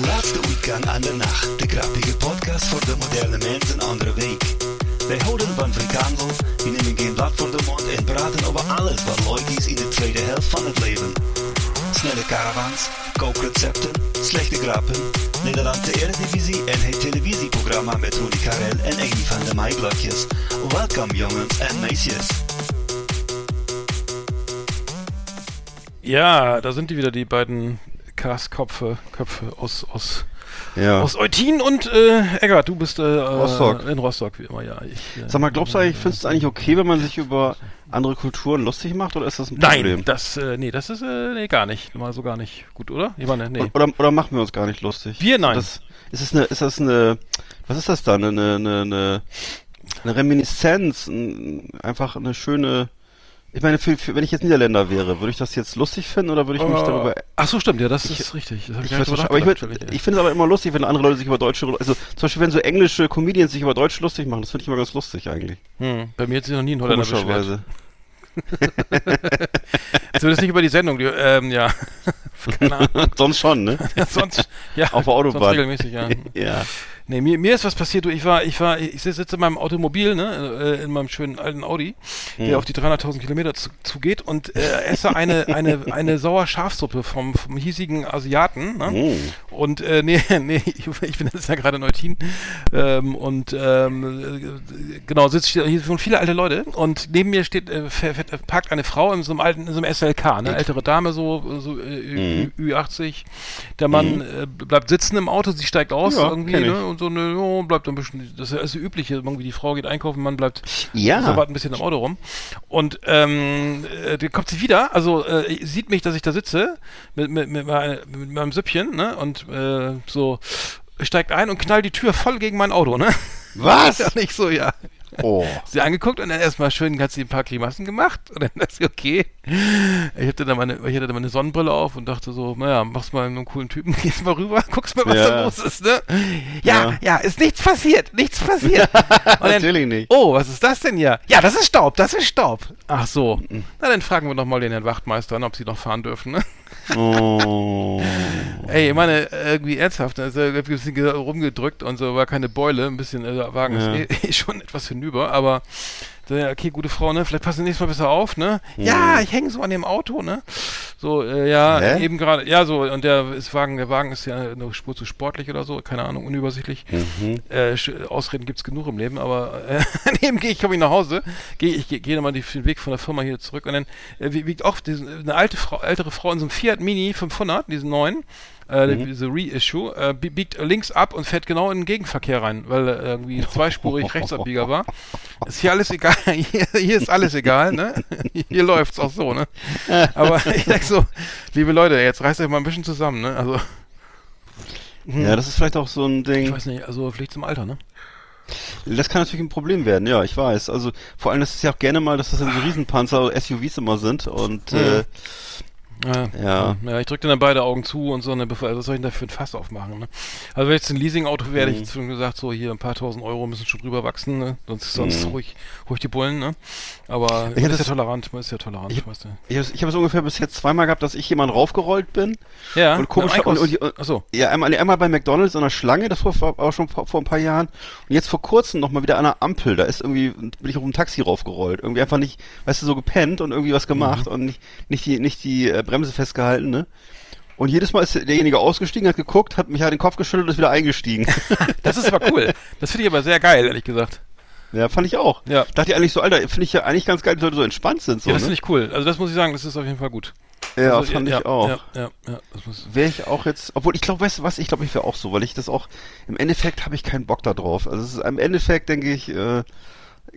Laatste weekend aan de nacht. De grappige podcast voor de moderne mens een andere week. Wij houden van frikandel, die nemen geen blad voor de mond en praten over alles wat leuk is in de tweede helft van het leven. Snelle caravans, kookrecepten, slechte grappen, Nederlandse Eredivisie en het televisieprogramma met Rudy Karel en Amy van de Maaiblokjes. Welkom jongens en meisjes. Ja, da sind die wieder, die beiden Cast-Köpfe Köpfe aus, aus, Ja. aus Eutin und äh, Eggert. Du bist äh, Rostock. in Rostock, wie immer, ja. Ich, äh, Sag mal, glaubst du eigentlich, findest du eigentlich okay, wenn man sich über andere Kulturen lustig macht oder ist das ein Nein, Problem? das, äh, nee, das ist, äh, nee, gar nicht. Mal so gar nicht. Gut, oder? Ich meine, nee. Oder, oder machen wir uns gar nicht lustig? Wir nein. Das, ist es eine, ist das eine, was ist das dann? Eine, eine, eine, eine Reminiszenz, ein, einfach eine schöne, ich meine, für, für, wenn ich jetzt Niederländer wäre, würde ich das jetzt lustig finden oder würde ich mich darüber Ach so, stimmt, ja, das ist richtig. Das ich, Ich, aber ich, würd- ich finde es aber immer lustig, wenn andere Leute sich über Deutsche, also zum Beispiel wenn so englische Comedians sich über Deutsche lustig machen, das finde ich immer ganz lustig eigentlich. hm. Bei mir hat sich noch nie ein Holländer beschwert. Zumindest nicht über die Sendung, die, ähm, ja. Keine Ahnung. Sonst schon, ne? sonst, ja. Auf der Autobahn. Sonst regelmäßig, ja. ja. Nee, mir, mir ist was passiert. Du, ich war, ich war, ich sitze in meinem Automobil, ne, äh, in meinem schönen alten Audi, Hm. der auf die 300.000 Kilometer zu, zugeht und äh, esse eine, eine, eine Sauerschafsuppe vom, vom hiesigen Asiaten. Ne? Mm. Und äh, nee, nee, ich, ich bin jetzt ja gerade in Neutin ähm, und ähm, äh, genau, sitzt hier hier sind viele alte Leute und neben mir steht, äh, parkt eine Frau in so einem alten, in so einem SLK, eine ältere Dame, so, so äh, Ü, Ü80. Der Mann äh, bleibt sitzen im Auto, sie steigt aus Ja, irgendwie, ne, und so, ne, oh, bleibt ein bisschen, das ist das Übliche, irgendwie die Frau geht einkaufen, Mann bleibt Ja. so ein bisschen im Auto rum. Und ähm, äh, dann kommt sie wieder, also äh, sieht mich, dass ich da sitze mit, mit, mit, mit meinem Süppchen, ne? Und äh, so steigt ein und knallt die Tür voll gegen mein Auto, ne? Was? Ja, nicht so, ja. Oh. Sie angeguckt und dann erstmal schön hat sie ein paar Grimassen gemacht und dann dachte ich, okay. Ich hatte dann meine, ich hatte dann meine Sonnenbrille auf und dachte so, naja, machst mal einen coolen Typen, gehst mal rüber, guckst mal, was Ja. da los ist, ne? Ja, ja, Ja. ist nichts passiert, nichts passiert. Dann, Natürlich nicht. Oh, was ist das denn hier? Ja, das ist Staub, das ist Staub. Ach so. Na, dann fragen wir doch mal den Herrn Wachtmeister an, ob sie noch fahren dürfen, ne? Oh. Ey, ich meine, irgendwie ernsthaft, also ein bisschen ge- rumgedrückt und so, war keine Beule, ein bisschen, also der Wagen Ja. ist eh, eh schon etwas hinüber, aber so, okay, gute Frau, ne? Vielleicht passen Sie nächstes Mal besser auf, ne? Ja, ich hänge so an dem Auto, ne? So, äh, ja, Hä? eben gerade, ja, so, und der ist Wagen, der Wagen ist ja eine Spur zu sportlich oder so, keine Ahnung, unübersichtlich. Äh, Sch- Ausreden gibt's genug im Leben, aber äh, daneben gehe ich, komme ich nach Hause, gehe ich gehe geh nochmal den Weg von der Firma hier zurück und dann äh, wie- wiegt auch diesen, eine alte Frau, ältere Frau in so einem Fiat Mini 500, diesen neuen, äh, diese Reissue, äh, bie- biegt links ab und fährt genau in den Gegenverkehr rein, weil er irgendwie zweispurig Rechtsabbieger war. Ist hier alles egal, hier, hier ist alles egal, ne? Hier läuft's auch so, ne? Aber ich sag so, liebe Leute, jetzt reißt euch mal ein bisschen zusammen, ne? Also, Ja, das ist vielleicht auch so ein ich Ding. weiß nicht, also vielleicht zum Alter, ne? Das kann natürlich ein Problem werden, ja, ich weiß. Also vor allem, das ist ja auch gerne mal, dass das so Riesenpanzer, SUVs immer sind und äh, Ja, Ja. ja ich drücke dann beide Augen zu und so, ne, bevor, also was soll ich denn da für ein Fass aufmachen, ne? Also wenn jetzt ein Leasing-Auto wäre, hätte ich schon gesagt, so hier ein paar tausend Euro müssen schon drüber wachsen, ne? Sonst, sonst Mhm. ruhig, ruhig die Bullen, ne? Aber Ich man ist ja das- tolerant, man ist ja tolerant, Ich- weißt du. ich habe ich es ungefähr bis jetzt zweimal gehabt, dass ich jemand raufgerollt bin. Ja, und komisch und, und, und, Achso. Ja, einmal, einmal bei McDonalds in der Schlange, das war auch schon vor, vor ein paar Jahren. Und jetzt vor kurzem nochmal wieder an der Ampel. Da ist irgendwie, bin ich auf dem Taxi raufgerollt. Irgendwie einfach nicht, weißt du, so gepennt und irgendwie was gemacht und nicht, nicht die, nicht die äh, Bremse festgehalten, ne? Und jedes Mal ist derjenige ausgestiegen, hat geguckt, hat mich halt den Kopf geschüttelt und ist wieder eingestiegen. Das ist aber cool. Das finde ich aber sehr geil, ehrlich gesagt. ja, fand ich auch. Ja. Dachte ich eigentlich so, Alter, finde ich ja eigentlich ganz geil, die Leute so entspannt sind, so, Ja, das ne? finde ich cool. Also das muss ich sagen, das ist auf jeden Fall gut. Ja, also, fand ja, ich auch. Ja, ja, ja. Das muss, Wäre ich auch jetzt, obwohl ich glaube, weißt du was, ich glaube, ich wäre auch so, weil ich das auch, im Endeffekt habe ich keinen Bock da drauf. Also es ist, im Endeffekt denke ich, äh,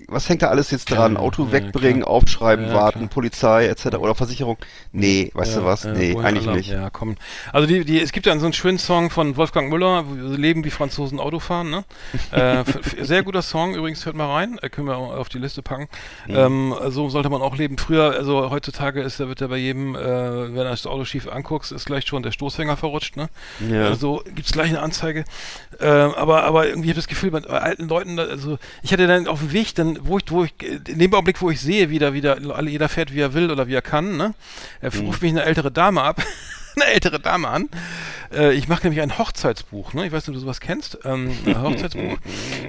was hängt da alles jetzt dran? Ja, Auto ja, wegbringen, klar. aufschreiben, Ja, warten, klar. Polizei etc. oder Versicherung? Nee, weißt du was? Nee, eigentlich Alarm? nicht. Ja, komm. Also die, die, es gibt ja so einen schönen Song von Wolfgang Müller, Leben wie Franzosen Auto fahren, ne? äh, sehr guter Song, übrigens hört mal rein, äh, können wir auf die Liste packen. Mhm. Ähm, so sollte man auch leben. Früher, also heutzutage ist, da wird ja bei jedem, äh, wenn er das Auto schief anguckst, ist gleich schon der Stoßfänger verrutscht, ne? Ja. Also gibt's gleich eine Anzeige. Äh, aber, aber irgendwie habe ich das Gefühl, bei alten Leuten, also ich hatte dann auf dem Weg, dann, wo ich, wo ich, in dem Augenblick, wo ich sehe, wie da wieder, jeder fährt, wie er will oder wie er kann, ne? Er Mhm. ruft mich eine ältere Dame ab. eine ältere Dame an. Äh, ich mache nämlich ein Hochzeitsbuch, ne? Ich weiß nicht, ob du sowas kennst. Ähm, ein Hochzeitsbuch.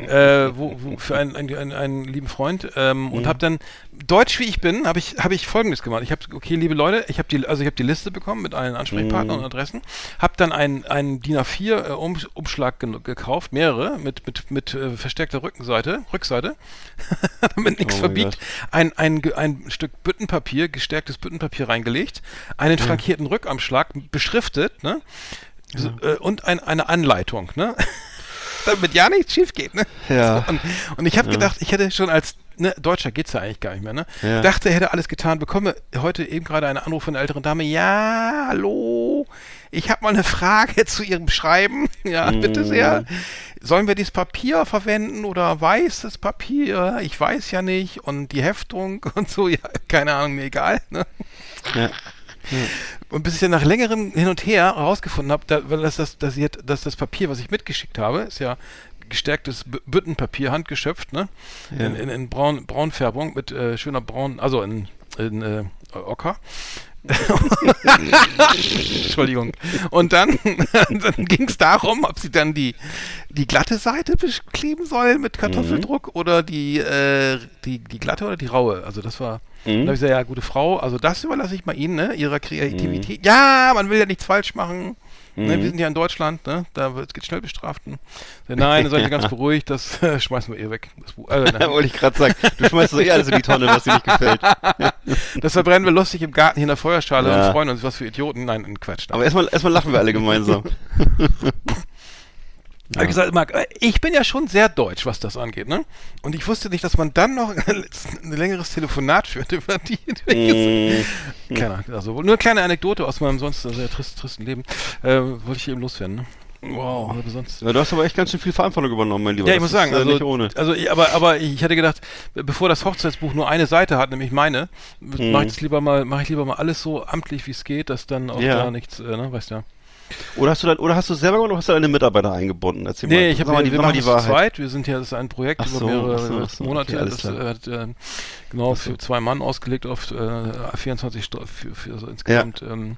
äh, wo, wo für einen, einen, einen, lieben Freund. Ähm, Und habe dann, deutsch wie ich bin, habe ich, habe ich folgendes gemacht. Ich habe, okay, liebe Leute, ich habe die, also ich habe die Liste bekommen mit allen Ansprechpartnern und Adressen. Habe dann einen, einen DIN A4 äh, um, Umschlag ge gekauft, mehrere, mit, mit, mit äh, verstärkter Rückenseite, Rückseite, damit nichts Oh verbiegt. Ein, ein, ein Stück Büttenpapier, gestärktes Büttenpapier reingelegt, einen frankierten Rückamschlag, beschriftet, ne? So, äh, und ein, eine Anleitung, ne? Damit ja nichts schief geht, ne? Ja. So, und, und ich habe gedacht, ich hätte schon als ne, Deutscher geht's ja eigentlich gar nicht mehr, ne? Ja. Dachte, er hätte alles getan, bekomme heute eben gerade einen Anruf von einer älteren Dame. Ja, hallo, ich habe mal eine Frage zu Ihrem Schreiben. Ja, bitte sehr. Sollen wir dieses Papier verwenden oder weißes Papier? Ich weiß ja nicht. Und die Heftung und so, ja, keine Ahnung, mir egal. Ne? Ja. Und bis ich dann nach längerem Hin und Her herausgefunden habe, da, weil das, das, das, dass das Papier, was ich mitgeschickt habe, ist ja gestärktes Büttenpapier, handgeschöpft, ne? In, in, in Braun, Braunfärbung mit äh, schöner Braun, also in, in äh, Ocker. Entschuldigung. Und dann, dann ging es darum, ob sie dann die, die glatte Seite bekleben soll mit Kartoffeldruck oder die, äh, die, die glatte oder die raue. Also das war. Da habe ich gesagt, ja, gute Frau, also das überlasse ich mal Ihnen, ne? Ihrer Kreativität. Ja, man will ja nichts falsch machen. Ne, wir sind ja in Deutschland, ne? Da wird geht schnell bestraft. Ne? Nein, seid ihr ganz beruhigt, das äh, schmeißen wir eh weg. Das, nein. wollte ich gerade sagen, du schmeißt so eh alles in die Tonne, was dir nicht gefällt. das verbrennen wir lustig im Garten hier in der Feuerschale Ja. und freuen uns, was für Idioten. Nein, ein Quatsch. Aber erstmal erstmal lachen wir alle gemeinsam. Hab ich gesagt, Marc, äh, ich bin ja schon sehr deutsch, was das angeht, ne? Und ich wusste nicht, dass man dann noch ein längeres Telefonat führt über die. Mm. Keine Ahnung, also nur eine kleine Anekdote aus meinem sonst sehr trist, tristen Leben. Äh, wollte ich eben loswerden, ne? Wow. Ja, du hast aber echt ganz schön viel Verantwortung übernommen, mein Lieber. ja, ich Das muss sagen, äh, also, also ich, aber, aber ich hatte gedacht, be- bevor das Hochzeitsbuch nur eine Seite hat, nämlich meine, Mhm. mache ich lieber mal, mache ich lieber mal alles so amtlich, wie es geht, dass dann auch Ja. da nichts, äh, ne, weißt ja. Oder hast du dann, oder hast du selber gemacht oder hast du deine Mitarbeiter eingebunden? Erzähl mal. Nee, ich Sag habe mal wir die, mal machen die Wahrheit. zweit. Wir sind ja, das ist ein Projekt Ach über so, mehrere so, so. Monate. Okay, das klar. äh, hat, äh, genau für zwei Mann ausgelegt auf äh, 24 Stunden für, für so insgesamt. Ähm,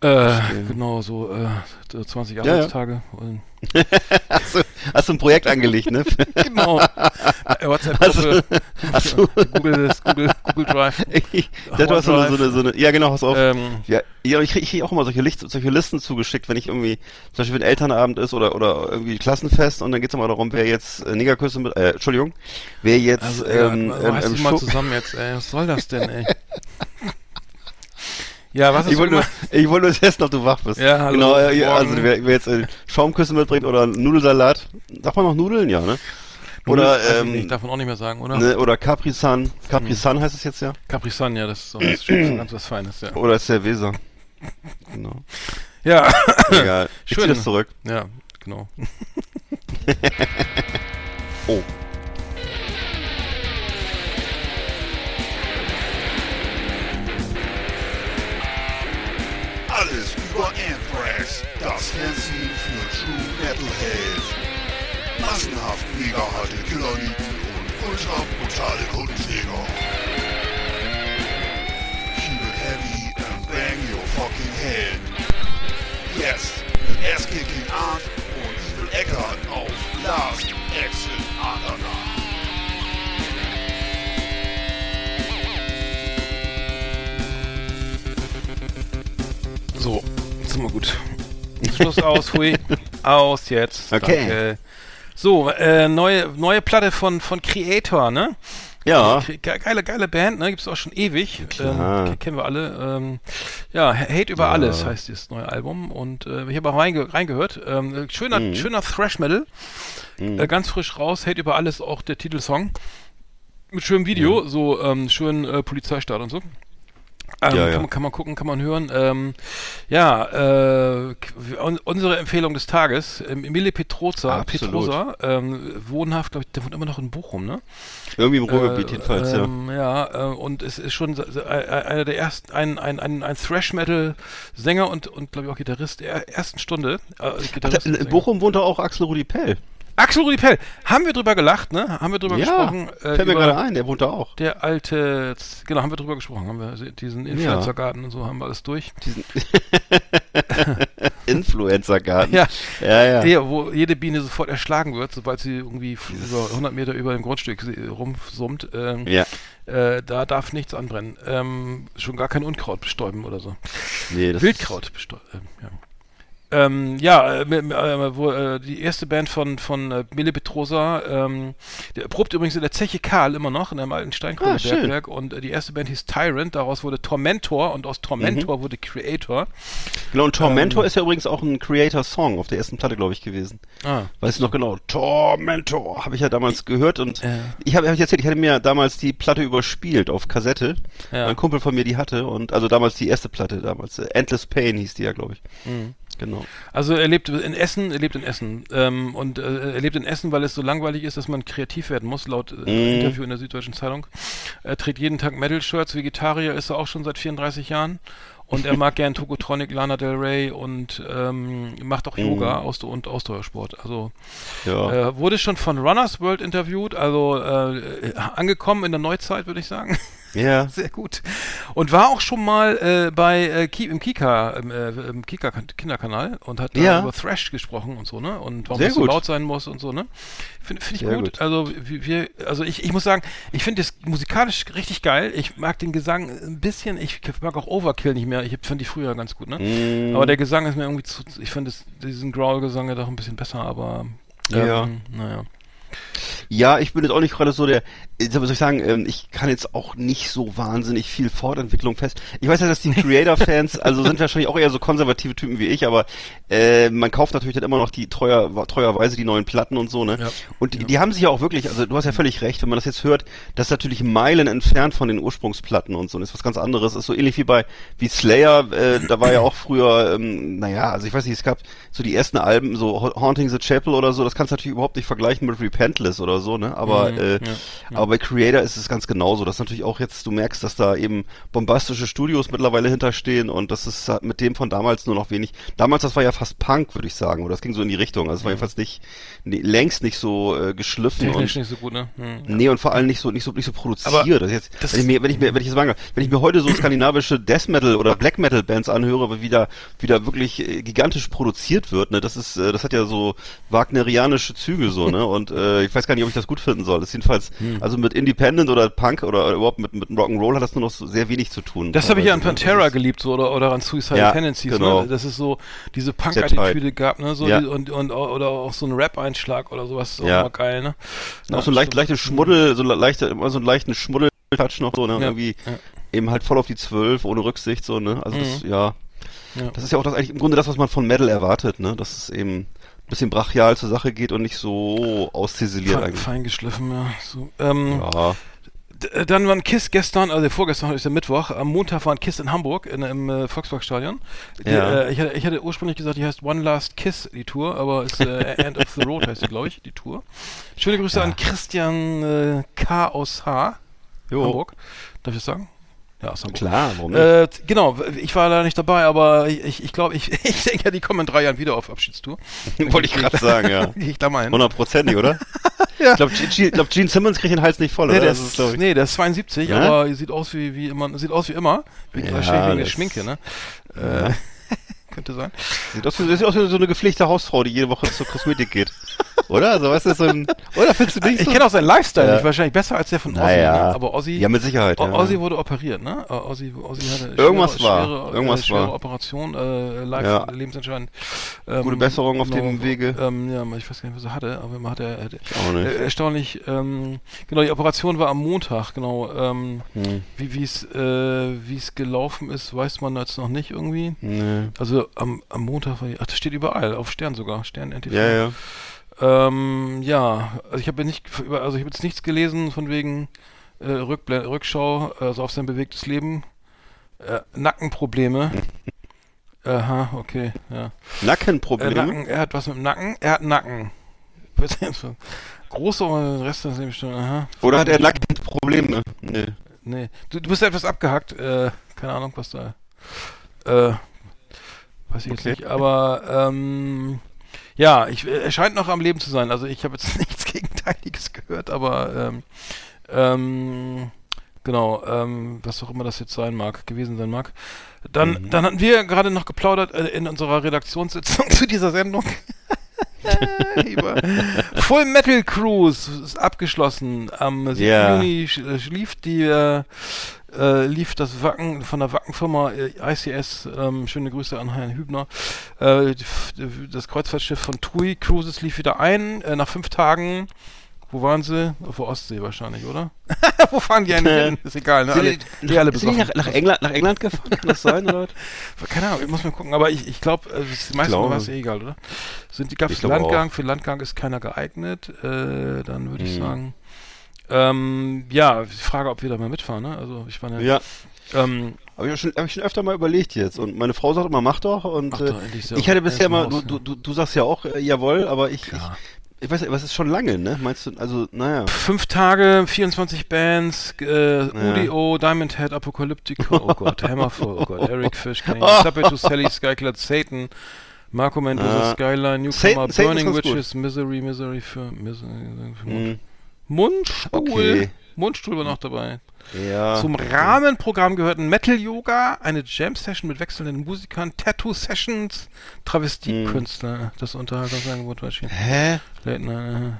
äh, genau, so äh, so 20 ja. Arbeitstage. Und, Hast du, hast du ein Projekt angelegt, ne? genau. Äh, WhatsApp-Gruppe, Google, Google, Google Drive. ich, du hast so eine, so eine, so eine, ja genau, hast auf. Ähm, Ja, ja ich kriege auch immer solche, Licht, solche Listen zugeschickt, wenn ich irgendwie, zum Beispiel wenn Elternabend ist oder, oder irgendwie Klassenfest und dann geht's immer darum, wer jetzt äh, Negerküsse mit, äh, Entschuldigung, wer jetzt also, ja, ähm, ähm, ähm, ähm, mal zusammen jetzt, ey. Was soll das denn, ey? Ja, was hast ich wollte nur, ich wollte nur testen, ob du wach bist. Ja, hallo, Genau, ja, also wer, wer jetzt äh, Schaumküsse mitbringt oder Nudelsalat, sagt man noch Nudeln, ja, ne? Oder, ich ähm, nicht, darf man auch nicht mehr sagen, oder? ne, oder Capri Sun, Capri Sun heißt es jetzt ja? Capri Sun, ja, das ist doch das Schönste, ganz was Feines, ja. Oder Cerveza. Genau. Ja, Egal. Ich Schön. das zurück. ja, genau. Oh. Alles über Anthrax, das Fernsehen für True Metalhead. Massenhaft mega harte Killerlieben und ultra brutale Kundenjäger. Keep it heavy and bang your fucking head. Jetzt mit Ass-Kicking Art und Evil Eckart auf Last Exit Andernach. So, jetzt sind wir gut. Schluss aus, hui. Aus jetzt. Okay. Danke. So, äh, neue, neue Platte von, von Creator, ne? Ja. Ge- Geile, geile Band, ne? Gibt's auch schon ewig. Ähm, ke- kennen wir alle. Ähm, ja, Hate über alles heißt das neue Album. Und äh, ich habe auch reinge reingehört. Ähm, schöner, Mhm. schöner Thrash Metal. Äh, ganz frisch raus. Hate über alles, auch der Titelsong. Mit schönem Video, so ähm, schön äh, Polizeistaat und so. Ähm, Ja, ja. Kann, man, kann man gucken, kann man hören. Ähm, ja, äh, un unsere Empfehlung des Tages, ähm, Emile Petroza. Petrosa, ähm, wohnhaft, glaube ich, der wohnt immer noch in Bochum, ne? Irgendwie im Ruhrgebiet Äh, jedenfalls, ja. ähm, ja. äh, und es ist schon äh, einer der ersten, ein, ein, ein, ein Thrash-Metal-Sänger und, und glaube ich auch Gitarrist der ersten Stunde. Äh, Ach, Gitarrist in, in. Bochum wohnt auch Axel Rudi Pell. Axel Rudi Pell, haben wir drüber gelacht, ne? Haben wir drüber ja, gesprochen? äh, fällt mir gerade ein, der wohnt da auch. Der alte, genau, haben wir drüber gesprochen, haben wir diesen Influencer-Garten und so haben wir alles durch. Diesen Influencer-Garten. Ja. ja, ja. Der, wo jede Biene sofort erschlagen wird, sobald sie irgendwie über 100 Meter über dem Grundstück rumsummt. Ähm, Ja. äh, da darf nichts anbrennen. Ähm, schon gar kein Unkraut bestäuben oder so. Nee, das Wildkraut bestäuben, ähm, ja. Ähm, ja, äh, äh, wo, äh, die erste Band von, von äh, Mille Petrosa, ähm, der probt übrigens in der Zeche Karl immer noch, in einem alten Ah, Steinkohlebergwerk und äh, die erste Band hieß Tyrant, daraus wurde Tormentor und aus Mhm. Tormentor wurde Creator. Genau, und Tormentor Ähm, ist ja übrigens auch ein Creator-Song auf der ersten Platte, glaube ich, gewesen. Ah. Weißt du noch genau? Tormentor habe ich ja damals gehört und ich habe hab ich erzählt, ich hatte mir damals die Platte überspielt auf Kassette. Ja. Ein Kumpel von mir die hatte und also damals die erste Platte damals. Endless Pain hieß die ja, glaube ich. Mhm. Genau. Also er lebt in Essen, er lebt in Essen. Ähm, und äh, er lebt in Essen, weil es so langweilig ist, dass man kreativ werden muss, laut äh, Mhm. Interview in der Süddeutschen Zeitung. Er trägt jeden Tag Metal-Shirts, Vegetarier ist er auch schon seit 34 Jahren. Und er mag gern Tokotronic, Lana Del Rey und ähm, macht auch Yoga Ausdau und Ausdauersport. Also Ja. äh, wurde schon von Runners World interviewt, also äh, angekommen in der Neuzeit, würde ich sagen. Ja. Sehr gut. Und war auch schon mal äh, bei äh, Ki im Kika, im, äh, im Kika Kinderkanal und hat da Ja. über Thrash gesprochen und so, ne? Und warum das so laut sein muss und so, ne? Finde find ich gut. gut. Also wir, also ich, ich muss sagen, ich finde das musikalisch richtig geil. Ich mag den Gesang ein bisschen, ich mag auch Overkill nicht mehr. Ich fand die früher ganz gut, ne? Mm. Aber der Gesang ist mir irgendwie zu, ich finde das- diesen Growl-Gesang ja doch ein bisschen besser, aber Ja. ähm, naja. Ja, ich bin jetzt auch nicht gerade so der, jetzt soll ich sagen, ähm, ich kann jetzt auch nicht so wahnsinnig viel Fortentwicklung fest. Ich weiß ja, dass die Creator-Fans, also sind wahrscheinlich auch eher so konservative Typen wie ich, aber äh, man kauft natürlich dann immer noch die treuer, treuerweise die neuen Platten und so, ne? Ja. Und die, die haben sich ja auch wirklich, also du hast ja völlig recht, wenn man das jetzt hört, das ist natürlich Meilen entfernt von den Ursprungsplatten und so, das ist was ganz anderes, ist so ähnlich wie bei, wie Slayer, äh, da war ja auch früher, ähm, naja, also ich weiß nicht, es gab so die ersten Alben, so Ha- Haunting the Chapel oder so, das kannst du natürlich überhaupt nicht vergleichen mit Repentless oder so, ne? Aber, Mhm, äh, ja, aber bei Creator ist es ganz genauso. Das ist natürlich auch jetzt, du merkst, dass da eben bombastische Studios mittlerweile hinterstehen und das ist mit dem von damals nur noch wenig. Damals, das war ja fast Punk, würde ich sagen, oder das ging so in die Richtung. Also es war jedenfalls nicht, nee, längst nicht so äh, geschliffen Technisch und nicht so gut, ne? Hm. Nee, und vor allem nicht so nicht so nicht so produziert. Aber das jetzt, das- wenn ich mir wenn ich mir wenn ich jetzt sagen wenn ich mir heute so skandinavische Death Metal oder Black Metal Bands anhöre, wie da wie da wirklich äh, gigantisch produziert wird, ne, das ist äh, das hat ja so wagnerianische Züge so, ne? Und äh, ich weiß gar nicht, ob ich das gut finden soll. Das ist jedenfalls Hm. also mit Independent oder Punk oder, oder überhaupt mit mit Rock'n'Roll hat das nur noch so sehr wenig zu tun. Das habe ich ja an. Pantera Das ist- geliebt, so, oder, oder an Suicide Ja, Tendencies, genau. ne? Das ist so diese Punk-Attitüde gab, ne? So Ja. die, und, und oder auch so ein Rap-Einschlag oder sowas, ist auch Ja. immer geil, ne? auch so ein leicht, leichte Schmuddel, so le- leichte, immer so einen leichten Schmuddel-Touch noch so, ne? Ja, Irgendwie ja. eben halt voll auf die Zwölf, ohne Rücksicht, so, ne? Also das, Mhm. ja. Ja. Das ist ja auch das eigentlich im Grunde das, was man von Metal erwartet, ne? Dass es eben bisschen brachial zur Sache geht und nicht so ausziseliert Fein, eigentlich. fein geschliffen, ja. So, ähm, Ja. äh, Dann war ein Kiss gestern, also vorgestern, heute ist der Mittwoch, am Montag war ein Kiss in Hamburg, in, im äh, Volksparkstadion. Ja. äh, ich, hatte, ich hatte ursprünglich gesagt, die heißt One Last Kiss, die Tour, aber ist äh, End of the Road heißt die, glaube ich, die Tour. Schöne Grüße Ja. an Christian äh, K. aus H. Jo. Hamburg. Darf ich das sagen? Ja, aus Hamburg. Klar, warum nicht? Äh, genau, ich war leider nicht dabei, aber ich, ich, glaube, ich, ich denke ja, die kommen in drei Jahren wieder auf Abschiedstour. Wollte ich gerade sagen, ja. Gehe ich da mal hin. Hundertprozentig, oder? Ja. Ich glaube, glaub, Gene Simmons kriegt den Hals nicht voll, Nee, oder? der Das ist, ich- nee, der ist 72, Ja? aber sieht aus wie, wie immer, sieht aus wie immer. Wegen, Ja, der Schminke, ne? Äh, könnte sein. Sieht aus, wie, sieht aus wie so eine gepflegte Hausfrau, die jede Woche zur Kosmetik geht. Oder? Also, weißt du, so ein, oder findest du nicht Ich so? kenne auch seinen Lifestyle Ja. nicht, wahrscheinlich besser als der von Ozzy. Naja. Ne? Aber Ozzy, Ja, mit Sicherheit, O- ja. Ozzy wurde operiert, ne? Ozzy, Ozzy hatte Irgendwas schwere, war. Schwere, Irgendwas äh, schwere war. Operation, äh, live, Ja. lebensentscheidend. Ähm, Gute Besserung auf dem Wege. Ähm, ja, ich weiß gar nicht, was er hatte, aber man hat er, hatte, auch nicht. äh, erstaunlich, ähm, genau, die Operation war am Montag, genau. Ähm, Hm. Wie wie es äh, wie es gelaufen ist, weiß man jetzt noch nicht irgendwie. Nee. Also am, am Montag war die, ach, das steht überall, auf Stern sogar, Stern NTV. Ja, ja. Ähm, ja, also ich habe nicht, über- also ich habe jetzt nichts gelesen von wegen, äh, Rückbl Rückschau, also auf sein bewegtes Leben. Äh, Nackenprobleme. Aha, okay, ja. Äh, Nackenprobleme? Nacken, er hat was mit dem Nacken. Er hat Nacken. Große und den Rest des Lebens schon, aha. Oder hat er Nackenprobleme? Nee. Nee. Du, du bist etwas abgehackt. Äh, keine Ahnung, was da. Äh, weiß ich jetzt Okay. nicht. Aber ähm, ja, ich, er scheint noch am Leben zu sein. Also ich habe jetzt nichts Gegenteiliges gehört, aber ähm, ähm, genau, ähm, was auch immer das jetzt sein mag, gewesen sein mag. Dann, Mhm. dann hatten wir gerade noch geplaudert äh, in unserer Redaktionssitzung zu dieser Sendung. Über Full Metal Cruise ist abgeschlossen. Am 7. Ja. Juni äh, lief die äh, äh, lief das Wacken von der Wackenfirma äh, ICS, ähm, schöne Grüße an Herrn Hübner. Äh, das Kreuzfahrtschiff von TUI Cruises lief wieder ein, äh, nach fünf Tagen. Wo waren sie? Auf der Ostsee wahrscheinlich, oder? Wo fahren die eigentlich hin? Ist egal, ne? Sind Alle, die, die alle besoffen. nach, nach, England, nach England gefahren? Kann das sein? Oder? Keine Ahnung, ich muss mal gucken, aber ich, ich glaube, äh, das meisten glaube. war es eh egal, oder? Sind die gab es Ich Landgang? Für Landgang ist keiner geeignet. Äh, dann würde ich Mhm. sagen. Ähm, ja, die Frage, ob wir da mal mitfahren, ne? Also ich meine, ja. ähm, Habe ich, schon- hab ich schon öfter mal überlegt jetzt. Und meine Frau sagt immer, mach doch. Und Mach äh, doch endlich ich hatte bisher mal du, du, ja. du, du sagst ja auch, äh, jawohl, aber ich, ich, Klar. ich weiß nicht, es ist schon lange, ne? Meinst du, also, naja. fünf Tage, 24 Bands, äh, UDO, Diamond Head, Apocalyptico, oh Gott, Hammerfall, oh Gott, Eric Fish, Subway to Sally, Skyclad, Satan, Marco Mendoza, Ah. Skyline, Newcomer, Satan- Burning ganz gut. Witches, Misery, Misery für, Misery für Hm, Mundstuhl. Okay. Mundstuhl war noch dabei. ja. Zum Rahmenprogramm gehörten Metal Yoga, eine Jam Session mit wechselnden Musikern, Tattoo Sessions, Travestiekünstler, das Unterhaltungsangebot war schön. Hä? Night,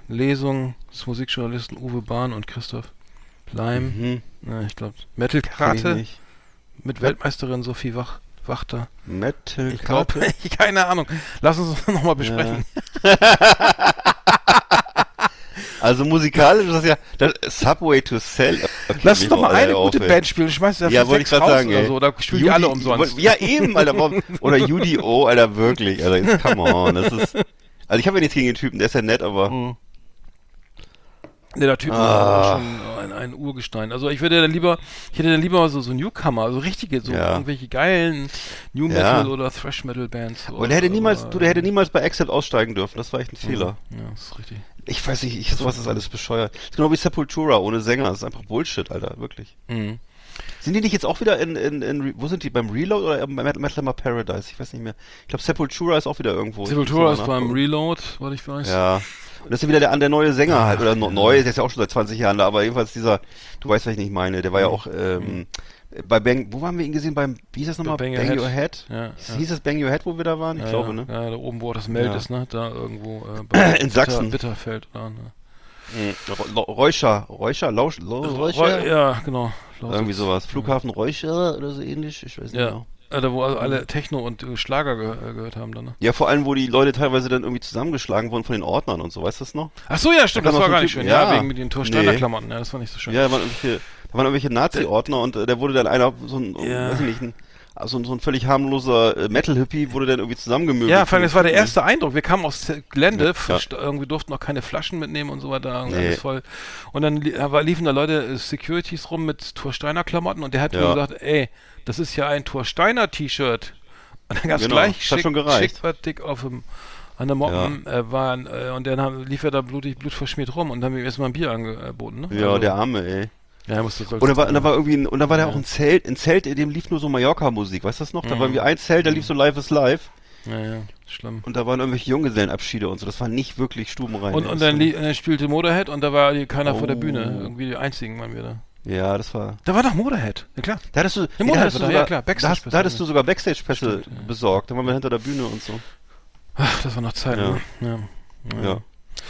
äh, Lesung des Musikjournalisten Uwe Bahn und Christoph Leim. Mhm. Na, ich glaube, Metal Karate mit Weltmeisterin Sophie Wach, Wachter. Metal Ich glaube, keine Ahnung. Lass uns das nochmal besprechen. Also musikalisch ist das ja das Subway to Sell. Okay, Lass uns doch mal eine gute. Band spielen. Schmeiß ja, Ja, wollte ich gerade sagen, oder so. Da spielen die alle umsonst. Ja, eben, Alter. Oder UDO, Alter, wirklich. Alter, jetzt come on. Das ist, also ich habe ja nichts gegen den Typen, der ist ja nett, aber Mhm. Der Typ Ah. war schon ein, ein Urgestein. Also ich würde dann lieber, ich hätte dann lieber so, so Newcomer, so richtige, so Ja. irgendwelche geilen New Ja. Metal oder Thrash Metal Bands. und der hätte niemals, aber- du, der hätte niemals bei Exit aussteigen dürfen. Das war echt ein Fehler. Ja, das ist richtig. Ich weiß nicht, ich, sowas ist alles bescheuert. Das ist genau wie Sepultura ohne Sänger. Das ist einfach Bullshit, Alter, wirklich. Mhm. Sind die nicht jetzt auch wieder in, in, in wo sind die? Beim Reload oder bei Metal Metal Paradise? Ich weiß nicht mehr. Ich glaube, Sepultura ist auch wieder irgendwo. Sepultura ist beim. Reload, was ich weiß. Ja. Und das ist ja wieder der, der neue Sänger halt, oder no, neu, ist jetzt ja auch schon seit 20 Jahren da, aber jedenfalls dieser, du weißt, was ich nicht meine, der war ja auch, ähm, bei Bang, wo haben wir ihn gesehen? Beim, wie hieß das nochmal? Bang Bang, Your Your Head. Head? Ja, Hieß, ja. es Bang Your Head, wo wir da waren? Ich ja, glaube, ne? Ja, da oben, wo das Meld ist, ne? Da irgendwo. Äh, bei In Sachsen. Bitter, Bitterfeld. Da, ne? Ro- Räuscher, Räuscher, Lausch, Lau- Räuscher? Ja, genau. Irgendwie sowas. Flughafen Räuscher oder so ähnlich, ich weiß nicht Ja. genau. Äh, da, wo also alle Techno und äh, Schlager ge äh, gehört haben dann, ne? Ja, vor allem, wo die Leute teilweise dann irgendwie zusammengeschlagen wurden von den Ordnern und so, weißt du das noch? Ach so, ja, stimmt, Da das war gar nicht schön. Ja, ja. wegen mit den Torsteiner Nee. Ja, das war nicht so schön. Ja, da waren irgendwelche, da waren irgendwelche Nazi-Ordner und äh, der wurde dann einer, so ein, Ja. weiß ich nicht, ein, also so ein völlig harmloser äh, Metal-Hippie wurde dann irgendwie zusammengemöbelt. Ja, vor allem, das war der erste Eindruck. Wir kamen aufs Gelände, Ja. verst- irgendwie durften noch keine Flaschen mitnehmen und so weiter. irgendwie Nee. Alles voll. Und dann li liefen da Leute, äh, Securities rum mit Torsteiner Klamotten und der hat Ja. mir gesagt, ey, das ist ja ein Torsteiner T-Shirt. Und dann gab's Genau, gleich schick, schon gereicht. Schickfertig auf dem an der Moppen äh, waren, äh, und dann haben, lief er da blutig, blutverschmiert rum und dann haben wir ihm erstmal ein Bier angeboten, ne? Ja, Also, der Arme, ey. Ja, er musste Und da war, und da war irgendwie, ein, und da war da auch ein Zelt, ein Zelt, in dem lief nur so Mallorca-Musik, weißt du das noch? Da Mhm. war irgendwie ein Zelt, da lief so Live is Live. Ja, ja, schlimm. Und da waren irgendwelche Junggesellenabschiede und so. Das war nicht wirklich stubenrein. Und, und dann, li- und dann spielte Motorhead und da war keiner vor der Oh. Bühne. Irgendwie die einzigen waren wir da. Ja, das war. Da war doch Motorhead, ja klar. Da hattest du, Motorhead da hattest du da, sogar, ja, klar, da, hast, Backstage-Pässe. da hattest du sogar Backstage-Pässe ja. besorgt. Da waren wir hinter der Bühne und so. Ach, das war noch Zeit, Ja. ne? Ja. Ja.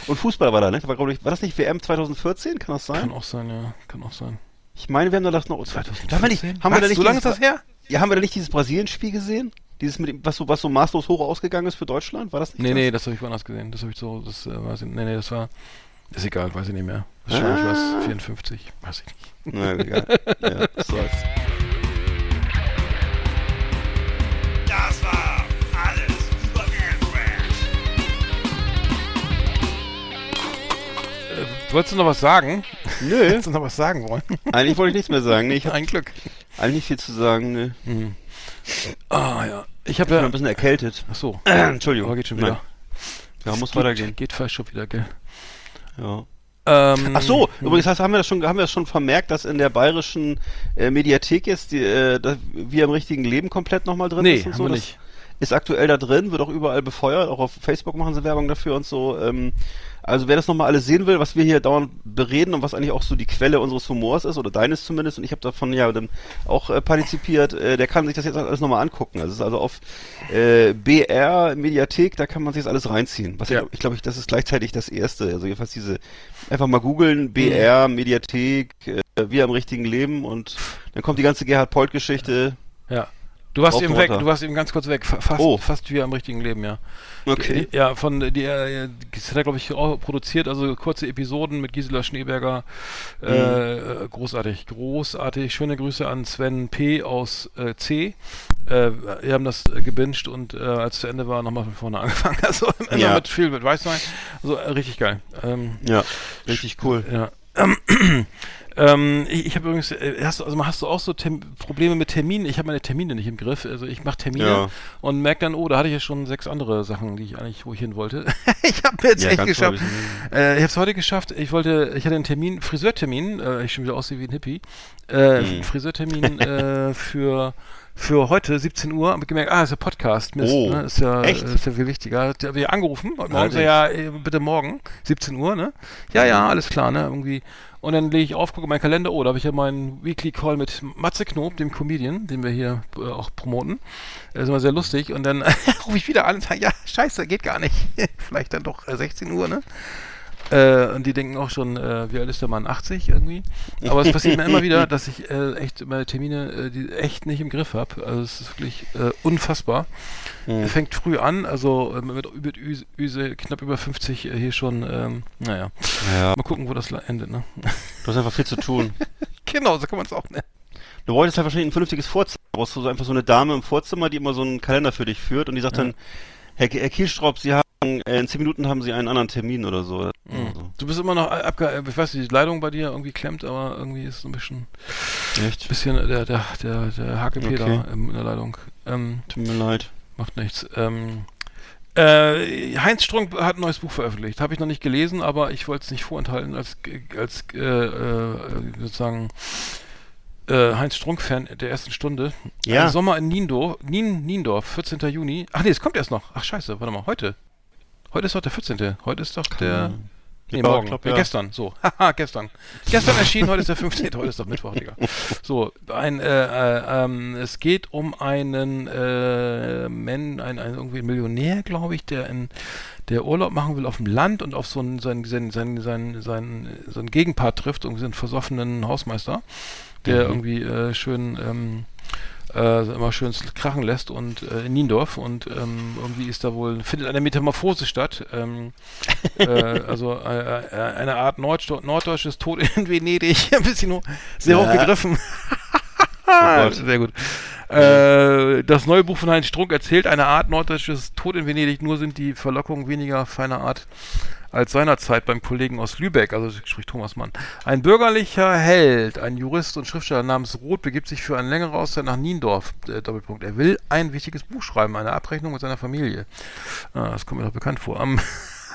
Und Fußball war da, ne? Da war, glaub ich, war das nicht WM 2014? Kann das sein? Kann auch sein, ja. Kann auch sein. Ich meine, wir haben da das noch. 2014? Haben wir nicht, haben wir da nicht so lange ist das her? Ja, haben wir da nicht dieses Brasilien-Spiel gesehen? Dieses mit dem, was so, was so maßlos hoch ausgegangen ist für Deutschland? War das nicht Nee, das? nee, das habe ich woanders gesehen. Das habe ich so, das äh, weiß ich, nee, nee, das war, ist egal, weiß ich nicht mehr. Wahrscheinlich war Ah. es 54, weiß ich nicht. Na, egal. ja, das war's. Das war alles über Aircraft. Wolltest du noch was sagen? Nö, Wolltest du noch was sagen wollen? eigentlich wollte ich nichts mehr sagen. Nee, ich habe Ein Glück. eigentlich nicht viel zu sagen. Nee. Ah ja. Ich habe bin ein ja. bisschen erkältet. Ach so. Entschuldigung. Aber geht schon wieder. Nein. Ja, muss geht, weitergehen. Geht fast schon wieder, gell? Ja. Ähm, Ach so, übrigens hast, haben wir das schon, haben wir das schon vermerkt, dass in der bayerischen äh, Mediathek jetzt die, äh, wir im richtigen Leben komplett nochmal drin Nee, ist und haben so. wir nicht. Ist aktuell da drin, wird auch überall befeuert, auch auf Facebook machen sie Werbung dafür und so. Ähm, also wer das nochmal alles sehen will, was wir hier dauernd bereden und was eigentlich auch so die Quelle unseres Humors ist, oder deines zumindest, und ich habe davon ja dann auch äh, partizipiert, äh, der kann sich das jetzt alles nochmal angucken. Also es ist also auf äh, BR Mediathek, da kann man sich das alles reinziehen. Was Ja. ich, ich glaube, ich, das ist gleichzeitig das erste. Also jedenfalls diese, einfach mal googeln, BR Mediathek, äh, wir im richtigen Leben und dann kommt die ganze Gerhard Polt Geschichte. Ja. Du warst eben weg, du warst eben ganz kurz weg. Fa- Fast, Oh. fast wie am richtigen Leben, ja. Okay. Die- Ja, von die, äh, das hat er, glaube ich, auch produziert, also kurze Episoden mit Gisela Schneeberger. Mhm. Äh, äh, großartig, großartig. Schöne Grüße an Sven P. aus äh, C. Äh, wir haben das äh, gebinged und äh, als es zu Ende war, nochmal von vorne angefangen. Also immer Ja. mit viel mit Weißwein. Also äh, richtig geil. Ähm, Ja, richtig cool. ja. Ähm, ich ich habe übrigens, äh, hast du, also hast du auch so Tem Probleme mit Terminen? Ich habe meine Termine nicht im Griff. Also ich mache Termine Ja. und merke dann, oh, da hatte ich ja schon sechs andere Sachen, die ich eigentlich, wo ich hin wollte. ich habe jetzt Ja, echt geschafft. toll. Äh, ich habe es heute geschafft. Ich wollte, ich hatte einen Termin, Friseurtermin, äh, ich schon wieder aussehe wie ein Hippie. Äh, Hm. Friseurtermin äh, für für heute 17 Uhr, habe gemerkt, ah, ist ja Podcast, Mist, Oh, ne? ist ja echt? ist ja viel wichtiger. Hat mich angerufen, heute Morgen, so, ja, äh, bitte morgen, 17 Uhr, ne? Ja, ja, alles klar, ne? Irgendwie. Und dann lege ich auf, gucke meinen Kalender, oh, da habe ich ja meinen Weekly Call mit Matze Knob, dem Comedian, den wir hier äh, auch promoten. Das ist immer sehr lustig. Und dann rufe ich wieder an und sage, ja, scheiße, geht gar nicht. Vielleicht dann doch äh, 16 Uhr, ne? Äh, und die denken auch schon, äh, wie alt ist der Mann? 80 irgendwie. Aber es passiert mir immer wieder, dass ich äh, echt meine Termine, äh, die echt nicht im Griff habe. Also es ist wirklich äh, unfassbar. Hm. Er fängt früh an, also äh, mit, mit Üse, Üse knapp über 50 äh, hier schon, ähm, naja. Ja, Mal gucken, wo das endet, ne? du hast einfach viel zu tun. genau, so kann man es auch nennen. Du wolltest halt wahrscheinlich ein vernünftiges Vorzimmer. Du brauchst so einfach so eine Dame im Vorzimmer, die immer so einen Kalender für dich führt und die sagt Ja. dann, Herr, Herr Kielstraub, Sie haben, äh, in zehn Minuten haben Sie einen anderen Termin oder so. Oder so. Du bist immer noch abge... Ich weiß nicht, die Leitung bei dir irgendwie klemmt, aber irgendwie ist so ein bisschen, Echt? bisschen der, der, der, der HGP Okay. da in der Leitung. Ähm, Tut mir leid. Macht nichts. Ähm, äh, Heinz Strunk hat ein neues Buch veröffentlicht. Habe ich noch nicht gelesen, aber ich wollte es nicht vorenthalten als, als äh, äh, sozusagen äh, Heinz Strunk-Fan der ersten Stunde. Ja. Ein Sommer in Niendorf, Nien, Niendorf, 14. Juni. Ach nee, es kommt erst noch. Ach scheiße, warte mal, heute. Heute ist doch der 14. Heute ist doch der... Nee, morgen. glaub, Äh, ja. Gestern, so. Haha, gestern. Gestern erschienen, heute ist der 15. Heute ist doch Mittwoch, Digga. So, ein, äh, äh, ähm, es geht um einen, äh, Men, ein, ein irgendwie Millionär, glaube ich, der in der Urlaub machen will auf dem Land und auf so einen, seinen, seinen, seinen, seinen, seinen, so einen Gegenpart trifft, irgendwie so einen versoffenen Hausmeister, der irgendwie äh, schön ähm, äh, immer schön krachen lässt und äh, in Niendorf und ähm, irgendwie ist da wohl findet eine Metamorphose statt ähm, äh, also äh, äh, eine Art Nordsto norddeutsches Tod in Venedig. Ein bisschen sehr Ja. hoch gegriffen Gott. sehr gut. Äh, das neue Buch von Heinz Strunk erzählt eine Art norddeutsches Tod in Venedig nur sind die Verlockungen weniger feiner Art als seinerzeit beim Kollegen aus Lübeck, also spricht Thomas Mann. Ein bürgerlicher Held, ein Jurist und Schriftsteller namens Roth begibt sich für eine längere Auszeit nach Niendorf. Äh, Doppelpunkt. Er will ein wichtiges Buch schreiben, eine Abrechnung mit seiner Familie. Ah, das kommt mir doch bekannt vor. Am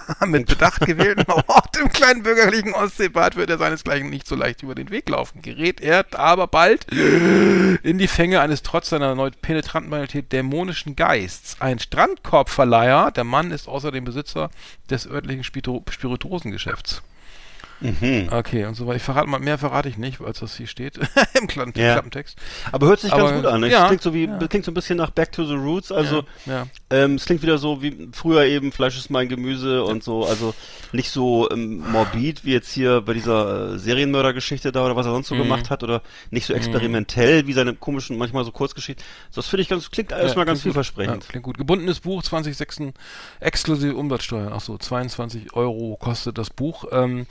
mit Bedacht gewählten Ort im kleinen bürgerlichen Ostseebad wird er seinesgleichen nicht so leicht über den Weg laufen. Gerät er aber bald in die Fänge eines trotz seiner erneut penetranten Banalität dämonischen Geists. Ein Strandkorbverleiher, der Mann ist außerdem Besitzer des örtlichen Spirituosengeschäfts. Mhm. Okay, und so weiter. Ich verrate mal, mehr verrate ich nicht, als das hier steht im Klan Ja. Klappentext. Aber hört sich Aber, ganz gut an. Ne? ja, es klingt so wie, ja. klingt so ein bisschen nach Back to the Roots. Also ja. ähm, es klingt wieder so wie früher eben Fleisch ist mein Gemüse und so. Also nicht so ähm, morbid wie jetzt hier bei dieser äh, Serienmördergeschichte da oder was er sonst so Mhm. gemacht hat oder nicht so experimentell wie seine komischen manchmal so Kurzgeschichten. So, das finde ich ganz klingt erstmal ganz klingt gut. vielversprechend. Ja, klingt gut. Gebundenes Buch, 2006 exklusive Umsatzsteuer. Ach so, 22 Euro kostet das Buch. Ähm,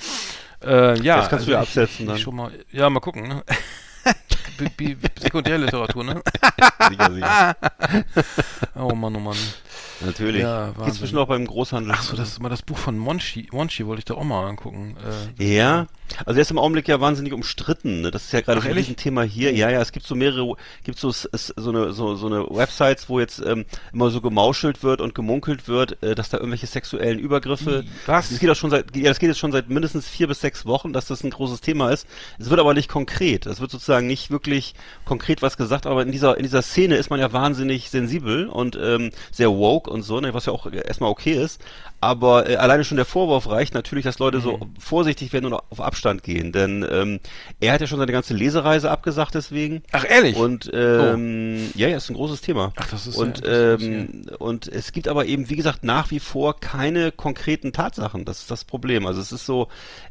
äh, ja, Das kannst du ja absetzen ich, dann. Ich schon mal, ja, mal gucken. Ne? Sekundärliteratur, ne? Sicher, sicher. Oh Mann, oh Mann. Natürlich. Ja, Gibt's bestimmt auch beim Großhandel. Ach so, das ist mal das Buch von Monchi. Monchi wollte ich da auch mal angucken. Äh, Ja, also der ist im Augenblick ja wahnsinnig umstritten. Ne? Das ist ja gerade Ach, ein Thema hier. Ja, ja, es gibt so mehrere, gibt so so eine so, so eine Websites, wo jetzt ähm, immer so gemauschelt wird und gemunkelt wird, äh, dass da irgendwelche sexuellen Übergriffe. Was? Das geht auch schon seit, ja, das geht jetzt schon seit mindestens vier bis sechs Wochen, dass das ein großes Thema ist. Es wird aber nicht konkret. Es wird sozusagen nicht wirklich konkret was gesagt, aber in dieser in dieser Szene ist man ja wahnsinnig sensibel und ähm, sehr woke und so, ne, was ja auch erstmal okay ist. Aber äh, alleine schon der Vorwurf reicht natürlich, dass Leute so vorsichtig werden und auf Abstand gehen. Denn ähm, er hat ja schon seine ganze Lesereise abgesagt deswegen. Ach, ehrlich? Und ähm, ja, ja, ist ein großes Thema. Ach, das ist und ja ähm, und es gibt aber eben, wie gesagt, nach wie vor keine konkreten Tatsachen. Das ist das Problem. Also es ist so,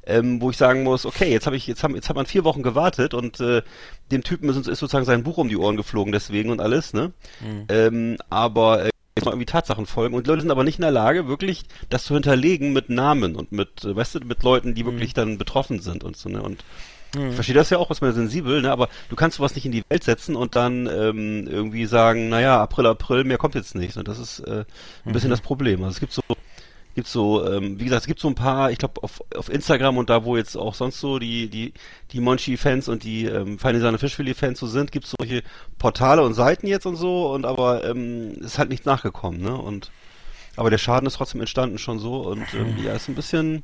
ähm, wo ich sagen muss, okay, jetzt habe ich, jetzt haben, jetzt hat man vier Wochen gewartet und äh, dem Typen ist, ist sozusagen sein Buch um die Ohren geflogen deswegen und alles, ne? Mhm. Ähm, aber äh, jetzt mal irgendwie Tatsachen folgen und Leute sind aber nicht in der Lage, wirklich das zu hinterlegen mit Namen und mit, äh, weißt du, mit Leuten, Mhm. die wirklich dann betroffen sind und so, ne? Und ich verstehe das ja auch, was man sensibel, ne? Aber du kannst sowas nicht in die Welt setzen und dann ähm, irgendwie sagen, naja, April, April, mehr kommt jetzt nicht. Und das ist äh, ein bisschen das Problem. Also es gibt so, gibt so, ähm, wie gesagt, es gibt so ein paar, ich glaube auf, auf Instagram und da, wo jetzt auch sonst so die die die Monchi-Fans und die ähm, Feine Sahne Fischfilet-Fans so sind, gibt es solche Portale und Seiten jetzt und so und aber ähm, ist halt nichts nachgekommen, ne? Und aber der Schaden ist trotzdem entstanden schon so und ähm, ja, ist ein bisschen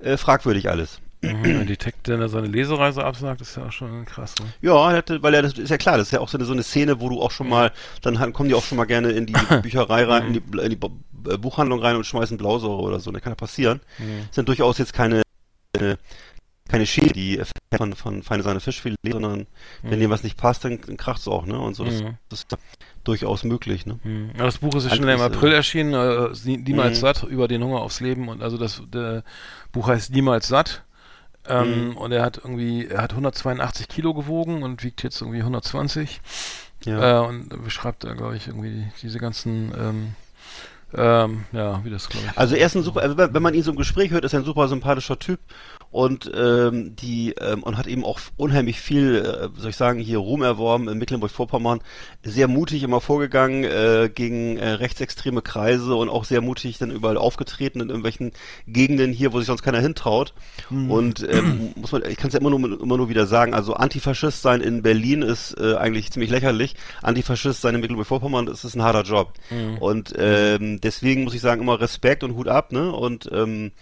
äh, fragwürdig alles. Mhm, Wenn die Tech, der seine Lesereise absagt, ist ja auch schon krass. Ne? Ja, weil er das ist ja klar, das ist ja auch so eine, so eine Szene, wo du auch schon mal, dann kommen die auch schon mal gerne in die Bücherei rein, in die, in die äh, Buchhandlung rein und schmeißen Blausäure oder so. Das kann ja passieren. Das sind durchaus jetzt keine äh, keine Schäden, die von von feine Sahne Fischfilet, sondern wenn dem was nicht passt, dann, dann kracht's auch, ne? Und so, das, Mhm. das ist ja durchaus möglich, ne? Mhm. Ja, das Buch ist ja schon im April äh, erschienen, äh, Nie- niemals Mhm. satt, über den Hunger aufs Leben und also das Buch heißt Niemals satt. Ähm, Mhm. Und er hat irgendwie, er hat 182 Kilo gewogen und wiegt jetzt irgendwie 120. Ja. Äh, und beschreibt da, glaube ich, irgendwie die, diese ganzen, ähm, ähm, ja, wie das, glaube ich. Also er ist ein super, also wenn man ihn so im Gespräch hört, ist er ein super sympathischer Typ und ähm, die ähm, und hat eben auch unheimlich viel, äh, soll ich sagen, hier Ruhm erworben in Mecklenburg-Vorpommern, sehr mutig immer vorgegangen äh, gegen äh, rechtsextreme Kreise und auch sehr mutig dann überall aufgetreten in irgendwelchen Gegenden hier, wo sich sonst keiner hintraut. Und ähm, muss man, ich kann es ja immer nur immer nur wieder sagen, also Antifaschist sein in Berlin ist äh, eigentlich ziemlich lächerlich. Antifaschist sein in Mecklenburg-Vorpommern, das ist ein harter Job. Und ähm, deswegen muss ich sagen, immer Respekt und Hut ab, ne? Und ähm,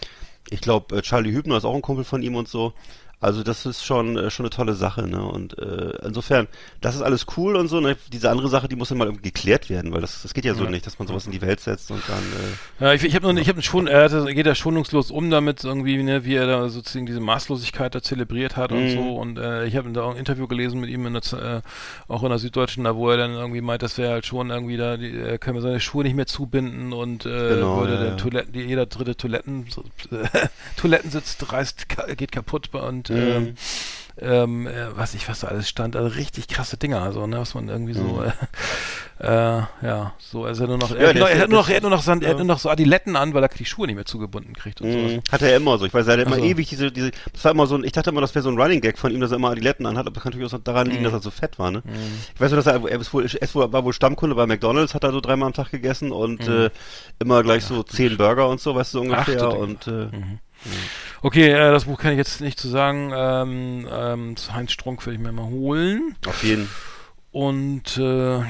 ich glaube, äh, Charlie Hübner ist auch ein Kumpel von ihm und so. Also das ist schon äh, schon eine tolle Sache, ne? Und äh, insofern, das ist alles cool und so. Ne? Diese andere Sache, die muss dann mal irgendwie geklärt werden, weil das, das geht ja so nicht, dass man sowas in die Welt setzt und dann. Äh, Ja, ich, ich habe ich hab schon, er hatte, geht da schonungslos um damit irgendwie, ne, wie er da sozusagen diese Maßlosigkeit da zelebriert hat und Mhm. so. Und äh, ich habe da auch ein Interview gelesen mit ihm in der, äh, auch in der Süddeutschen, da wo er dann irgendwie meint, dass er halt schon irgendwie da, die, er kann mir seine Schuhe nicht mehr zubinden und äh, Genau, würde ja, der ja. Toiletten, die, jeder dritte Toiletten, Toilettensitz reißt, geht kaputt und Mhm. ähm, ähm, äh, was ich, was da alles stand, also richtig krasse Dinger, also, ne, was man irgendwie so, äh, äh, ja, so, also er nur noch, er, Mhm. Ja, hat, er, hat nur noch, er hat nur noch, Sand, er hat nur noch so Adiletten an, weil er die Schuhe nicht mehr zugebunden kriegt und Mhm. so. Hat er immer so. Ich weiß, er hat immer Ach so. ewig diese, diese, das war immer so ein, ich dachte immer, das wäre so ein Running Gag von ihm, dass er immer Adiletten anhat, aber das kann natürlich auch daran liegen, dass er so fett war, ne? Ich weiß nur, dass er, er ist wohl, er war wohl Stammkunde bei McDonalds, hat er so dreimal am Tag gegessen und, äh, immer gleich so zehn Burger und so, weißt du, so ungefähr Ding. und, äh, Okay, äh, das Buch kann ich jetzt nicht zu sagen. Ähm, ähm, Heinz Strunk werde ich mir mal holen. auf jeden. Und äh,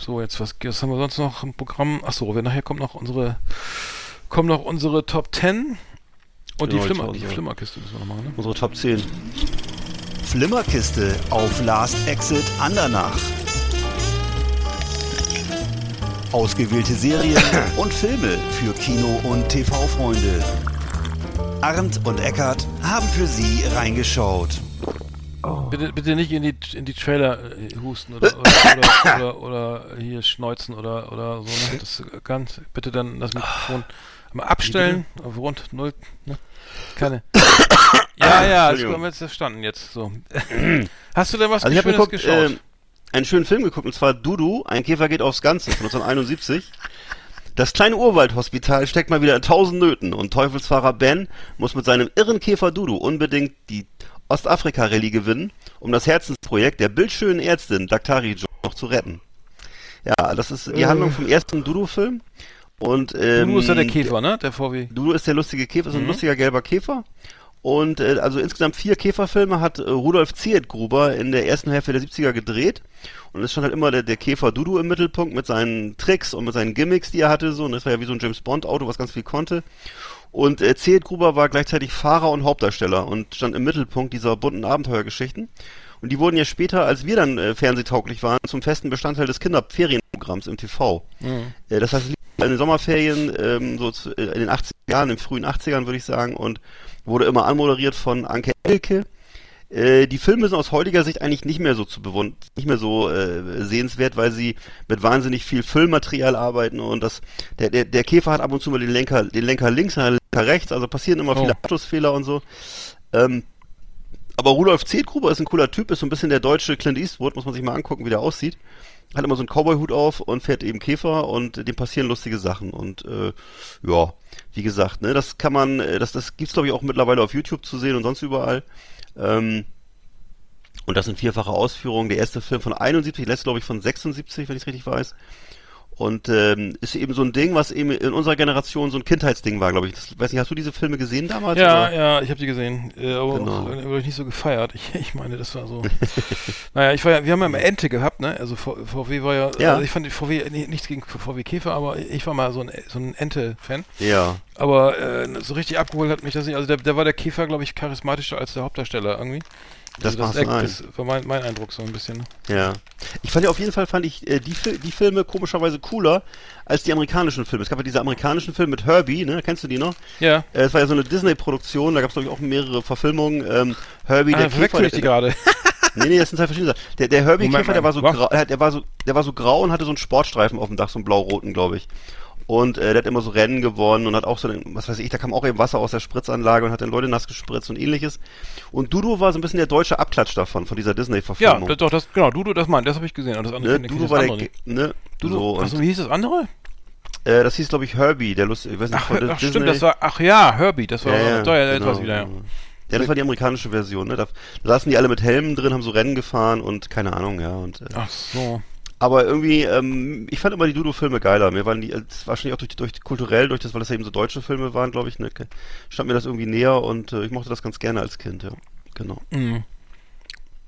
so, jetzt was, was haben wir sonst noch im Programm? Achso, nachher kommt noch unsere kommen noch unsere Top 10 und die, Genau, Flimmer, die die Top, ja. Flimmerkiste müssen wir noch machen, ne? Unsere Top 10. Flimmerkiste auf Last Exit Andernach. Ausgewählte Serien und Filme für Kino- und TV-Freunde. Arndt und Eckart haben für Sie reingeschaut. Bitte, bitte nicht in die in die Trailer äh, husten oder oder, oder, oder, oder hier schneuzen oder oder so. Ne? Das ganz bitte dann das Mikrofon mal abstellen auf rund null. Ne? Keine. Ja, ja, das haben wir jetzt verstanden jetzt so. Hast du denn was Also ich habe Schönes geguckt, geschaut? ähm, einen schönen Film geguckt, und zwar Dudu, ein Käfer geht aufs Ganze von 1971. Das kleine Urwaldhospital steckt mal wieder in tausend Nöten und Teufelsfahrer Ben muss mit seinem irren Käfer Dudu unbedingt die Ostafrika-Rallye gewinnen, um das Herzensprojekt der bildschönen Ärztin Daktari Jo noch zu retten. Ja, das ist die Äh. Handlung vom ersten Dudu-Film. Und, ähm, Dudu ist ja der Käfer, ne? Der VW. Dudu ist der lustige Käfer, ist ein Mhm. lustiger gelber Käfer. Und äh, also insgesamt vier Käferfilme hat äh, Rudolf Zietgruber in der ersten Hälfte der 70er gedreht. Und es stand halt immer der, der Käfer Dudu im Mittelpunkt mit seinen Tricks und mit seinen Gimmicks, die er hatte. So. Und das war ja wie so ein James Bond-Auto, was ganz viel konnte. Und äh, Zietgruber war gleichzeitig Fahrer und Hauptdarsteller und stand im Mittelpunkt dieser bunten Abenteuergeschichten. Und die wurden ja später, als wir dann äh, fernsehtauglich waren, zum festen Bestandteil des Kinderferienprogramms im TV. Äh, das heißt, in den Sommerferien, ähm, so zu, äh, in den 80er Jahren, in den frühen 80ern würde ich sagen, und wurde immer anmoderiert von Anke Elke. Äh, die Filme sind aus heutiger Sicht eigentlich nicht mehr so zu bewund nicht mehr so äh, sehenswert, weil sie mit wahnsinnig viel Füllmaterial arbeiten und das der, der, der Käfer hat ab und zu mal den Lenker den Lenker links, den Lenker rechts, also passieren immer Oh. viele Abschlussfehler und so. Ähm, aber Rudolf Zedgruber ist ein cooler Typ, ist so ein bisschen der deutsche Clint Eastwood, muss man sich mal angucken, wie der aussieht. Hat immer so einen Cowboy-Hut auf und fährt eben Käfer und dem passieren lustige Sachen. Und äh, ja, wie gesagt, ne, das kann man, äh, das, das gibt's glaube ich auch mittlerweile auf YouTube zu sehen und sonst überall. Ähm, und das sind vierfache Ausführungen. Der erste Film von 71, der letzte glaube ich von 76, wenn ich es richtig weiß. Und ähm, ist eben so ein Ding, was eben in unserer Generation so ein Kindheitsding war, glaube ich. Das, weiß nicht, hast du diese Filme gesehen damals? Ja, oder? ja, ich habe die gesehen, äh, aber Genau. auch, äh, wurde ich nicht so gefeiert. Ich, ich meine, das war so. naja, ich war ja, wir haben ja immer Ente gehabt, ne? Also VW war ja, Ja. Also ich fand VW nee, nichts gegen VW Käfer, aber ich war mal so ein so ein Ente-Fan. Ja. Aber äh, so richtig abgeholt hat mich das nicht. Also der, der war der Käfer, glaube ich, charismatischer als der Hauptdarsteller irgendwie. Das also das, das war mein, mein Eindruck so ein bisschen. ne? Ja. Ich fand ja auf jeden Fall fand ich äh, die, die Filme komischerweise cooler als die amerikanischen Filme. Es gab ja diese amerikanischen Filme mit Herbie, ne? Kennst du die noch? Ja. Äh, es war ja so eine Disney-Produktion, da gab es glaube ich auch mehrere Verfilmungen. Ähm, Herbie, Ah, der Käfer. ich die gerade. nee, nee, das sind zwei verschiedene Sachen. Der, der Herbie Moment Käfer, der war so grau, äh, der war so, der war so grau und hatte so einen Sportstreifen auf dem Dach, so einen blau-roten, glaube ich. Und äh, der hat immer so Rennen gewonnen und hat auch so, einen, was weiß ich, da kam auch eben Wasser aus der Spritzanlage und hat dann Leute nass gespritzt und ähnliches. Und Dudu war so ein bisschen der deutsche Abklatsch davon, von dieser Ja, Disney-Verfilmung. das, doch, das, genau, Dudu, das mein, das habe ich gesehen. Und das andere Ne, Dudu war der, andere nicht. ne, Dudu, so, achso, wie hieß das andere? äh, das hieß, glaube ich, Herbie, der Lust, ich weiß nicht, Ach, von ach Disney. stimmt, das war, ach ja, Herbie, das war, ja, ja, da, ja, genau. ich wieder, ja. Ja, das war die amerikanische Version, ne? Da, da saßen die alle mit Helmen drin, haben so Rennen gefahren und keine Ahnung, ja. Und, äh, Ach so. Aber irgendwie, ähm, ich fand immer die Dudu-Filme geiler. Mir waren die, äh, wahrscheinlich auch durch, durch kulturell, durch das, weil das ja eben so deutsche Filme waren, glaube ich, ne? Stand mir das irgendwie näher und äh, ich mochte das ganz gerne als Kind, ja. Genau. Mhm.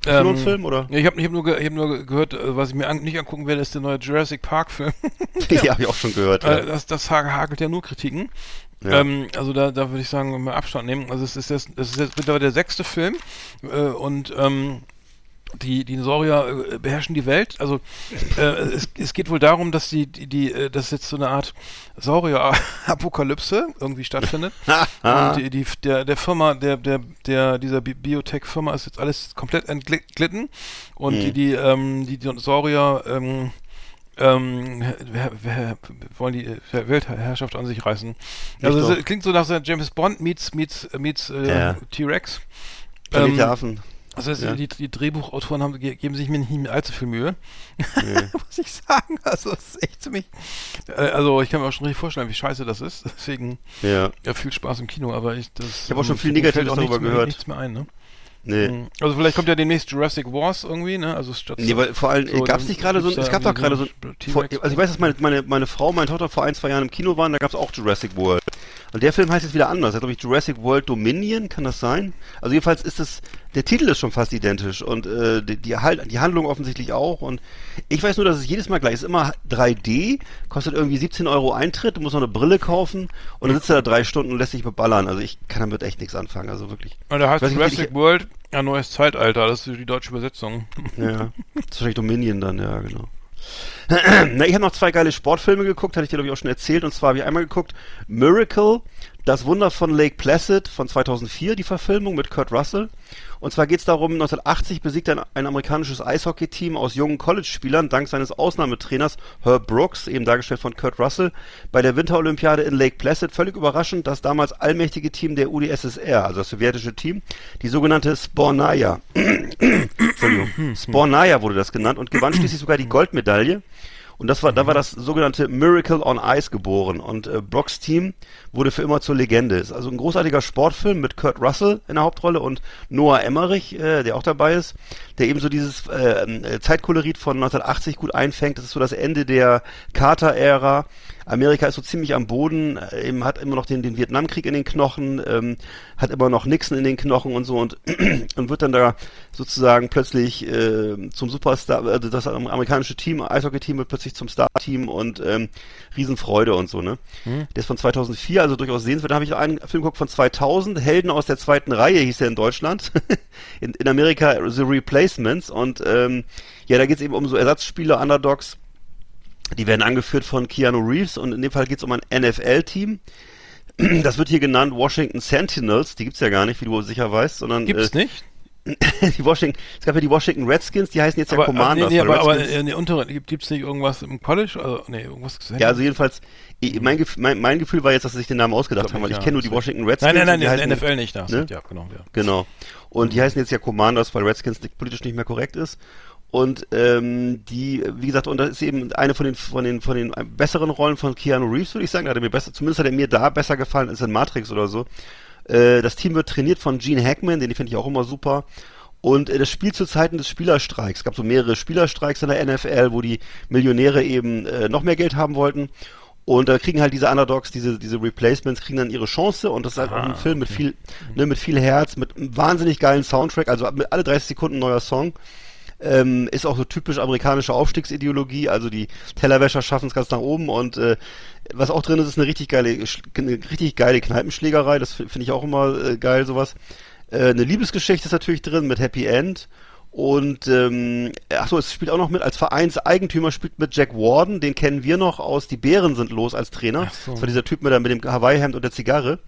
Hast du noch einen Ähm, Film, oder? Ja, ich habe ich hab nur, ich hab nur ge- gehört, äh, was ich mir an nicht angucken werde, ist der neue Jurassic Park Film. ja, habe ich auch schon gehört. Ja. Äh, das, das ha- hagelt ja nur Kritiken. Ja. Ähm, also da, da würde ich sagen, mal Abstand nehmen. Also es ist jetzt, es ist jetzt mittlerweile der sechste Film äh, und ähm, die Dinosaurier äh, beherrschen die Welt. Also äh, es, es geht wohl darum, dass die, die, die äh, dass jetzt so eine Art Saurier-Apokalypse irgendwie stattfindet. Und die, die, der, der Firma, der, der, der, dieser Bi- Biotech-Firma ist jetzt alles komplett entglitten. Und die, die, ähm, die Dinosaurier, ähm, ähm, wer, wer, wollen die äh, Weltherrschaft an sich reißen. Also es klingt so nach so James Bond meets, meets, meets äh, Ja. T-Rex. Planet ähm, der Also es- Ja. die, die Drehbuchautoren haben, ge- geben sich mir nicht mehr allzu viel Mühe. Nee. Muss ich sagen. Also es ist echt ziemlich. Äh, also ich kann mir auch schon richtig vorstellen, wie scheiße das ist. Deswegen Ja. ja viel Spaß im Kino, aber ich das. Ich hab auch schon ähm, viel Negatives auch nichts darüber mehr, gehört. Nichts mehr ein, ne? Nee. Mhm. Also vielleicht kommt ja demnächst Jurassic Wars irgendwie, ne? Also statt Nee, weil vor allem, so, gab es nicht gerade so, ein- es da gab doch gerade so, ein- vor, also ich weiß, dass meine, meine, meine Frau, meine Tochter vor ein, zwei Jahren im Kino waren, da gab es auch Jurassic World. Und der Film heißt jetzt wieder anders, glaube ich Jurassic World Dominion, kann das sein? Also jedenfalls ist es, der Titel ist schon fast identisch und äh, die, die, die Handlung offensichtlich auch und ich weiß nur, dass es jedes Mal gleich ist, immer 3D, kostet irgendwie 17 Euro Eintritt, du musst noch eine Brille kaufen und dann sitzt du da drei Stunden und lässt dich beballern, also ich kann damit echt nichts anfangen, also wirklich. Und da heißt nicht, Jurassic ich- World, ein neues Zeitalter, das ist die deutsche Übersetzung. Ja, das ist wahrscheinlich Dominion dann, ja, genau. Na, ich habe noch zwei geile Sportfilme geguckt, hatte ich dir glaube ich auch schon erzählt. Und zwar habe ich einmal geguckt Miracle, das Wunder von Lake Placid von 2004, die Verfilmung mit Kurt Russell. Und zwar geht es darum, 1980 besiegt ein, ein amerikanisches Eishockey-Team aus jungen College-Spielern dank seines Ausnahmetrainers Herb Brooks, eben dargestellt von Kurt Russell, bei der Winterolympiade in Lake Placid. Völlig überraschend, das damals allmächtige Team der UdSSR, also das sowjetische Team, die sogenannte Spornaya, Spornaya wurde das genannt und gewann schließlich sogar die Goldmedaille. Und das war, da war das sogenannte Miracle on Ice geboren. Und äh, Brocks Team wurde für immer zur Legende. Ist also ein großartiger Sportfilm mit Kurt Russell in der Hauptrolle und Noah Emmerich, äh, der auch dabei ist, der eben so dieses äh, äh Zeitkolorit von 1980 gut einfängt. Das ist so das Ende der Carter-Ära. Amerika ist so ziemlich am Boden, äh, eben hat immer noch den, den Vietnamkrieg in den Knochen, ähm, hat immer noch Nixon in den Knochen und so und, und wird dann da sozusagen plötzlich äh, zum Superstar, äh, das amerikanische Team, Eishockey-Team wird plötzlich zum Star-Team und ähm, Riesenfreude und so, ne? Mhm. Der ist von 2004, also durchaus sehenswert. Da habe ich einen Film geguckt von 2000, Helden aus der zweiten Reihe hieß er in Deutschland, in, in Amerika The Replacements und ähm, ja, da geht es eben um so Ersatzspieler, Underdogs, die werden angeführt von Keanu Reeves und in dem Fall geht es um ein NFL-Team. Das wird hier genannt Washington Sentinels. Die gibt's ja gar nicht, wie du sicher weißt, sondern gibt's äh, nicht. die Washington, es gab ja die Washington Redskins, die heißen jetzt aber, ja Commanders. Nee, nee, aber, aber in der unteren, gibt es nicht irgendwas im College? Also, nee, irgendwas gesehen? Ja, also jedenfalls, mein, mein, mein Gefühl war jetzt, dass sie sich den Namen ausgedacht haben, weil ich kenne nur die Washington Redskins. Nein, nein, nein, die heißen, NFL nicht. Da, ne? Ja, genau. Ja. Genau. Und die heißen jetzt ja Commanders, weil Redskins politisch nicht mehr korrekt ist. Und ähm, die, wie gesagt, und das ist eben eine von den von den von den besseren Rollen von Keanu Reeves, würde ich sagen. Da hat er mir besser, zumindest hat er mir da besser gefallen als in Matrix oder so. Äh, das Team wird trainiert von Gene Hackman, den finde ich auch immer super. Und äh, das spielt zu Zeiten des Spielerstreiks. Es gab so mehrere Spielerstreiks in der NFL, wo die Millionäre eben äh, noch mehr Geld haben wollten. Und da kriegen halt diese Underdogs, diese, diese Replacements, kriegen dann ihre Chance und das ist halt ah, auch ein Film mit viel, ne, mit viel Herz, mit einem wahnsinnig geilen Soundtrack, also mit alle 30 Sekunden neuer Song. Ähm, ist auch so typisch amerikanische Aufstiegsideologie, also die Tellerwäscher schaffen es ganz nach oben und äh, was auch drin ist, ist eine richtig geile, eine richtig geile Kneipenschlägerei, das finde ich auch immer äh, geil, sowas. Äh, eine Liebesgeschichte ist natürlich drin mit Happy End. Und ähm, achso, es spielt auch noch mit als Vereinseigentümer spielt mit Jack Warden, den kennen wir noch aus Die Bären sind los als Trainer. So. Das war dieser Typ mit, der, mit dem Hawaii-Hemd und der Zigarre.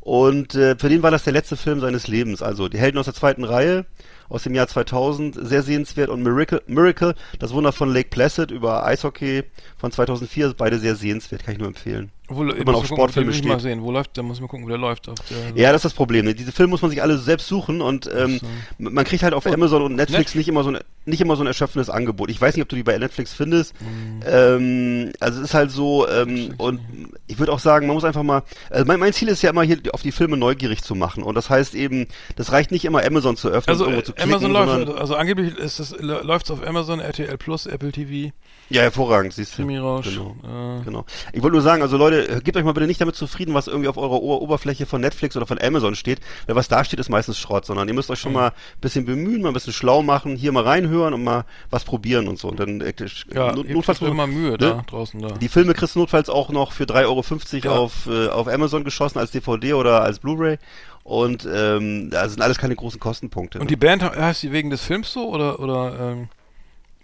Und äh, für den war das der letzte Film seines Lebens. Also die Helden aus der zweiten Reihe aus dem Jahr 2000, sehr sehenswert. Und Miracle, Miracle das Wunder von Lake Placid über Eishockey von 2004, beide sehr sehenswert, kann ich nur empfehlen. Wo, Wenn man auf Sportfilme gucken, steht. Mal sehen. Wo läuft, da muss man gucken, wo der läuft. Der, ja, das ist das Problem. Ne? Diese Filme muss man sich alle selbst suchen und ähm, so. man kriegt halt auf oh, Amazon und Netflix, Netflix, nicht immer so ein nicht immer so ein erschöpfendes Angebot. Ich weiß nicht, ob du die bei Netflix findest. Mhm. Ähm, also es ist halt so ähm, und ich würde auch sagen, man muss einfach mal. Also mein, mein Ziel ist ja immer hier auf die Filme neugierig zu machen und das heißt eben, das reicht nicht immer Amazon zu öffnen, also, irgendwo zu klicken, Amazon läuft, also angeblich ist es läuft auf Amazon, RTL Plus, Apple TV. Ja, hervorragend, siehst du. Genau. Äh. genau. Ich wollte nur sagen, also Leute, gebt euch mal bitte nicht damit zufrieden, was irgendwie auf eurer Ober Oberfläche von Netflix oder von Amazon steht, weil was da steht, ist meistens Schrott, sondern ihr müsst euch schon mhm. mal ein bisschen bemühen, mal ein bisschen schlau machen, hier mal reinhören und mal was probieren und so. Und dann äh, ja, not, notfalls immer Mühe ne? da draußen da. Die Filme kriegst du notfalls auch noch für 3,50 Euro ja. auf, äh, auf Amazon geschossen als DVD oder als Blu-ray. Und ähm, da sind alles keine großen Kostenpunkte. Und ne? die Band heißt sie wegen des Films so oder oder ähm,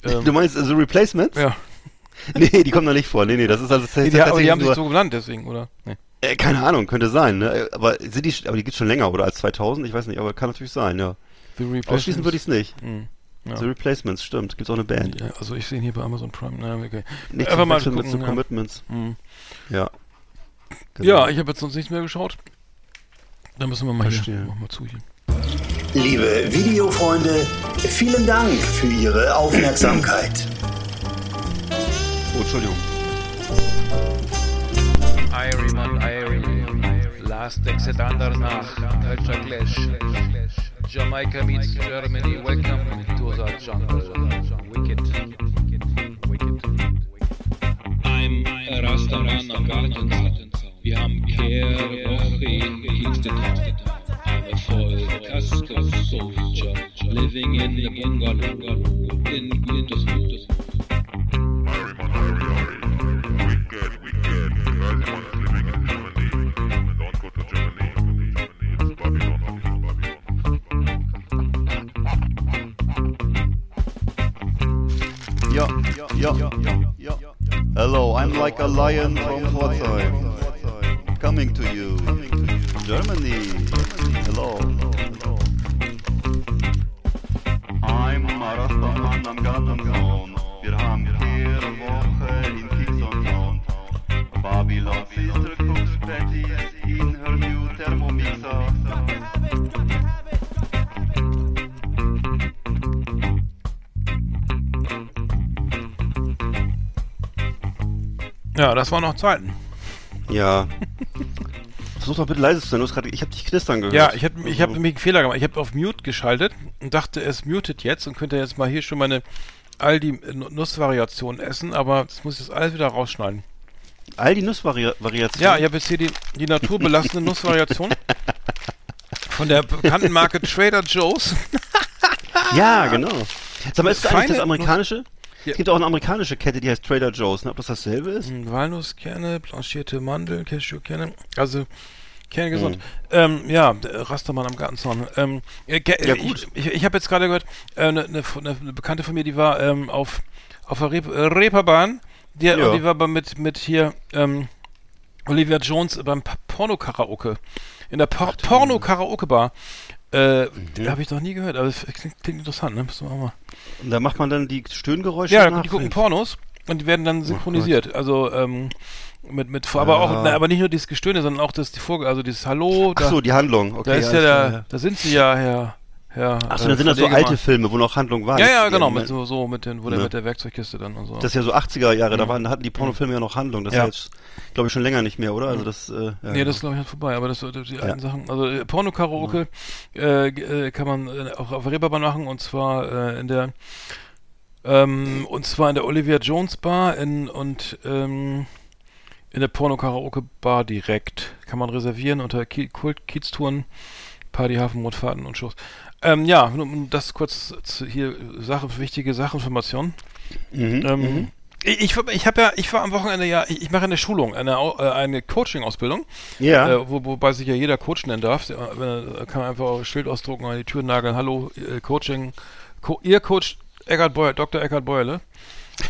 ähm, Du meinst also Replacements? Ja. nee, die kommen da nicht vor. Nee, nee, das ist also nee, die, die haben sich so genannt deswegen, oder? Nee. Äh, keine Ahnung, könnte sein, ne? Aber sind die aber die gibt's schon länger oder als 2000, ich weiß nicht, aber kann natürlich sein, ja. Ausschließen würde ich es nicht. Mhm. Ja. The Replacements, stimmt. Gibt es auch eine Band. Ja, also ich sehe hier bei Amazon Prime. Na, okay. Nicht Einfach mal gucken, mit so ja. Commitments. Mhm. Ja. Genau. Ja, ich habe jetzt sonst nichts mehr geschaut. Dann müssen wir mal Verstehe. hier, machen wir zu hier. Liebe Videofreunde, vielen Dank für Ihre Aufmerksamkeit. Oh, Entschuldigung. Irie, Irie. Last Exit Andernach, Deutscher Clash. Jamaica meets Germany. Welcome to the jungle. Wicked. Wicked. I'm Rastaman am Garten. Wir haben Kehrwoche in. I'm a soldier living in the bungalow in is living in Germany. To Germany. Is Babylon. Hello, I'm like a lion from Pforzheim. Coming to you. Germany. Hello. I'm Rastaman am Gartenzaun. Wir haben hier Woche in Kingston Town. Babylon Sister cooks patties in her new Thermomixer. Ja, das waren noch Zeiten. Ja. Versuch doch bitte leise zu sein. Du hast grad, ich habe dich knistern gehört. Ja, ich habe ich hab nämlich einen Fehler gemacht. Ich habe auf Mute geschaltet und dachte, es mutet jetzt und könnte jetzt mal hier schon meine Aldi Nussvariation essen, aber das muss ich jetzt alles wieder rausschneiden. Nussvariationen. Ja, ich habe jetzt hier die, die naturbelassene Nussvariation von der bekannten Marke Trader Joe's. Ja, genau. Sag mal, ist das eigentlich das amerikanische? Ja. Es gibt auch eine amerikanische Kette, die heißt Trader Joe's. Ne? Ob das dasselbe ist? Hm, Walnusskerne, blanchierte Mandeln, Cashewkerne, also Kerne gesund. Hm. Ähm, ja, Rastermann am Gartenzaun. Ähm, äh, Ja, gut. Ich, ich, ich habe jetzt gerade gehört, eine äh, ne, ne, ne Bekannte von mir, die war ähm, auf, auf der Rep äh, Reeperbahn, die, Ja. die war aber mit, mit hier ähm, Olivia Jones beim Porno-Karaoke. In der Por Porno-Karaoke-Bar. Äh, Mhm. Habe ich noch nie gehört, aber es klingt, klingt interessant, ne? Müssen wir auch mal. Und da macht man dann die Stöhngeräusche Ja, nach. die gucken Pornos und die werden dann synchronisiert. Also ähm, mit mit aber Ja. auch na, aber nicht nur dieses Gestöhne, sondern auch das die Vorge also dieses Hallo, Ach da, so, die Handlung. Okay, da ist ja der, da sind sie ja Herr Herr Ach so, äh, dann sind das so alte mal. Filme, wo noch Handlung war. Ja, ja, genau, mit so, so mit den wo der Ne. mit der Werkzeugkiste dann und so. Das ist ja so 80er Jahre, da Mhm. waren, da hatten die Pornofilme ja noch Handlung. Das Ja. ist jetzt, glaube ich, schon länger nicht mehr, oder? Also das, äh, ja, Nee, das ist glaube ich jetzt vorbei, aber das die Ja. alten Sachen. Also äh, Porno-Karaoke äh, äh, kann man äh, auch auf der Reeperbahn machen und zwar äh, in der ähm, und zwar in der Olivia Jones Bar in und ähm, in der Porno-Karaoke Bar direkt. Kann man reservieren unter Kult Kieztouren, Party, Hafenrundfahrten und Shows. Ähm, ja, nur um das kurz zu, hier Sache, wichtige Sachinformation. Mhm, Ähm, mhm. Ich, ich, habe ja, ich war am Wochenende ja, ich, ich mache eine Schulung, eine, äh, eine Coaching-Ausbildung, Ja. äh, wo, wobei sich ja jeder Coach nennen darf. Äh, äh, kann man einfach auch ein Schild ausdrucken, an die Tür nageln. Hallo, äh, Coaching, Co ihr Coach Eckhard Beuer, Dr. Eckhard Beule.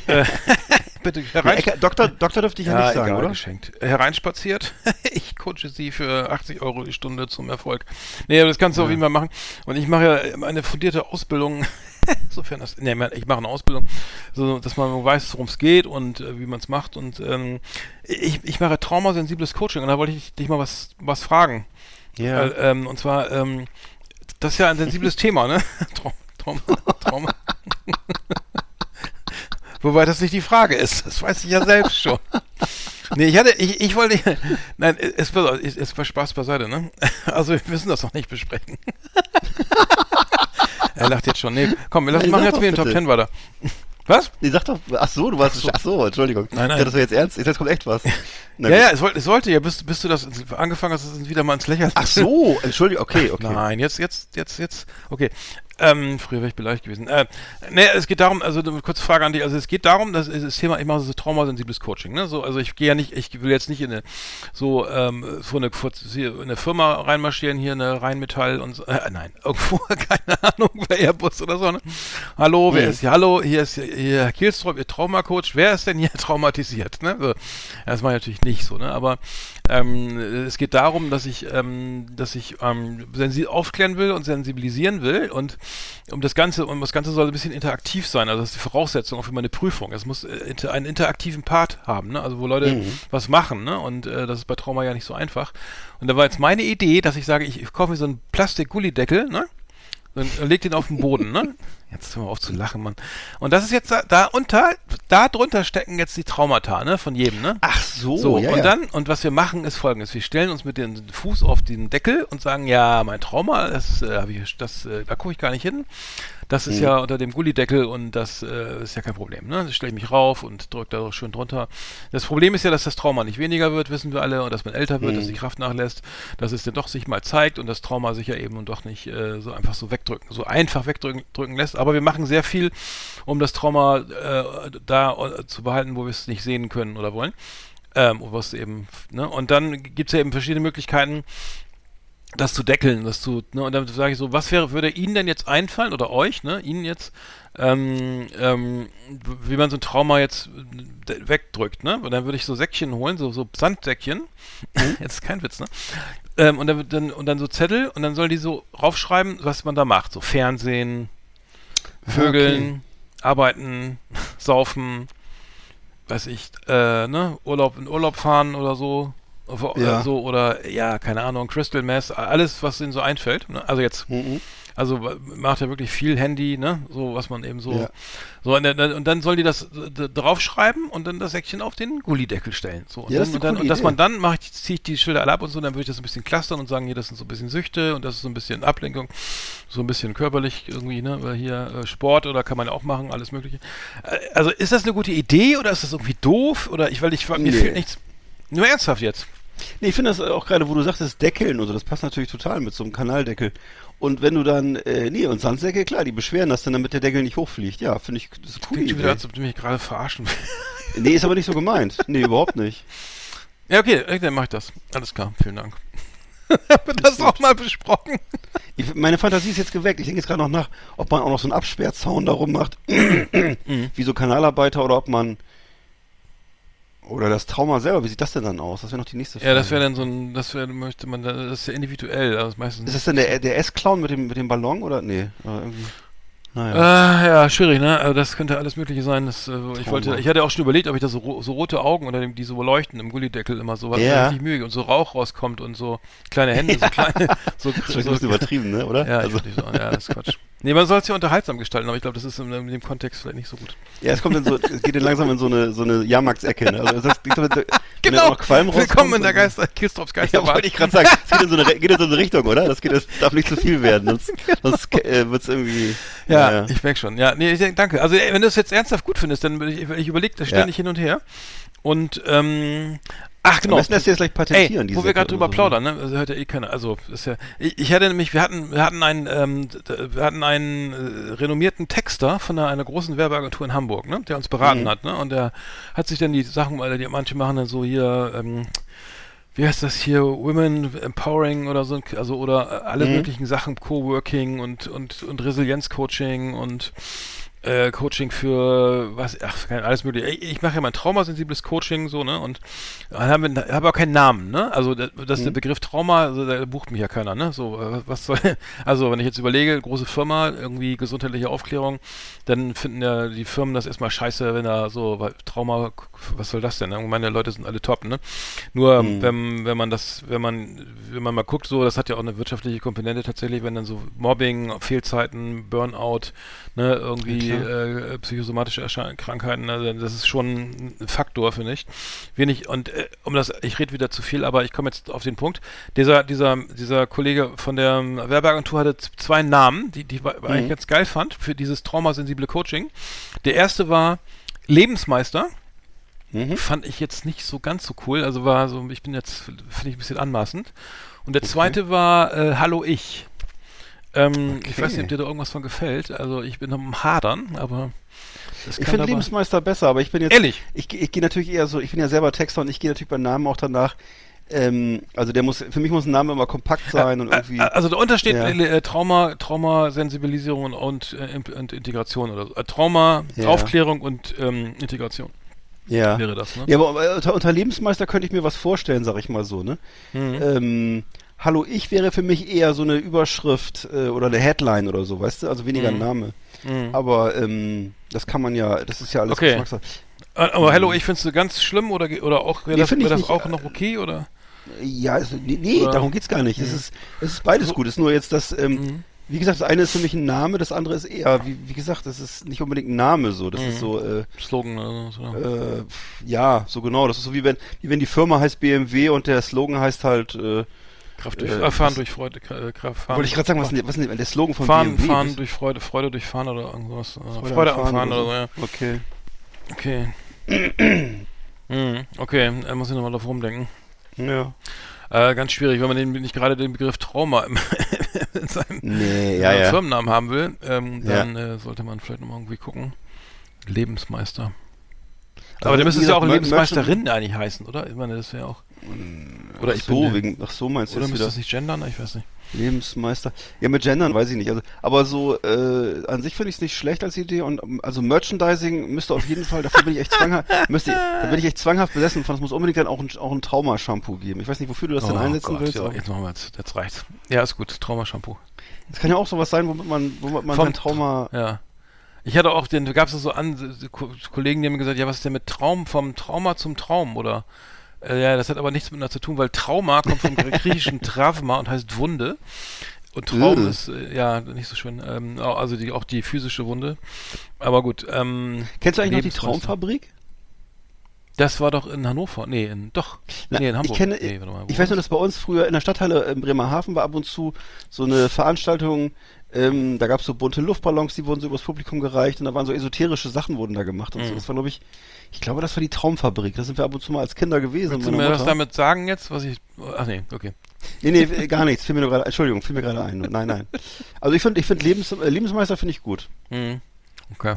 Äh, bitte herein. Ecker, Doktor, Doktor dürfte ich ja, nicht sagen, egal, oder? geschenkt. Äh, Hereinspaziert. ich coache sie für 80 Euro die Stunde zum Erfolg. Nee, aber das kannst du auf jeden Fall machen. Und ich mache ja eine fundierte Ausbildung. Sofern das, nee, ich mache eine Ausbildung, so dass man weiß, worum es geht und äh, wie man es macht. Und ähm, ich, ich mache traumasensibles Coaching und da wollte ich dich mal was, was fragen. Ja. Weil, ähm, und zwar, ähm, das ist ja ein sensibles Thema, ne? Traum, Trauma, Trauma. Wobei das nicht die Frage ist. Das weiß ich ja selbst schon. Nee, ich hatte, ich, ich wollte, nein, es es, es war Spaß beiseite, ne? Also wir müssen das noch nicht besprechen. er lacht jetzt schon. Nee, komm, wir lassen, machen jetzt mit den Top. Ten weiter. Was? Nee, sag doch, ach so, du warst, ach so, Entschuldigung. Nein, nein. Ja, das war jetzt ernst. Jetzt kommt echt was. Na Ja, gut. ja, es, wollte, es sollte ja, bis, bis du das angefangen hast, ist es wieder mal ins Lächerliche. Ach so, Entschuldigung, okay, okay. Nein, jetzt, jetzt, jetzt, jetzt. Okay. Ähm, früher wäre ich beleidigt gewesen. Äh, ne, es geht darum, also eine kurze Frage an dich. Also es geht darum, dass das Thema, ich mache so traumasensibles Coaching. Ne? So, also ich gehe ja nicht, ich will jetzt nicht in eine so ähm, so eine, in eine Firma reinmarschieren, hier eine Rheinmetall und so. Äh, nein, irgendwo, keine Ahnung, bei Airbus oder so. Ne? Hallo, wer Mhm. ist hier? Hallo, hier ist hier Herr Kielstrop, Ihr Traumacoach. Wer ist denn hier traumatisiert? Ne? So, das mache ich natürlich nicht so, ne? Aber ähm, es geht darum, dass ich, ähm, dass ich ähm, sensi- aufklären will und sensibilisieren will und um das Ganze, und das Ganze soll ein bisschen interaktiv sein. Also das ist die Voraussetzung auch für meine Prüfung. Es muss äh, inter, einen interaktiven Part haben, ne? Also wo Leute Mhm. was machen, ne? Und äh, das ist bei Trauma ja nicht so einfach. Und da war jetzt meine Idee, dass ich sage, ich, ich kaufe mir so einen Plastik-Gullideckel, ne? Dann äh, leg den auf den Boden, ne? Jetzt hör mal auf zu lachen, Mann. Und das ist jetzt da, da unter, da drunter stecken jetzt die Traumata, ne? Von jedem, ne? Ach so, So, ja, und ja. dann, und was wir machen, ist folgendes. Wir stellen uns mit dem Fuß auf den Deckel und sagen, ja, mein Trauma, das, äh, hab ich, das äh, da gucke ich gar nicht hin. Das ist Mhm. ja unter dem Gullideckel und das äh, ist ja kein Problem. Ne? Da stelle ich mich rauf und drücke da schön drunter. Das Problem ist ja, dass das Trauma nicht weniger wird, wissen wir alle, und dass man älter wird, Mhm. dass die Kraft nachlässt, dass es dann doch sich mal zeigt und das Trauma sich ja eben und doch nicht äh, so einfach so wegdrücken, so einfach wegdrücken drücken lässt. Aber wir machen sehr viel, um das Trauma äh, da äh, zu behalten, wo wir es nicht sehen können oder wollen. Ähm, was eben, ne? Und dann gibt es ja eben verschiedene Möglichkeiten, das zu deckeln, das zu, ne, und dann sage ich so, was wäre, würde Ihnen denn jetzt einfallen, oder euch, ne, Ihnen jetzt, ähm, ähm, wie man so ein Trauma jetzt äh, wegdrückt, ne? Und dann würde ich so Säckchen holen, so, so Sandsäckchen, jetzt ist kein Witz, ne? Ähm, und dann, dann, und dann so Zettel, und dann soll die so raufschreiben, was man da macht, so Fernsehen, Vögeln, Arbeiten, Saufen, weiß ich, äh, ne, Urlaub in Urlaub fahren oder so, Ja. so, oder ja, keine Ahnung, Crystal Mess, alles, was ihnen so einfällt. Ne? Also jetzt, Mhm. Also macht ja wirklich viel Handy, ne? So, was man eben so. Ja. So, und, dann- und dann sollen die das äh, draufschreiben und dann das Säckchen auf den Gullideckel stellen. So, und, Ja, dann, und, dann, und dass man dann mache ich, ziehe ich die Schilder alle ab und so, dann würde ich das ein bisschen clustern und sagen, hier, das sind so ein bisschen Süchte und das ist so ein bisschen Ablenkung, so ein bisschen körperlich irgendwie, ne? Weil hier äh, Sport oder kann man ja auch machen, alles Mögliche. Äh, also ist das eine gute Idee oder ist das irgendwie doof? Oder ich, weil ich, mir Nee. fehlt nichts. Nur ernsthaft jetzt. Nee, ich finde das auch gerade, wo du sagtest, Deckeln und so, das passt natürlich total mit so einem Kanaldeckel. Und wenn du dann, äh, nee, und Sandsäcke, klar, die beschweren das dann, damit der Deckel nicht hochfliegt. Ja, finde ich, das ist coole Klingt wieder, als ob du mich gerade verarschen willst. Nee, ist aber nicht so gemeint. Nee, überhaupt nicht. Ja, okay, dann mach ich das. Alles klar, vielen Dank. Haben wir das auch mal besprochen? Ich, meine Fantasie ist jetzt geweckt. Ich denke jetzt gerade noch nach, ob man auch noch so einen Absperrzaun darum macht, wie so Kanalarbeiter, oder ob man, oder das Trauma selber, wie sieht das denn dann aus? Das wäre noch die nächste Frage. Ja, das wäre dann so ein, das wäre, möchte man, da- das ist ja individuell, also meistens. Ist das denn der, der S-Clown mit dem, mit dem Ballon, oder? Nee, aber irgendwie, naja. Ah, ja, schwierig, ne? Also das könnte alles Mögliche sein. Das, äh, ich Trauma. wollte, ich hatte auch schon überlegt, ob ich da so, so rote Augen oder die so leuchten im Gullideckel immer so, was Ja. richtig Mühe und so Rauch rauskommt und so kleine Hände, so kleine, so, das ist so bisschen übertrieben, ne, oder? Ja, also, ich, so, ja, das ist Quatsch. Nee, man soll es ja unterhaltsam gestalten, aber ich glaube, das ist in, in dem Kontext vielleicht nicht so gut. ja, es kommt dann so, es geht dann langsam in so eine, so eine Jahrmarktsecke, ne? Also, das, ich glaube, wenn da Genau. Willkommen in der Geister, Kistrops Ja, Geisterbahn. wollte ich gerade sagen, es geht in, so eine, geht in so eine Richtung, oder? Das, geht, das darf nicht zu viel werden, sonst, sonst äh, wird's irgendwie... Ja, naja. ich merke schon. Ja, nee, denk, danke. Also wenn du es jetzt ernsthaft gut findest, dann würde ich, ich überlege das ständig hin und her. Und ähm, ach genau. lässt du jetzt gleich patentieren, Ey, wo wir gerade drüber so, plaudern, ne? Also hört ja eh keiner. Also ist ja. Ich, ich hatte nämlich, wir hatten, wir hatten einen, ähm, wir hatten einen äh, renommierten Texter von einer, einer großen Werbeagentur in Hamburg, ne? Der uns beraten Mhm. hat, ne? Und der hat sich dann die Sachen, weil die manche machen dann so hier. Ähm, wie heißt das hier, Women Empowering oder so, also oder äh, alle Mhm. möglichen Sachen, Coworking und und und Resilienzcoaching und äh, Coaching für was, ach, alles mögliche. Ich, ich mache ja mein traumasensibles Coaching so, ne? Und haben wir habe auch keinen Namen, ne? Also das, das der Mhm. Begriff Trauma, also da bucht mich ja keiner, ne? So, äh, was soll also wenn ich jetzt überlege, große Firma, irgendwie gesundheitliche Aufklärung, dann finden ja die Firmen das erstmal scheiße, wenn da so weil Trauma, was soll das denn? ne? Meine Leute sind alle top, ne? Nur Mhm. wenn, wenn man das, wenn man, wenn man mal guckt, so, das hat ja auch eine wirtschaftliche Komponente tatsächlich, wenn dann so Mobbing, Fehlzeiten, Burnout, ne, irgendwie Äh, psychosomatische Erschein Krankheiten, ne, das ist schon ein Faktor, finde ich. Wenig, und äh, um das, ich rede wieder zu viel, aber ich komme jetzt auf den Punkt. Dieser, dieser, dieser Kollege von der Werbeagentur hatte zwei Namen, die, die ich Mhm. eigentlich ganz geil fand für dieses traumasensible Coaching. Der erste war Lebensmeister Mhm. fand ich jetzt nicht so ganz so cool. Also war so, ich bin jetzt, finde ich ein bisschen anmaßend. Und der zweite war äh, Hallo Ich. Ähm, Ich Okay. weiß nicht, ob dir da irgendwas von gefällt. Also ich bin am Hadern, aber Ich finde Lebensmeister besser, aber ich bin jetzt... Ehrlich? Ich, ich gehe natürlich eher so, ich bin ja selber Texter und ich gehe natürlich bei Namen auch danach, ähm, also der muss, für mich muss ein Name immer kompakt sein und irgendwie... Ä- Also darunter steht Ja. äh, äh, Trauma, Traumasensibilisierung und, äh, Imp- und Integration oder so. Äh, Trauma, Ja. Aufklärung und ähm, Integration ja. wäre das, ne? Ja, aber äh, unter, unter Lebensmeister könnte ich mir was vorstellen, sag ich mal so, ne? Mhm. Ähm, Hallo, ich wäre für mich eher so eine Überschrift äh, oder eine Headline oder so, weißt du? Also weniger ein Mhm. Name. Mhm. Aber ähm, das kann man ja, das ist ja alles Okay. Geschmackssache. Äh, Aber Hello, ich findest du ganz schlimm oder, oder auch, wäre Nee, das, wär ich das nicht, auch noch okay oder? Ja, es, nee, nee Oder- darum geht's gar nicht. Es ist, es ist beides gut. Es ist nur jetzt das, ähm, Mhm. wie gesagt, das eine ist für mich ein Name, das andere ist eher, wie, wie gesagt, das ist nicht unbedingt ein Name so. Das Mhm. ist so, äh, Slogan oder so. äh, ja, so genau. Das ist so wie wenn, wie wenn die Firma heißt BMW und der Slogan heißt halt, äh, Kraft durch, Äh, äh, fahren durch Freude, äh, Kraft fahren. wollte ich gerade sagen, was ist denn, was ist denn der Slogan von fahren, BMW? fahren Was- durch Freude, Freude durch Fahren oder irgendwas. Äh, Freude Freude, am Fahren oder so, ja. Okay. Okay. mhm, okay, da muss ich nochmal drauf rumdenken. Ja. Äh, ganz schwierig, wenn man den, nicht gerade den Begriff Trauma im, in seinem Nee, äh, ja, ja. Firmennamen haben will, ähm, Ja. dann äh, sollte man vielleicht nochmal irgendwie gucken. Lebensmeister. Aber der müsste es ja auch Lebensmeisterin eigentlich heißen, oder? Ich meine, das wäre auch. Oder Ach ich so, bin, wegen, ach so meinst du Oder jetzt müsste das nicht gendern? Ich weiß nicht. Lebensmeister. Ja, mit Gendern weiß ich nicht. Also, aber so äh, an sich finde ich es nicht schlecht als Idee und ähm, also Merchandising müsste auf jeden Fall, dafür bin ich echt zwanghaft, müsste, da bin ich echt zwanghaft besessen von, es muss unbedingt dann auch ein, auch ein Trauma-Shampoo geben. Ich weiß nicht, wofür du das denn einsetzen Oh Gott, willst. ja, jetzt machen wir jetzt, jetzt reicht's. Ja, ist gut. Traumashampoo. Das kann ja auch sowas sein, womit man, womit man Vom- sein Trauma. Ja. Ich hatte auch den, da gab es so an, Kollegen, die haben gesagt, ja, was ist denn mit Traum, vom Trauma zum Traum, oder? Äh, ja, das hat aber nichts miteinander zu tun, weil Trauma kommt vom griechischen Trauma und heißt Wunde. Und Traum ist, äh, ja, nicht so schön. Ähm, also die, auch die physische Wunde. Aber gut. Ähm, Kennst du eigentlich noch die. Traumfabrik? Das war doch in Hannover. Nee, in, doch. Na, nee, in Hamburg. Ich kenne, nee, mal, ich weiß nur, dass bei uns früher in der Stadthalle in Bremerhaven war ab und zu so eine Veranstaltung, ähm, da gab es so bunte Luftballons, die wurden so übers Publikum gereicht und da waren so esoterische Sachen wurden da gemacht und so. Mhm. Das war, glaube ich, ich glaube, das war die Traumfabrik. Da sind wir ab und zu mal als Kinder gewesen. Willst du mir meiner das Mutter. damit sagen jetzt, was ich. Ach nee, okay. Nee, nee, äh, gar nichts. Fiel mir nur gerade, Entschuldigung, fiel mir gerade ein. Nein, nein. Also ich finde, ich finde Lebens, äh, Lebensmeister finde ich gut. Mhm. Okay.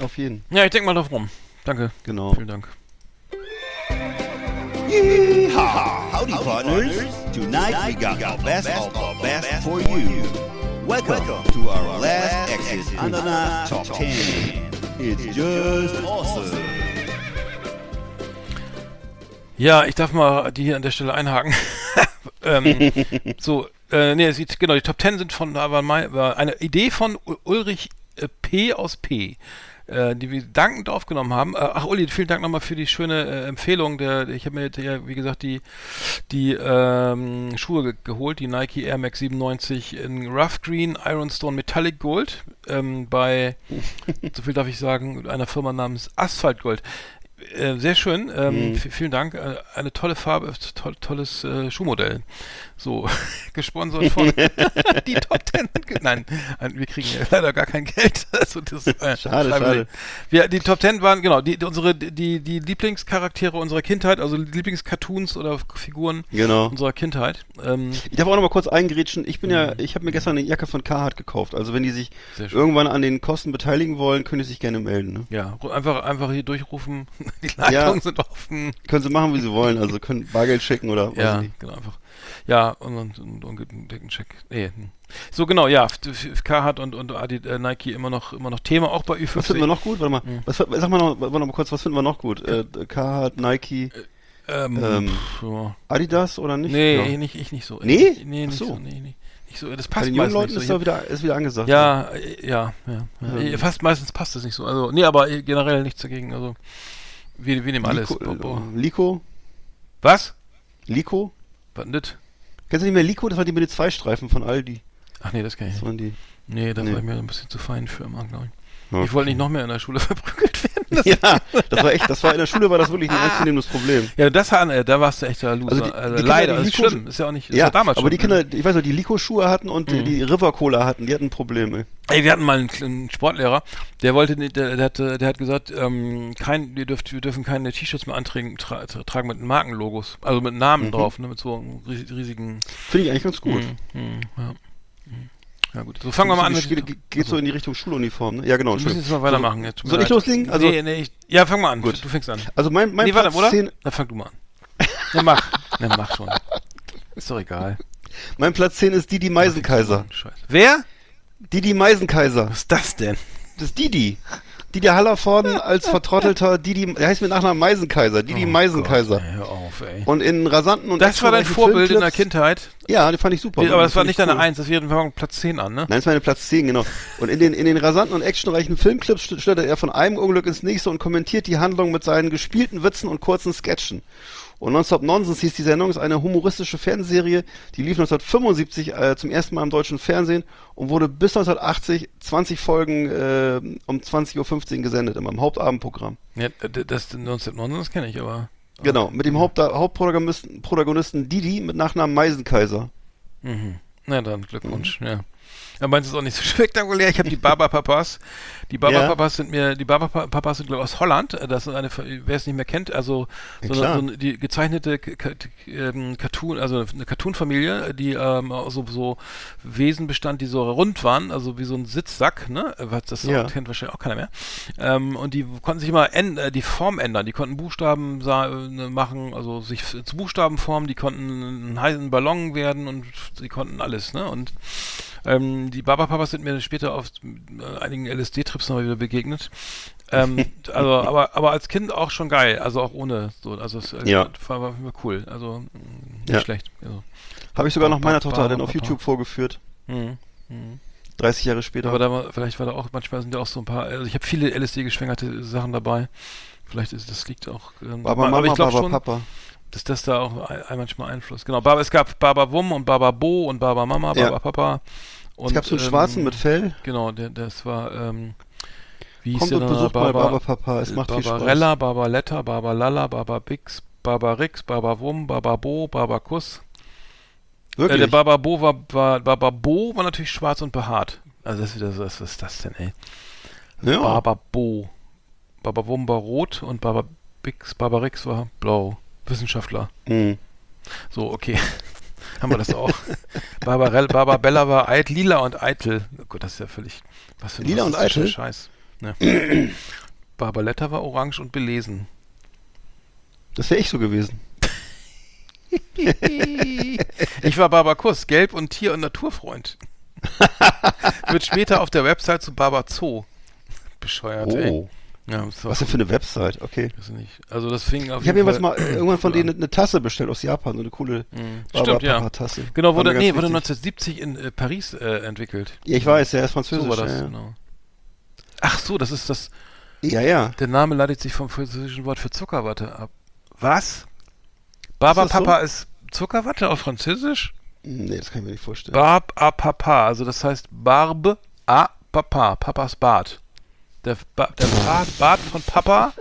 Auf jeden. Ja, ich denke mal drauf rum. Danke. Genau. Vielen Dank. Yeehaw! Howdy, partners. Tonight we got the best of the best for you. Welcome to our last exit Ananas Top 10. It's just awesome. Ja, ich darf mal die hier an der Stelle einhaken. ähm, so, äh, nee, sieht, genau, die Top 10 sind von, war, mein, war eine Idee von Ulrich äh, P. aus P. Äh, die wir dankend aufgenommen haben. Äh, ach, Uli, vielen Dank nochmal für die schöne äh, Empfehlung. Der, ich habe mir, ja, wie gesagt, die, die ähm, Schuhe ge geholt, die Nike Air Max 97 in Rough Green Ironstone Metallic Gold ähm, bei, so viel darf ich sagen, einer Firma namens Asphalt Gold. Äh, sehr schön, ähm, v- vielen Dank. Eine tolle Farbe, toll, tolles Schuhmodell. So, gesponsert von die Top Ten. Nein, äh, wir kriegen ja leider gar kein Geld. Also das, äh, Schade, schade. Wir, die Top Ten waren, genau, die, unsere, die, die Lieblingscharaktere unserer Kindheit, also Lieblingscartoons oder Figuren Genau. unserer Kindheit. Ähm, Ich darf auch noch mal kurz eingrätschen. Ich bin ja, ich habe mir gestern eine Jacke von Carhartt gekauft. Also wenn die sich irgendwann an den Kosten beteiligen wollen, können sie sich gerne melden. Ne? ja, einfach, einfach hier durchrufen. Die Leitungen Ja. sind offen. Können sie machen, wie sie wollen. Also können Bargeld schicken oder weiß Ja, genau, einfach. Ja, und, und, und, und einen Check. Nee. hm. So, genau, ja, Carhartt und, und Adi, äh, Nike immer noch, immer noch Thema, auch bei Ü50. Was finden wir noch gut? Warte mal. Mhm. Was, sag mal noch, warte mal kurz, was finden wir noch gut? Äh, Carhartt, Nike, Ähm, Ähm, pff, ja. Adidas oder nicht? Nee, Ja. ich nicht, ich nicht so. Nee? Ich, nee, nicht so. so. Nee, nee. Nicht so. Das Bei passt den jungen Leuten nicht ist so. da wieder, ist wieder angesagt. Ja, äh, ja, ja. ja. Ähm. Fast meistens passt es nicht so. Also, nee, aber äh, generell nichts dagegen. Also, wir, wir nehmen alles. Lico, äh, Lico, Was? Lico. Was denn das? Kennst du nicht mehr Lico? Das waren die mit den zwei Streifen von Aldi. Ach nee, das kann ich Das waren die. Nee, da Nee. war mir ein bisschen zu fein für immer, glaube ich. Okay. Ich wollte nicht noch mehr in der Schule verprügelt werden. Das Ja, das war echt, das war in der Schule war das wirklich ein ernstzunehmendes Problem. Ja, das hat, äh, da warst du echt der Loser. Also Also die- die Kinder, leider, die das ist Lico- schlimm. Ist ja auch nicht, Ja, damals aber die. Kinder, ich weiß noch, die Lico-Schuhe hatten und die- Mhm. die River-Cola hatten, die hatten Probleme. Ey, wir hatten mal einen, einen Sportlehrer, der wollte, der, der, hat, der hat gesagt, ähm, kein, wir, dürft, wir dürfen keine T-Shirts mehr antragen, tra, tra, tragen mit Markenlogos, also mit Namen Mhm. drauf, ne, mit so riesigen. Finde ich eigentlich ganz gut. Mhm, mhm, ja. Ja gut. So fangen wir mal an. Geht, mit- geht, geht so in die Richtung Schuluniform, ne? Ja, genau. wir müssen jetzt mal weitermachen. Jetzt, tut mir Soll ich loslegen? Also- nee, nee, ich, ja, fang mal an. Gut. Du fängst an. Also mein, mein nee, warte, Platz oder? 10, Dann fang du mal an. Ja, mach. ja, mach schon. Ist doch egal. mein Platz 10 ist Didi Meisenkaiser. Scheiße. Wer? Didi Meisenkaiser. Was ist das denn? Das ist Didi. Didi Hallervorden als vertrottelter Didi, der heißt mit Nachnamen Meisenkaiser. Didi Oh Meisenkaiser. Gott, ey, hör auf, ey. Und in rasanten und Das war dein actionreichen Vorbild in der Filmclips- Kindheit. Ja, den fand ich super. Nee, aber Den das war nicht ich deine cool. Eins, das wäre wir Platz 10 an, ne? Nein, das war meine Platz 10, genau. Und in den, in den rasanten und actionreichen Filmclips schlittert er von einem Unglück ins nächste und kommentiert die Handlung mit seinen gespielten Witzen und kurzen Sketchen. Und Nonstop Nonsense hieß die Sendung, ist eine humoristische Fernsehserie, die lief 1975 äh, zum ersten Mal im deutschen Fernsehen und wurde bis 1980 20 Folgen äh, um 20.15 Uhr gesendet, immer im Hauptabendprogramm. Ja, das 1909, das kenne ich, aber. Genau, mit dem Haupt Hauptprotagonisten Protagonisten Didi mit Nachnamen Meisenkaiser. Mhm. Na dann, Glückwunsch, ja. Ja, meins ist auch nicht so spektakulär. Ich habe die Barberpapas. Die Barberpapas sind mir, die Barberpapas sind glaube ich aus Holland. Das ist eine, wer es nicht mehr kennt, also Ja, so, eine, so eine, die gezeichnete ähm, Cartoon, also eine Cartoon-Familie, die ähm, so, so Wesen bestand, die so rund waren, also wie so ein Sitzsack, ne? Was das Ja. kennt wahrscheinlich auch keiner mehr. Ähm, und die konnten sich immer äh, die Form ändern. Die konnten Buchstaben äh, machen, also sich zu Buchstaben formen. Die konnten einen heißen Ballon werden und sie konnten alles, ne? Und ähm, die Barberpapas sind mir später auf äh, einigen LSD-Trips noch wieder begegnet. Ähm, also, aber, aber als Kind auch schon geil, also auch ohne so, also es äh, Ja. war, war cool, also mh, nicht Ja. schlecht. Also, Habe ich sogar noch meiner Tochter dann auf YouTube vorgeführt. mh, mh. 30 Jahre später. Aber da war, vielleicht war da auch, manchmal sind ja auch so ein paar, also ich habe viele LSD-geschwängerte Sachen dabei. Vielleicht ist das liegt auch. Ähm, Baba aber Mama, ich glaube Baba schon, Papa. dass das da auch ein, ein- manchmal Einfluss. Genau, Baba, es gab Baba Wum und Baba Bo und Baba Mama, Baba Ja. Papa. Und, Es gab so einen ähm, schwarzen mit Fell. Genau, der, das war, ähm, wie Kommt und besucht mal Baba Papa. Es macht viel Spaß. Barbarella, Barbalala, Barbabix, Barbarix, Babawum, Bababo, Babakuss. Äh, Wirklich? der Bababo war, war, Bababo war natürlich schwarz und behaart. Also das ist wieder so, was ist das denn, ey? ja. Bababo. Babawum war rot und Bababix, Barbarix war blau. Wissenschaftler. Hm. So, okay. Haben wir das auch. Barbarell, Barbabella war eit, lila und eitel. Oh Gott, das ist ja völlig. Was für ein Lila und eitel? Scheiß. Ne. Barbaletta war orange und belesen. Das wäre ich so gewesen. Ich war Barbakuss, gelb und Tier- und Naturfreund. Wird später auf der Website zu Baba Zoo. Bescheuert, ey. Oh. Ja, das war Was denn für eine Website? Okay. weiß nicht. Also das fing auf Ich habe jedenfalls mal äh, irgendwann von denen eine Tasse bestellt aus Japan, so eine coole Mhm. Stimmt, ja. Tasse. Genau, wurde, nee, wurde wichtig. 1970 in äh, Paris äh, entwickelt. Ja, ich weiß, der ist französisch. So war das, ja, ja. genau. Ach so, das ist das. ja, ja. Der Name leitet sich vom französischen Wort für Zuckerwatte ab. Was? Baba Ist das so? Papa ist Zuckerwatte auf Französisch? Nee, das kann ich mir nicht vorstellen. Barb a Papa, also das heißt Barbe a Papa, Papas Bart. Der, ba der Bart, Bart von Papa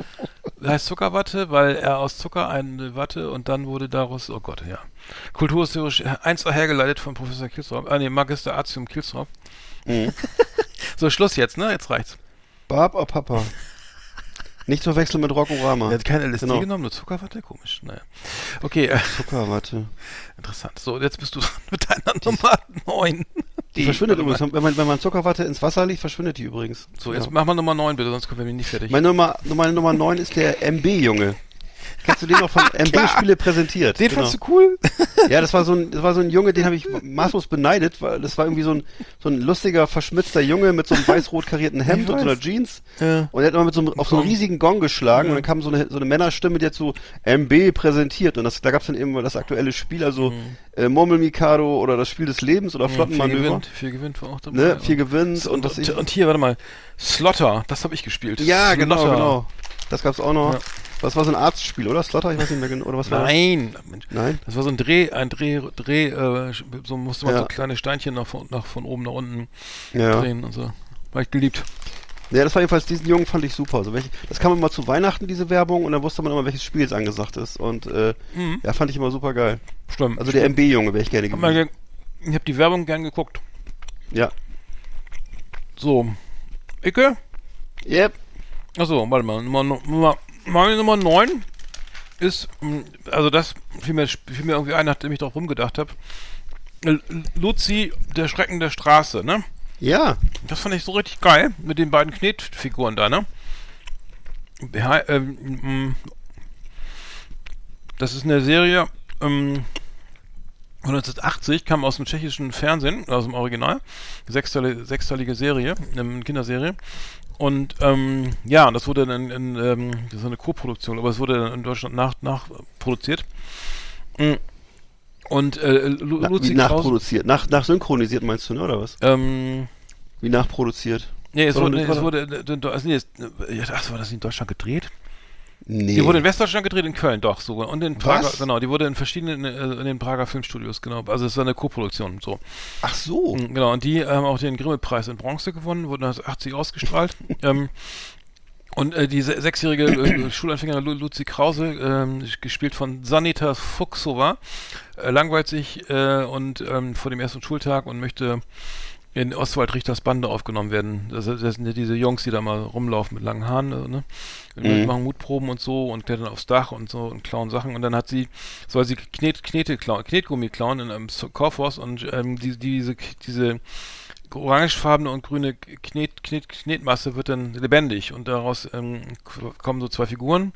heißt Zuckerwatte, weil er aus Zucker eine Watte und dann wurde daraus, oh Gott, ja. Kulturhistorisch eins hergeleitet von Professor Kielstrop, ah nee, Magister Artium Kielstrop. Mhm. So, Schluss jetzt, ne? Jetzt reicht's. Barb a Papa. Nicht zu verwechseln mit Rockorama. Er hat keine LSD Genau. genommen, nur Zuckerwatte? Komisch, naja. Okay, äh, Zuckerwatte. interessant. So, jetzt bist du dran mit deiner Nummer 9. Die verschwindet übrigens. Wenn man, wenn man Zuckerwatte ins Wasser legt, verschwindet die übrigens. So, jetzt Ja. mach mal Nummer 9 bitte, sonst kommen wir nicht fertig. Meine Nummer, meine Nummer 9 ist der MB-Junge. Kennst du den noch von MB-Spiele präsentiert? Den Genau. fandst du cool? Ja, das war so ein, das war so ein Junge, den habe ich maßlos beneidet, weil das war irgendwie so ein, so ein lustiger, verschmitzter Junge mit so einem weiß-rot karierten Hemd und so einer. Jeans. Ja. Und er hat immer mit so einem, auf so einen riesigen Gong geschlagen und dann kam so eine, so eine Männerstimme, die hat so MB präsentiert und das, da gab's dann eben das aktuelle Spiel, also äh, Murmel Mikado oder das Spiel des Lebens oder Viel Flottenmanöver. gewinnt, viel gewinnt war auch dabei. Ne, viel gewinnt und, und, was und, ich, und hier, warte mal, Slotter, das habe ich gespielt. ja, genau, Slotter. genau. Das gab's auch noch. Ja. Das war so ein Arztspiel, oder? Slotter, ich weiß nicht mehr genau, oder was war das? Nein, Mensch. Nein? Das war so ein Dreh, ein Dreh, Dreh, äh, so musste man Ja. so kleine Steinchen nach, von- nach von oben nach unten Ja. drehen und so. War ich geliebt. Ja, das war jedenfalls, diesen Jungen fand ich super. Also welche, das kam immer zu Weihnachten, diese Werbung, und dann wusste man immer, welches Spiel jetzt angesagt ist. Und äh, Mhm. ja, fand ich immer super geil. Stimmt. Also der MB-Junge wäre ich gerne gewesen. ge- ich habe die Werbung gern geguckt. Ja. So. Icke? Yep. Achso, warte mal. Nummer, Nummer, meine Nummer 9 ist, mh, also das fiel mir, fiel mir irgendwie ein, nachdem ich drauf rumgedacht habe. Luzi, der Schrecken der Straße, ne? Ja. Das fand ich so richtig geil mit den beiden Knetfiguren da, ne? Ja, ähm, mm, das ist eine Serie ähm, von 1980, kam aus dem tschechischen Fernsehen, aus dem Original. Sechsteilige, sechsteilige Serie, eine Kinderserie. Und ähm, ja, das wurde dann in, ähm, das ist eine Co-Produktion, aber es wurde dann in Deutschland nach, nachproduziert. Mm. Und äh, Lu Na, Luzi wie nachproduziert. Nach, nachsynchronisiert meinst du, ne, oder was? ähm, Wie nachproduziert? Nee, es wurde, nee, es wurde, äh, also nee, es, äh, ach, war das in Deutschland gedreht? Nee. Die wurde in Westdeutschland gedreht, in Köln, doch, sogar. Und in Prager, Was? genau, die wurde in verschiedenen, äh, in den Prager Filmstudios, genau. Also es war eine Co-Produktion, so. Ach so. Mhm, Genau, und die haben auch den Grimme-Preis in Bronze gewonnen, wurden 1980 ausgestrahlt. ähm, und äh, die se sechsjährige äh, Schulanfängerin Lu Luzi Krause, ähm, gespielt von Sanita Fuchsova, äh, langweilt sich äh, und ähm, vor dem ersten Schultag und möchte in Oswald Richters Bande aufgenommen werden. Das, das sind ja diese Jungs, die da mal rumlaufen mit langen Haaren, äh, ne? Mhm. Machen Mutproben und so und klettern aufs Dach und so und klauen Sachen. Und dann hat sie, soll sie Knet, Knete klauen, Knetgummi klauen in einem Kaufhaus und ähm, die, diese, diese orangefarbene und grüne Knet, Knet, Knetmasse wird dann lebendig und daraus ähm, kommen so zwei Figuren,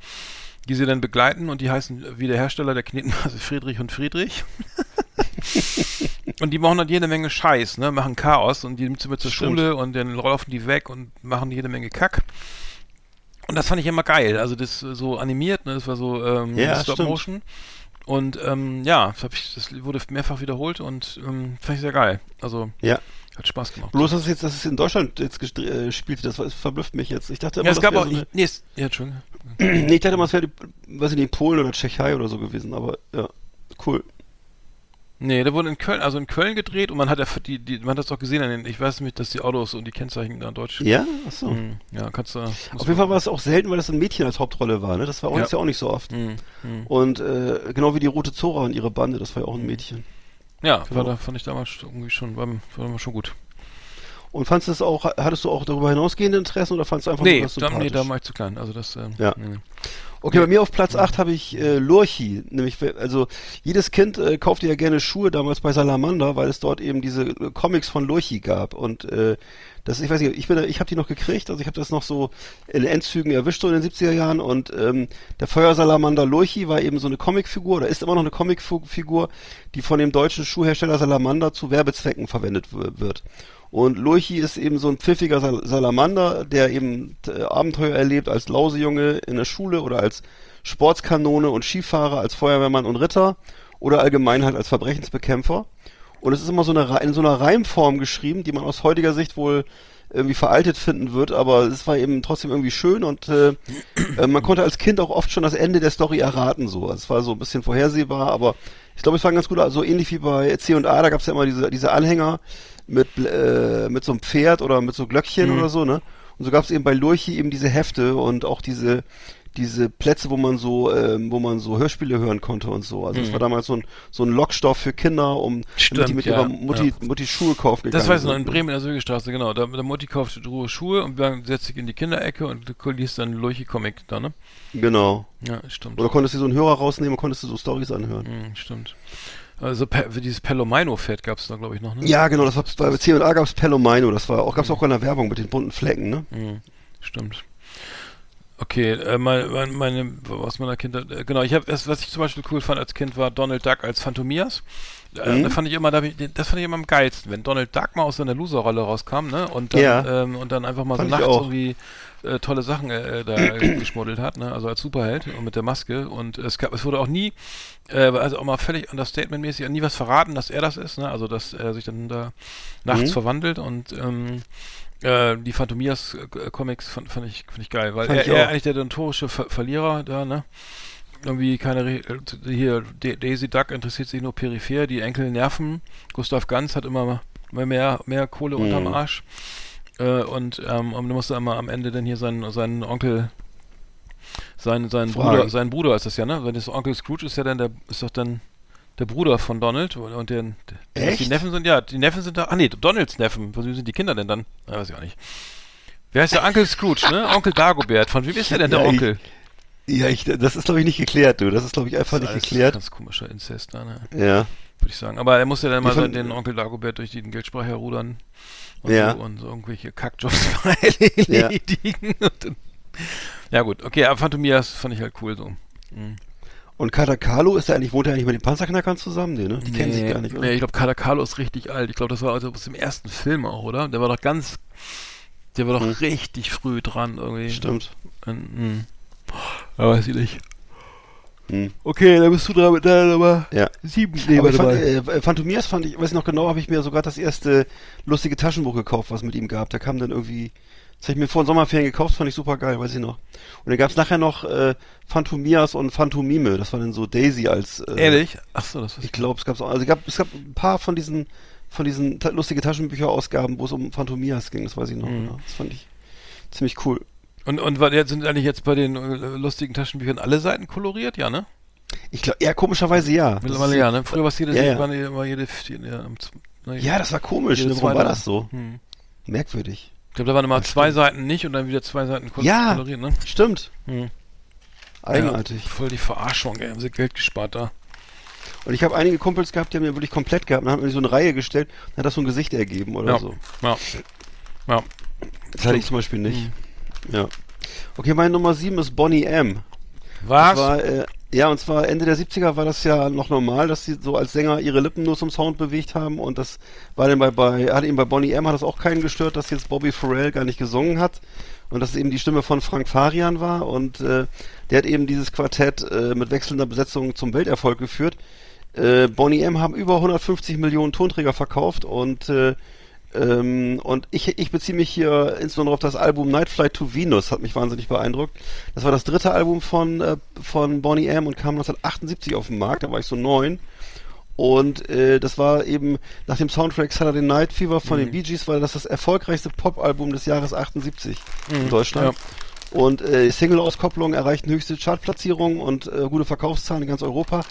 die sie dann begleiten und die heißen wie der Hersteller der Knetmasse Friedrich und Friedrich. und die machen dann jede Menge Scheiß, ne, machen Chaos und die nimmt sie mit zur Stimmt. Schule und dann laufen die weg und machen jede Menge Kack. Und das fand ich immer geil. Also das äh, so animiert, ne? Das war so ähm, Ja, Stop stimmt. Motion. Und ähm, ja, das, ich, das wurde mehrfach wiederholt und ähm, fand ich sehr geil. Also Ja. hat Spaß gemacht. Bloß, dass es jetzt, dass es in Deutschland jetzt äh, das, war- das verblüfft mich jetzt. Ich dachte immer, ja, es gab wäre auch. so eine, nee, es, ja, Entschuldigung. nee, ich dachte immer, es wäre, weiß ich nicht, Polen oder Tschechei oder so gewesen, aber ja, cool. Nee, der wurde in Köln, also in Köln gedreht und man hat ja die, die, man hat das auch gesehen an den, ich weiß nicht, dass die Autos und die Kennzeichen da in Deutsch. Ja? Achso. Hm, ja, kannst du. Auf jeden Fall war es auch selten, weil das ein Mädchen als Hauptrolle war, ne? Das war auch, Ja. ja auch nicht so oft. Hm, hm. Und äh, genau wie die Rote Zora und ihre Bande, das war ja auch ein Mädchen. Ja, Genau. war da, fand ich damals irgendwie schon, war, war schon gut. Und fandst du es auch, hattest du auch darüber hinausgehende Interessen oder fandst du einfach Nee, nur das da, nee, sympathisch? da war ich zu klein. Also das, ähm, Ja. nee. Okay, bei mir auf Platz 8 habe ich äh, Lurchi, nämlich also jedes Kind äh, kaufte ja gerne Schuhe damals bei Salamander, weil es dort eben diese äh, Comics von Lurchi gab. Und äh, das ich weiß nicht, ich bin da- ich habe die noch gekriegt, also ich habe das noch so in Endzügen erwischt so in den 70er Jahren. Und ähm, der Feuersalamander Lurchi war eben so eine Comicfigur oder ist immer noch eine Comicfigur, die von dem deutschen Schuhhersteller Salamander zu Werbezwecken verwendet wird. Und Lurchi ist eben so ein pfiffiger Sal Salamander, der eben äh, Abenteuer erlebt als Lausejunge in der Schule oder als Sportskanone und Skifahrer, als Feuerwehrmann und Ritter oder allgemein halt als Verbrechensbekämpfer. Und es ist immer so eine, in so einer Reimform geschrieben, die man aus heutiger Sicht wohl irgendwie veraltet finden wird, aber es war eben trotzdem irgendwie schön und äh, äh, man konnte als Kind auch oft schon das Ende der Story erraten. So, Also es war so ein bisschen vorhersehbar, aber ich glaube, es war ganz gut, also ähnlich wie bei C und A, da gab es ja immer diese, diese Anhänger mit äh, mit so einem Pferd oder mit so Glöckchen oder so, ne? Und so gab es eben bei Lurchi eben diese Hefte und auch diese diese Plätze, wo man so, ähm, wo man so Hörspiele hören konnte und so. Also es war damals so ein so ein Lockstoff für Kinder, um damit die Stimmt, mit ja, ihrer Mutti, ja. Mutti Schuhe kaufen gegangen Das weiß ich noch, in. Bremen in der Sögestraße, genau. Da, der Mutti kauft rohe Schuhe und dann setzt sich in die Kinderecke und du liest dann Lurchi-Comic da, ne? Genau. Ja, stimmt. Oder konntest du so einen Hörer rausnehmen und konntest du so Stories anhören. Hm, stimmt. Also dieses Pelomino-Pferd gab es da, glaube ich, noch, ne? Ja, genau, das war bei C&A gab's Pelomino, das war auch, gab's auch in der Werbung mit den bunten Flecken, ne? Hm, stimmt. Okay, äh, meine, meine, aus meiner Kindheit, äh, genau, ich habe, was ich zum Beispiel cool fand als Kind, war Donald Duck als Phantomias. Äh, Mhm. Da fand ich immer, da das fand ich immer am geilsten, wenn Donald Duck mal aus seiner Loser-Rolle rauskam, ne? Und dann, Ja. ähm, und dann einfach mal Fand so nachts irgendwie äh, tolle Sachen äh, da geschmuddelt hat, ne? Also als Superheld und mit der Maske. Und es gab, es wurde auch nie, äh, also auch mal völlig understatement-mäßig, nie was verraten, dass er das ist, ne? Also dass er sich dann da nachts Mhm. verwandelt und ähm, äh, die Phantomias äh, Comics fand, fand ich fand ich geil, weil er, er eigentlich der notorische Ver Verlierer da, ne? Irgendwie keine Re hier Da- Daisy Duck interessiert sich nur peripher, die Enkel nerven. Gustav Ganz hat immer mehr mehr, mehr Kohle Mhm. unterm Arsch. Äh, und ähm, und du musst immer am Ende dann hier seinen seinen Onkel sein, sein. Bruder, sein Bruder ist das ja, ne? Wenn das Onkel Scrooge ist ja dann der, ist doch dann der Bruder von Donald und der, der Echt? die Neffen sind, ja, die Neffen sind da, ah nee, Donalds Neffen, von wem sind die Kinder denn dann? Ja, weiß ich auch nicht. Wer heißt der Onkel Scrooge, ne? Onkel Dagobert, von wem ist der denn der Ja, ich- Onkel? Ja, ich, das ist glaube ich nicht geklärt, du. Das ist glaube ich einfach Das nicht ist alles geklärt. Ganz komischer Inzest da, ne? Ja. Würde ich sagen. Aber er muss ja dann mal fand- den Onkel Dagobert durch den Geldspeicher herrudern und, Ja. so, und so irgendwelche Kackjobs Ja. erledigen. Dann, ja gut, okay, aber Phantomias fand ich halt cool so. Mhm. Und Katakalo ist er eigentlich, wohnt er eigentlich mit den Panzerknackern zusammen? Nee, ne? Die kennen sich gar nicht, oder? Nee, ich glaube, Carlo ist richtig alt. Ich glaube, das war also aus dem ersten Film auch, oder? Der war doch ganz, der war doch Hm. richtig früh dran irgendwie. Stimmt. Und, hm. Aber weiß ich nicht. Hm. Okay, dann bist du dran mit deiner Nummer Ja. sieben. Nee, Aber ich fand, mal. äh, Phantomias fand ich, weiß ich noch genau, habe ich mir sogar das erste lustige Taschenbuch gekauft, was mit ihm gab. Da kam dann irgendwie, das habe ich mir vor den Sommerferien gekauft, fand ich super geil, weiß ich noch. Und dann gab es nachher noch äh, Phantomias und Phantomime, das war dann so Daisy als äh, Ehrlich? Achso, das Ich ist glaube, es gab also es gab, es gab ein paar von diesen von diesen ta lustige Taschenbücherausgaben, wo es um Phantomias ging, das weiß ich noch. Mhm. Ja, das fand ich ziemlich cool. Und, und war- sind eigentlich jetzt bei den äh, lustigen Taschenbüchern alle Seiten koloriert, ja, ne? Ich glaube, ja, komischerweise ja. Mittlerweile ja, ne? Früher war es jede, Ja, ja. War jede, jede, ja, ne, Ja, das war komisch. Ne? Warum war das so? Hm. Merkwürdig. Ich glaube, da waren immer Das zwei stimmt. Seiten nicht und dann wieder zwei Seiten kol Ja. koloriert, ne? Stimmt. Hm. Eigenartig. Ja, voll die Verarschung, ey. Haben sie Geld gespart da. Und ich habe einige Kumpels gehabt, die haben mir wirklich komplett gehabt. Dann haben wir so eine Reihe gestellt, dann hat das so ein Gesicht ergeben oder Ja. so. Ja. Ja. Das hatte ich zum Beispiel nicht. Hm. Ja. Okay, meine Nummer 7 ist Bonnie M. Was? War, äh, Ja, und zwar Ende der 70er war das ja noch normal, dass sie so als Sänger ihre Lippen nur zum Sound bewegt haben und das war dann bei, bei hat eben bei Bonnie M hat das auch keinen gestört, dass jetzt Bobby Farrell gar nicht gesungen hat und dass es eben die Stimme von Frank Farian war und äh, der hat eben dieses Quartett äh, mit wechselnder Besetzung zum Welterfolg geführt. Äh, Bonnie M haben über 150 Millionen Tonträger verkauft und äh, ähm, und ich, ich beziehe mich hier insbesondere auf das Album Night Flight to Venus, hat mich wahnsinnig beeindruckt. Das war das dritte Album von, äh, von Bonnie M und kam 1978 auf den Markt, da war ich so neun. Und äh, das war eben nach dem Soundtrack Saturday Night Fever von den Bee Gees, war das das erfolgreichste Popalbum des Jahres 78 in Deutschland. Und äh, Single-Auskopplungen erreichten höchste Chartplatzierungen und äh, gute Verkaufszahlen in ganz Europa.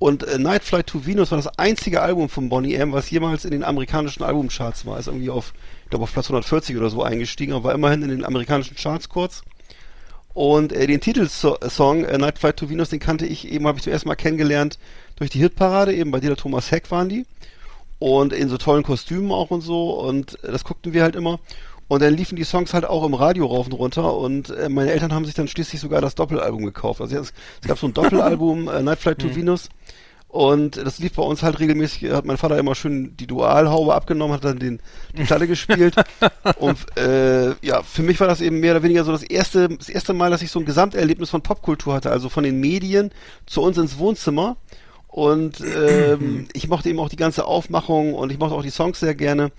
Und äh, Night Flight to Venus war das einzige Album von Bonnie M, was jemals in den amerikanischen Albumcharts war. Ist irgendwie auf, ich glaube, auf Platz 140 oder so eingestiegen, aber war immerhin in den amerikanischen Charts kurz. Und äh, den Titelsong äh, Night Flight to Venus, den kannte ich eben, habe ich zuerst mal kennengelernt durch die Hitparade, eben bei Dieter Thomas Heck waren die. Und in so tollen Kostümen auch und so. Und äh, das guckten wir halt immer. Und dann liefen die Songs halt auch im Radio rauf und runter. Und äh, meine Eltern haben sich dann schließlich sogar das Doppelalbum gekauft. Also es, es gab so ein Doppelalbum, äh, Night Flight to Venus. Und das lief bei uns halt regelmäßig, hat mein Vater immer schön die Dualhaube abgenommen, hat dann den, die Platte gespielt. Und äh, ja, für mich war das eben mehr oder weniger so das erste, das erste Mal, dass ich so ein Gesamterlebnis von Popkultur hatte, also von den Medien zu uns ins Wohnzimmer. Und ähm, ich mochte eben auch die ganze Aufmachung und ich mochte auch die Songs sehr gerne.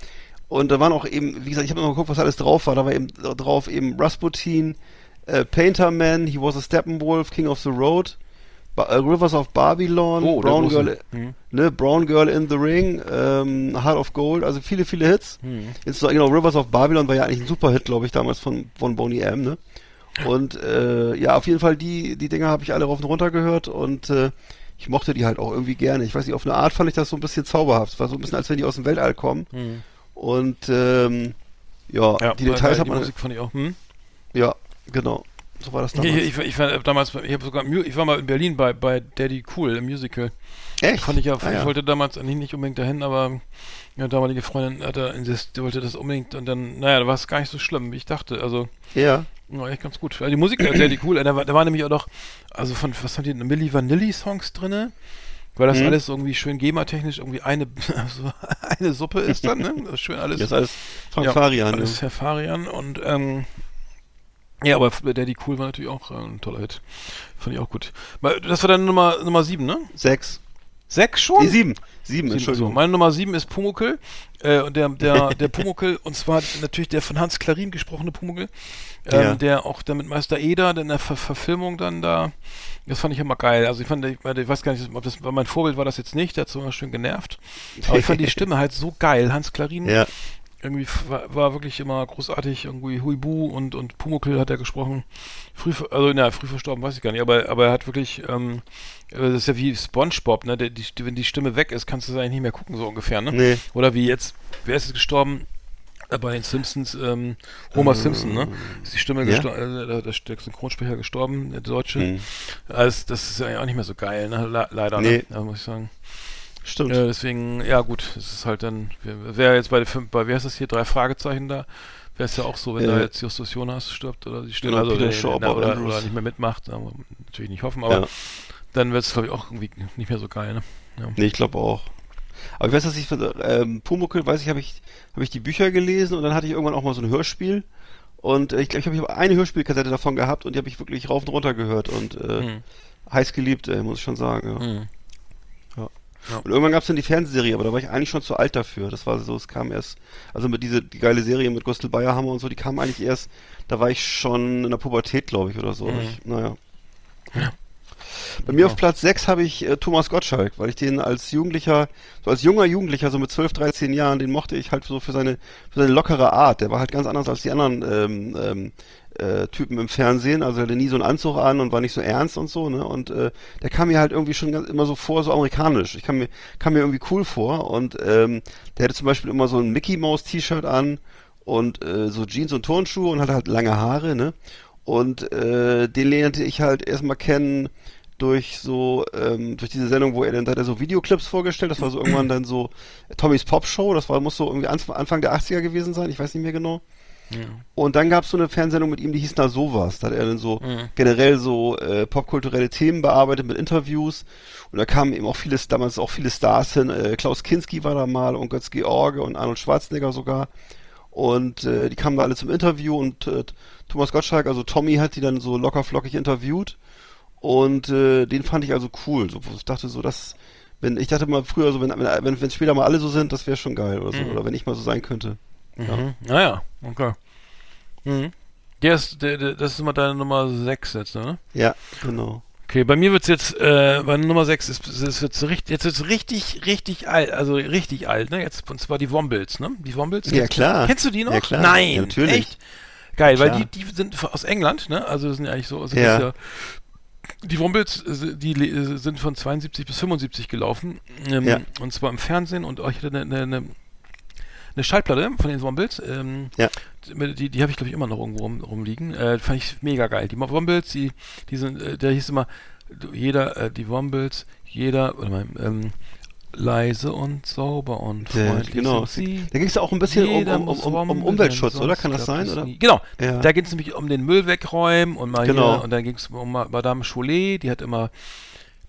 Und da waren auch eben, wie gesagt, ich habe mal geguckt, was alles drauf war. Da war eben drauf eben Rasputin, äh, Painter Man, He Was a Steppenwolf, King of the Road, ba äh, Rivers of Babylon, Oh, Brown. Girl, Mhm. ne, Brown Girl in the Ring, ähm, Heart of Gold, also viele, viele Hits. Mhm. Jetzt genau, Rivers of Babylon war ja eigentlich ein Superhit, glaube ich, damals von, von Boney M, ne? Und äh, ja, auf jeden Fall die, die Dinger habe ich alle rauf und runter gehört und äh, ich mochte die halt auch irgendwie gerne. Ich weiß nicht, auf eine Art fand ich das so ein bisschen zauberhaft. Es war so ein bisschen, als wenn die aus dem Weltall kommen. Mhm. Und ähm, ja, Ja, die Details hat die man. Musik fand ich auch. Hm? Ja, genau. So war das Ich, damals. ich, ich, war damals, ich habe sogar, ich war mal in Berlin bei, bei Daddy Cool im Musical. Echt? Fand ich ja, Ah, ich wollte damals eigentlich nicht unbedingt dahin, aber ja, damalige Freundin hat da insist, wollte das unbedingt und dann, naja, da war es gar nicht so schlimm, wie ich dachte. Also, Ja. war echt ganz gut. Also die Musik war Daddy Cool, da war, da war nämlich auch noch, also von, was haben die, Milli Vanilli Songs drinne? Weil das Mhm. alles irgendwie schön GEMA-technisch irgendwie eine, also eine Suppe ist dann, ne? Das ist schön alles. Das ist alles Frank Ja, Farian. Alles? Herr Farian und ähm, ja, aber Daddy Cool war natürlich auch äh, ein toller Hit. Fand ich auch gut. Das war dann Nummer Nummer sieben, ne? Sechs. Sechs schon? Nee, sieben. Sieben. Entschuldigung. Meine Nummer sieben ist Pumuckel. Äh, und der, der, der Pumuckel, und zwar natürlich der von Hans Klarin gesprochene Pumuckel, ähm, Ja. der auch dann mit Meister Eder in der Ver Verfilmung dann da, das fand ich immer geil. Also ich fand, ich, ich weiß gar nicht, ob das mein Vorbild war das jetzt nicht, der hat so immer schön genervt. Aber ich fand die Stimme halt so geil. Hans Klarin ja. Irgendwie war, war wirklich immer großartig, irgendwie Huibu und, und Pumuckl hat er gesprochen. Früh, also, na, früh verstorben, weiß ich gar nicht, aber, aber er hat wirklich, ähm, äh, das ist ja wie Spongebob, ne, der, die, wenn die Stimme weg ist, kannst du es eigentlich nicht mehr gucken, so ungefähr, ne? Nee. Oder wie jetzt, wer ist jetzt gestorben? Äh, Bei den Simpsons, ähm, Homer Simpson, ne? Ist die Stimme Äh, ja? gestorben, äh, der, der Synchronsprecher gestorben, der Deutsche. Hm. Also, das ist ja auch nicht mehr so geil, ne? Le leider, Nee. ne? Muss ich sagen. Stimmt. Ja, deswegen, ja gut, es ist halt dann, wer jetzt bei der fünf, bei, wer ist das hier, drei Fragezeichen da, wäre es ja auch so, wenn Äh, da jetzt Justus Jonas stirbt oder die Stimme, genau, also der- Bob oder, oder nicht mehr mitmacht, natürlich nicht hoffen, aber Ja. dann wird es glaube ich auch irgendwie nicht mehr so geil, ne? Ja. Nee, ich glaube auch. Aber ich weiß, dass ich ähm, Pumuckl, weiß ich, habe ich, habe ich die Bücher gelesen und dann hatte ich irgendwann auch mal so ein Hörspiel. Und äh, ich glaube, ich habe eine Hörspielkassette davon gehabt und die habe ich wirklich rauf und runter gehört und äh, Hm. heiß geliebt, äh, muss ich schon sagen. Ja. Hm. Und irgendwann gab es dann die Fernsehserie, aber da war ich eigentlich schon zu alt dafür. Das war so, es kam erst, also mit diese die geile Serie mit Gustl Bayerhammer und so, die kam eigentlich erst, da war ich schon in der Pubertät, glaube ich, oder so. Mhm. Ich, naja. Bei mir auf Platz 6 habe ich äh, Thomas Gottschalk, weil ich den als Jugendlicher, so als junger Jugendlicher, so mit 12, 13 Jahren, den mochte ich halt so für seine, für seine lockere Art. Der war halt ganz anders als die anderen ähm, ähm, äh, Typen im Fernsehen. Also er hatte nie so einen Anzug an und war nicht so ernst und so, ne? Und äh, der kam mir halt irgendwie schon ganz, immer so vor, so amerikanisch. Ich kam mir, kam mir irgendwie cool vor. Und ähm, der hatte zum Beispiel immer so ein Mickey Mouse T-Shirt an und äh, so Jeans und Turnschuhe und hatte halt lange Haare, ne? Und äh, den lernte ich halt erstmal kennen durch so, ähm, durch diese Sendung, wo er dann, da hat er so Videoclips vorgestellt, das war so irgendwann dann so Tommys Pop Show, das war, muss so irgendwie Anf Anfang der 80er gewesen sein, ich weiß nicht mehr genau. Und dann gab es so eine Fernsehsendung mit ihm, die hieß Na sowas. Da hat er dann so Mhm. generell so äh, popkulturelle Themen bearbeitet mit Interviews. Und da kamen eben auch viele, damals auch viele Stars hin. Äh, Klaus Kinski war da mal und Götz George und Arnold Schwarzenegger sogar. Und äh, die kamen da alle zum Interview und äh, Thomas Gottschalk, also Tommy, hat die dann so locker flockig interviewt. Und äh, den fand ich also cool. So, ich dachte so, dass, wenn, ich dachte mal früher so, wenn, wenn, wenn, später mal alle so sind, das wäre schon geil oder so. Mhm. Oder wenn ich mal so sein könnte. Mhm. Naja, okay. Mhm. Der ist, der, der, das ist immer deine Nummer 6 jetzt, ne? Ja, genau. Okay, bei mir wird's jetzt, äh, bei Nummer 6 ist, ist, ist jetzt, richtig, jetzt wird's richtig, richtig alt, also richtig alt, ne? Jetzt, und zwar die Wombils, ne? Die Wombils. Ja, klar. Kennst du die noch? Ja, klar. Nein, Ja, natürlich. echt? Geil, weil Klar. die, die sind aus England, ne? Also das sind ja eigentlich so, also Ja. ist ja die Wombils, äh, die le- sind von 72 bis 75 gelaufen. Ähm, Ja. Und zwar im Fernsehen und ich hatte eine, eine, eine, Schallplatte von den Wombils. Ähm, Ja. die, die habe ich, glaube ich, immer noch irgendwo rum, rumliegen. Äh, fand ich mega geil. Die Wombils, die, die sind, äh, der hieß immer, jeder, äh, die Wombils, jeder, warte mal, ähm, leise und sauber und Ja, freundlich genau. Da ging es auch ein bisschen um, um, um, um, um Umweltschutz, oder? Kann das sein, oder? Genau. Ja. Da geht es nämlich um den Müll wegräumen und mal Genau. hier, und dann ging es um Ma- Madame Cholet, die hat immer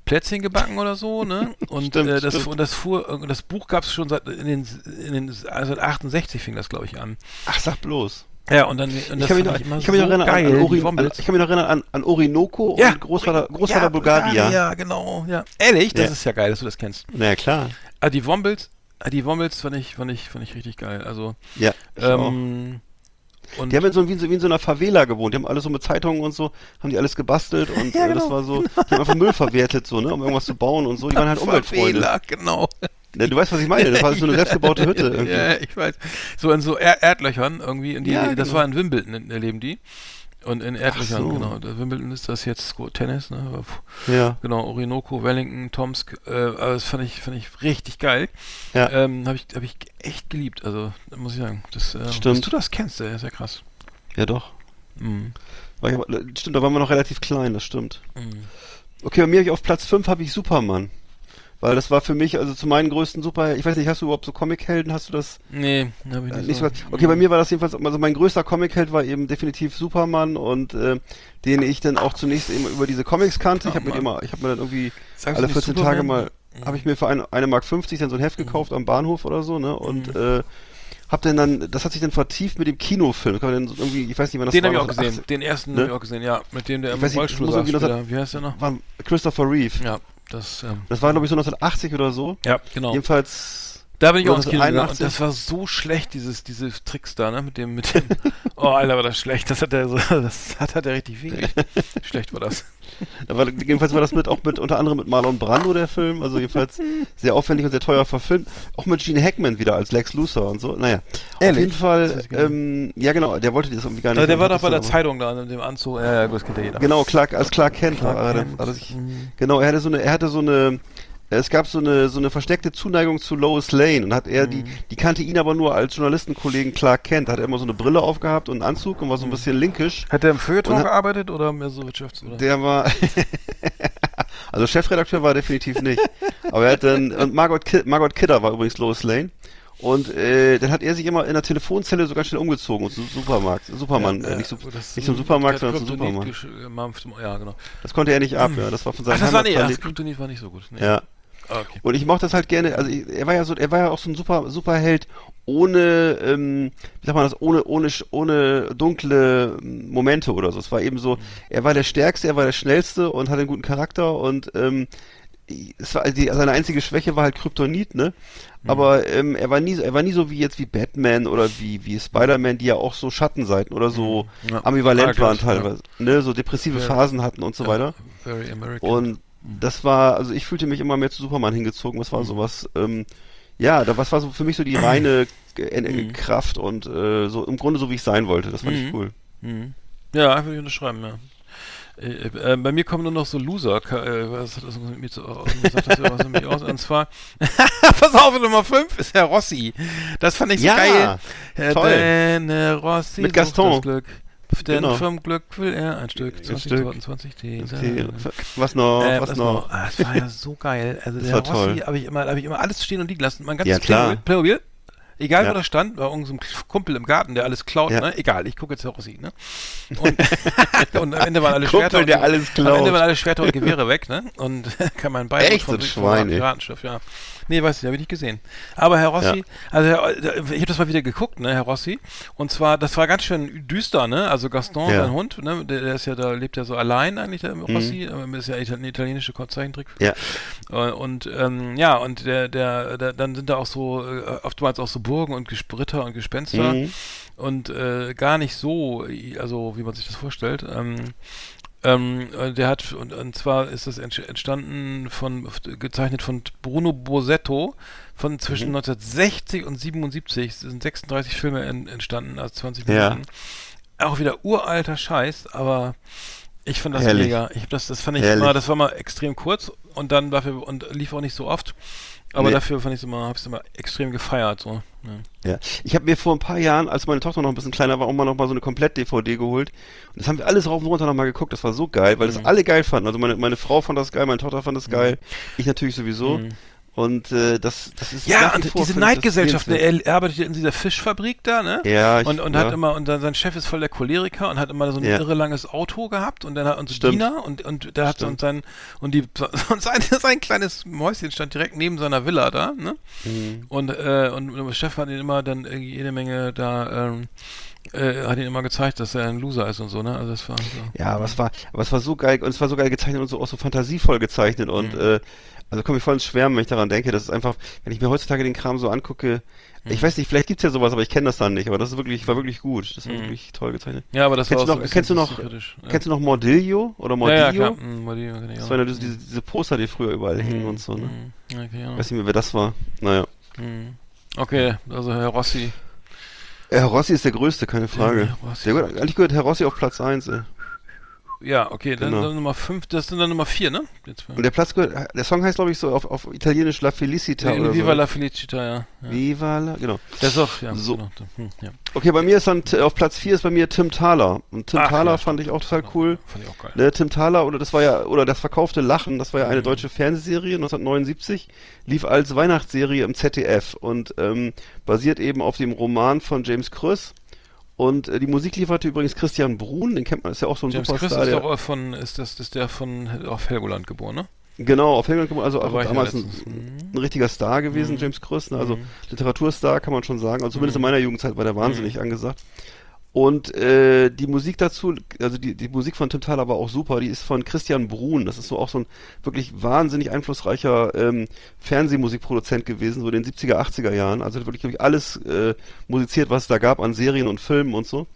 Plätzchen gebacken oder so, ne? Und Stimmt, äh, das, und das fuhr, das Buch gab es schon seit in den, in den also seit 68 fing das, glaube ich, an. Ach, sag bloß. Ja, und dann und Ich das kann mich noch, ich kann mich so erinnern geil, an, Ori, ich kann mich noch erinnern an, an Orinoco Ja, und Großvater, Großvater ja, Bulgaria. Ja, genau, ja. Ehrlich, das Ja. ist ja geil, dass du das kennst. Na ja, klar. Ah, die Wombils, ah, die Wombils fand ich, fand ich, fand ich richtig geil. Also, Ja, ich auch. Und Die haben in so, wie, in so, wie in so einer Favela gewohnt. Die haben alles so mit Zeitungen und so, haben die alles gebastelt und Ja, äh, das genau. war so, die haben einfach Müll verwertet, so, ne, um irgendwas zu bauen und so. Die waren halt Umweltfreunde. Favela, genau. Ne, du weißt, was ich meine. Das war so eine selbstgebaute Hütte irgendwie. Ja, ich weiß. So in so er Erdlöchern irgendwie. In die, Ja, Das genau. war in Wimbledon, in, äh, leben die. Und in Erdlöchern, so. genau. Wimbledon ist das jetzt gut, Tennis, ne? Ja, Genau, Orinoco, Wellington, Tomsk. Äh, aber das fand ich, fand ich richtig geil. ja. Ähm, habe ich, hab ich echt geliebt. Also, muss ich sagen. Das, äh, Stimmt. Dass du das kennst, ey, ist ja krass. ja doch. Mhm. Stimmt, da waren wir noch relativ klein, das stimmt. Mhm. Okay, bei mir auf Platz 5 habe ich Superman. Weil das war für mich, also zu meinen größten Super, ich weiß nicht, hast du überhaupt so Comichelden, hast du das? Nee, hab ich Äh, nicht, nicht so. okay, bei mir war das jedenfalls, also mein größter Comicheld war eben definitiv Superman und äh, den ich dann auch zunächst eben über diese Comics kannte. Ich habe mir Superman. immer, ich habe mir dann irgendwie Sagst alle du nicht 14 Tage mal, habe ich mir für eine, eine Mark 50 dann so ein Heft gekauft am Bahnhof oder so, ne? Und Mhm. äh, hab dann dann, das hat sich dann vertieft mit dem Kinofilm. Kann man dann so irgendwie, ich weiß nicht, wann das Den habe ich auch gesehen. 80 Den ersten ne? habe ich auch gesehen, ja. Mit dem der Ich im weiß nicht, Rollstuhl saß irgendwie. Wie heißt der noch? Christopher Reeve. Ja, das, ähm, Das war, glaube ich, so 1980 oder so. ja, genau. Jedenfalls, Da bin ich auch ins Kino gegangen und 81. das war so schlecht, dieses, diese Tricks da, ne, mit dem, mit dem, oh, Alter, war das schlecht, das hat er so, das hat, hat er richtig wenig. schlecht war das. da war, jedenfalls war das mit, auch mit, unter anderem mit Marlon Brando, der Film. Also jedenfalls sehr aufwendig und sehr teuer verfilmt. Auch mit Gene Hackman wieder als Lex Luthor und so. Naja. Auf Ehrlich? jeden Das Fall, ähm, ja genau, der wollte das irgendwie gar nicht. Also der war doch bei der aber- Zeitung da, in dem Anzug, ja, ja, gut, das kennt ja jeder. Genau, Clark, als Clark Kent Clark war er. Kent. Genau, er hatte so eine, er hatte so eine, es gab so eine, so eine versteckte Zuneigung zu Lois Lane und hat er die, Mhm. die kannte ihn aber nur als Journalistenkollegen Clark Kent. Da hat er immer so eine Brille aufgehabt und einen Anzug und war so ein bisschen linkisch. Hat der im Feuilleton Und gearbeitet oder mehr so Wirtschafts- oder? Der war, also Chefredakteur war er definitiv nicht. Aber er hat dann, und Margot, Ki Margot Kidder war übrigens Lois Lane. Und äh, dann hat er sich immer in der Telefonzelle so ganz schnell umgezogen, zum Supermarkt, Superman, Ja, äh, nicht, das- nicht zum Supermarkt, der sondern zum Supermarkt. gemampft, Ja, genau. Das konnte er nicht ab, ja. Das war von seinem Ach, das war nicht, das. Kryptonit war nicht so gut. Nee. Ja. Ah, okay. Und ich mochte das halt gerne, also ich, er war ja so, er war ja auch so ein super, Superheld ohne, ähm, wie sagt man das, ohne, ohne, ohne dunkle ähm, Momente oder so. Es war eben so, er war der Stärkste, er war der Schnellste und hatte einen guten Charakter und ähm, es war die, seine einzige Schwäche war halt Kryptonit, ne? Aber ähm, er war nie, so- er war nie so wie jetzt wie Batman oder wie wie Spider-Man, die ja auch so Schattenseiten oder so Ja. ambivalent Ja, waren klar, ja. teilweise, ne? So depressive. Phasen hatten und so weiter. Very American. Und das war, also ich fühlte mich immer mehr zu Superman hingezogen. Das war sowas, ähm, ja, da was war so für mich so die reine äh, äh, Kraft und äh, so im Grunde so wie ich sein wollte. Das fand ich Mhm. cool. Mhm. Ja, würde ich unterschreiben, ja. Äh, äh, bei mir kommen nur noch so Loser. Äh, was hat das mit mir zu äh, sagt das was mit mir aus? Und zwar, pass auf, Nummer 5 ist Herr Rossi. Das fand ich so Ja, geil. Herr toll. Denne Rossi Mit Gaston. Das Glück. Denn Genau. vom Glück will er ein Stück. Ein 20 Stück. Torten, 20 Tee. Okay, Was noch? Äh, was was noch? Ah, das war ja so geil. Also Das der Rossi habe ich immer, habe ich immer alles stehen und liegen lassen. Mein Ja, ganzes klar. Playmobil, Egal, Ja. wo das stand, war irgendein so Kumpel im Garten, der alles klaut, Ja. ne? Egal, ich gucke jetzt Rossi, ne? Und, und am Ende waren alle Kumpel, Schwerter und, der alles Am Ende klaut. waren alle Schwerter und Gewehre weg, ne? Und kann man bei Echt, so ein Schwein, ey. Piratenschiff, ja. Nee, weiß ich, habe ich nicht gesehen. Aber Herr Rossi, Ja. also Herr, ich habe das mal wieder geguckt, ne, Herr Rossi. Und zwar, das war ganz schön düster, ne? Also Gaston, Ja. sein Hund, ne? Der, der ist ja, da lebt ja so allein eigentlich, der Rossi. Ähm, Ist ja eine italienische Zeichentrick. Ja. Äh, Und ähm, ja, und der, der, der, dann sind da auch so äh, oftmals auch so Burgen und Gespritter und Gespenster Mhm. und äh, gar nicht so, also wie man sich das vorstellt. Ähm, ähm, äh, der hat und, und zwar ist das entstanden von gezeichnet von Bruno Bosetto von zwischen Mhm. 1960 und 77 Es sind 36 Filme en, entstanden, also 20 Ja. Minuten. Auch wieder uralter Scheiß, aber ich fand das Herrlich. mega. Ich, das, das fand ich Herrlich. immer, das war mal extrem kurz und dann dafür und lief auch nicht so oft. Aber Nee. dafür fand ich es immer, hab's immer extrem gefeiert. So. Ja. Ja. Ich habe mir vor ein paar Jahren, als meine Tochter noch ein bisschen kleiner war, auch mal noch mal so eine Komplett-DVD geholt. Und das haben wir alles rauf und runter noch mal geguckt. Das war so geil, weil das Mhm. alle geil fanden. Also meine, meine Frau fand das geil, meine Tochter fand das geil. Ich natürlich sowieso. Mhm. Und äh, das, das ist Ja, und vor diese Neidgesellschaft, ne, sehenswert. er arbeitet in dieser Fischfabrik da, ne? Ja, ich, und, und ja. hat immer, und dann, sein Chef ist voll der Choleriker und hat immer so ein Ja. irre langes Auto gehabt und dann hat und so Stimmt. Diener und, und der hat so und Stimmt. sein, und die, und sein, sein kleines Mäuschen stand direkt neben seiner Villa da, ne? Mhm. Und, äh, und der Chef hat ihn immer dann jede Menge da, ähm, äh, hat ihn immer gezeigt, dass er ein Loser ist und so, ne? Also das war so. Ja, aber es war, aber es war so geil und es war so geil gezeichnet und so auch so fantasievoll gezeichnet und Mhm. äh, also komme ich voll ins Schwärmen, wenn ich daran denke. Das ist einfach, wenn ich mir heutzutage den Kram so angucke, Mhm. ich weiß nicht, vielleicht gibt's ja sowas, aber ich kenne das dann nicht. Aber das ist wirklich, war wirklich gut. Das war Mhm. wirklich toll gezeichnet. Ja, aber das Kennst war du auch noch- so kennst du noch- kritisch, ja. Kennst du noch Mordillo oder Mordillo? Ja, ja, klar. Mhm, Mordillo kenn ich Das waren ja diese, diese, diese Poster, die früher überall hingen und so, ne? Mhm. Ja. Weiß nicht mehr, wer das war. Naja. Mhm. Okay, also Herr Rossi. Herr Rossi ist der Größte, keine Frage. Herr Rossi. Sehr gut. Eigentlich gehört Herr Rossi auf Platz 1, ey. Ja, okay, dann, Genau. dann Nummer 5, das sind dann Nummer 4, ne? Jetzt, Und der Platz gehört, der Song heißt, glaube ich, so auf, auf Italienisch La Felicita Nee, oder Viva so. la Felicita, ja. ja. Viva la, genau. Das ist auch, ja. So. Genau. Hm, ja. Okay, bei mir ist dann t- auf Platz 4 ist bei mir Tim Thaler. Und Tim Ach, Thaler ja, fand ich auch total cool. Fand ich auch geil. Ne, Tim Thaler oder das war ja oder das verkaufte Lachen, das war ja eine Mhm. deutsche Fernsehserie 1979, lief als Weihnachtsserie im ZDF und ähm, basiert eben auf dem Roman von James Kröss. Und äh, die Musik lieferte übrigens Christian Brun, den kennt man, ist ja auch so ein James Chris Superstar. ist der, doch von, ist das, ist der von, auf Helgoland geboren, ne? genau, auf Helgoland, geboren, also ja damals ein. Mhm. ein richtiger Star gewesen, Mhm. James Kröss, ne? also Mhm. Literaturstar kann man schon sagen, also zumindest Mhm. in meiner Jugendzeit war der wahnsinnig angesagt. Und äh, die Musik dazu, also die, die Musik von Tim Thaler war auch super, die ist von Christian Brun, das ist so auch so ein wirklich wahnsinnig einflussreicher ähm, Fernsehmusikproduzent gewesen, so in den 70er, 80er Jahren, also hat wirklich, glaube ich, alles äh, musiziert, was es da gab an Serien und Filmen und so.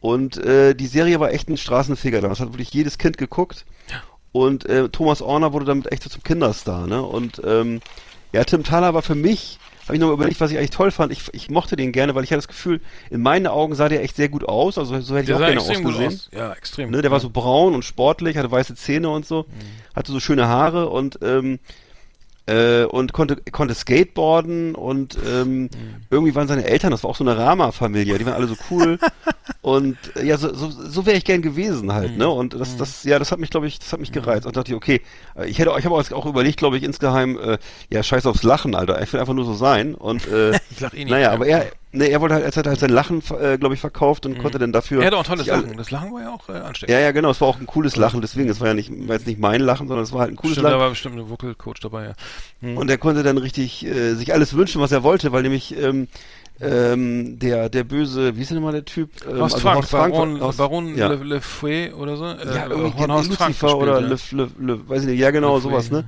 Und äh, die Serie war echt ein Straßenfeger da, das hat wirklich jedes Kind geguckt. Und äh, Thomas Orner wurde damit echt so zum Kinderstar, ne? Und ähm, ja, Tim Thaler war für mich, habe ich noch mal überlegt, was ich eigentlich toll fand. Ich, ich mochte den gerne, weil ich hatte das Gefühl, in meinen Augen sah der echt sehr gut aus. Also so hätte ich Der auch sah gerne ausgesehen. aus. Ja, extrem. Ne, der war so braun und sportlich, hatte weiße Zähne und so, hatte so schöne Haare und ähm, äh, und konnte konnte Skateboarden und ähm, irgendwie waren seine Eltern, das war auch so eine Rama-Familie, die waren alle so cool. Und äh, ja, so, so, so wäre ich gern gewesen halt, ne? Und das, das, ja, das hat mich, glaube ich, das hat mich gereizt. Und dachte ich, okay, äh, ich hätte, ich habe auch, auch überlegt, glaube ich, insgeheim, äh, ja, scheiß aufs Lachen, Alter, ich will einfach nur so sein und äh, Ich lach eh nicht. naja, aber er, ne, er wollte halt, er hat halt sein Lachen, äh, glaube ich, verkauft und konnte dann dafür. er hat auch ein tolles Lachen. Das Lachen war ja auch äh, ansteckend. ja, ja, genau, es war auch ein cooles Lachen, deswegen, es war ja nicht, war jetzt nicht mein Lachen, sondern es war halt ein cooles Stimmt, da Lachen. war bestimmt ein Vocal Coach dabei, ja. Hm. Und er konnte dann richtig äh, sich alles wünschen, was er wollte, weil nämlich ähm, ähm, der der böse, wie ist denn mal der Typ? Ähm, Horst also Frank, Horst Frank Baron, Horst- Baron ja. Le, Le Fouet oder so. Äh, ja, irgendwie Horst Frank Lucifer oder Le, gespielt, Le, Le, weiß ich nicht, ja genau, Le sowas, ne?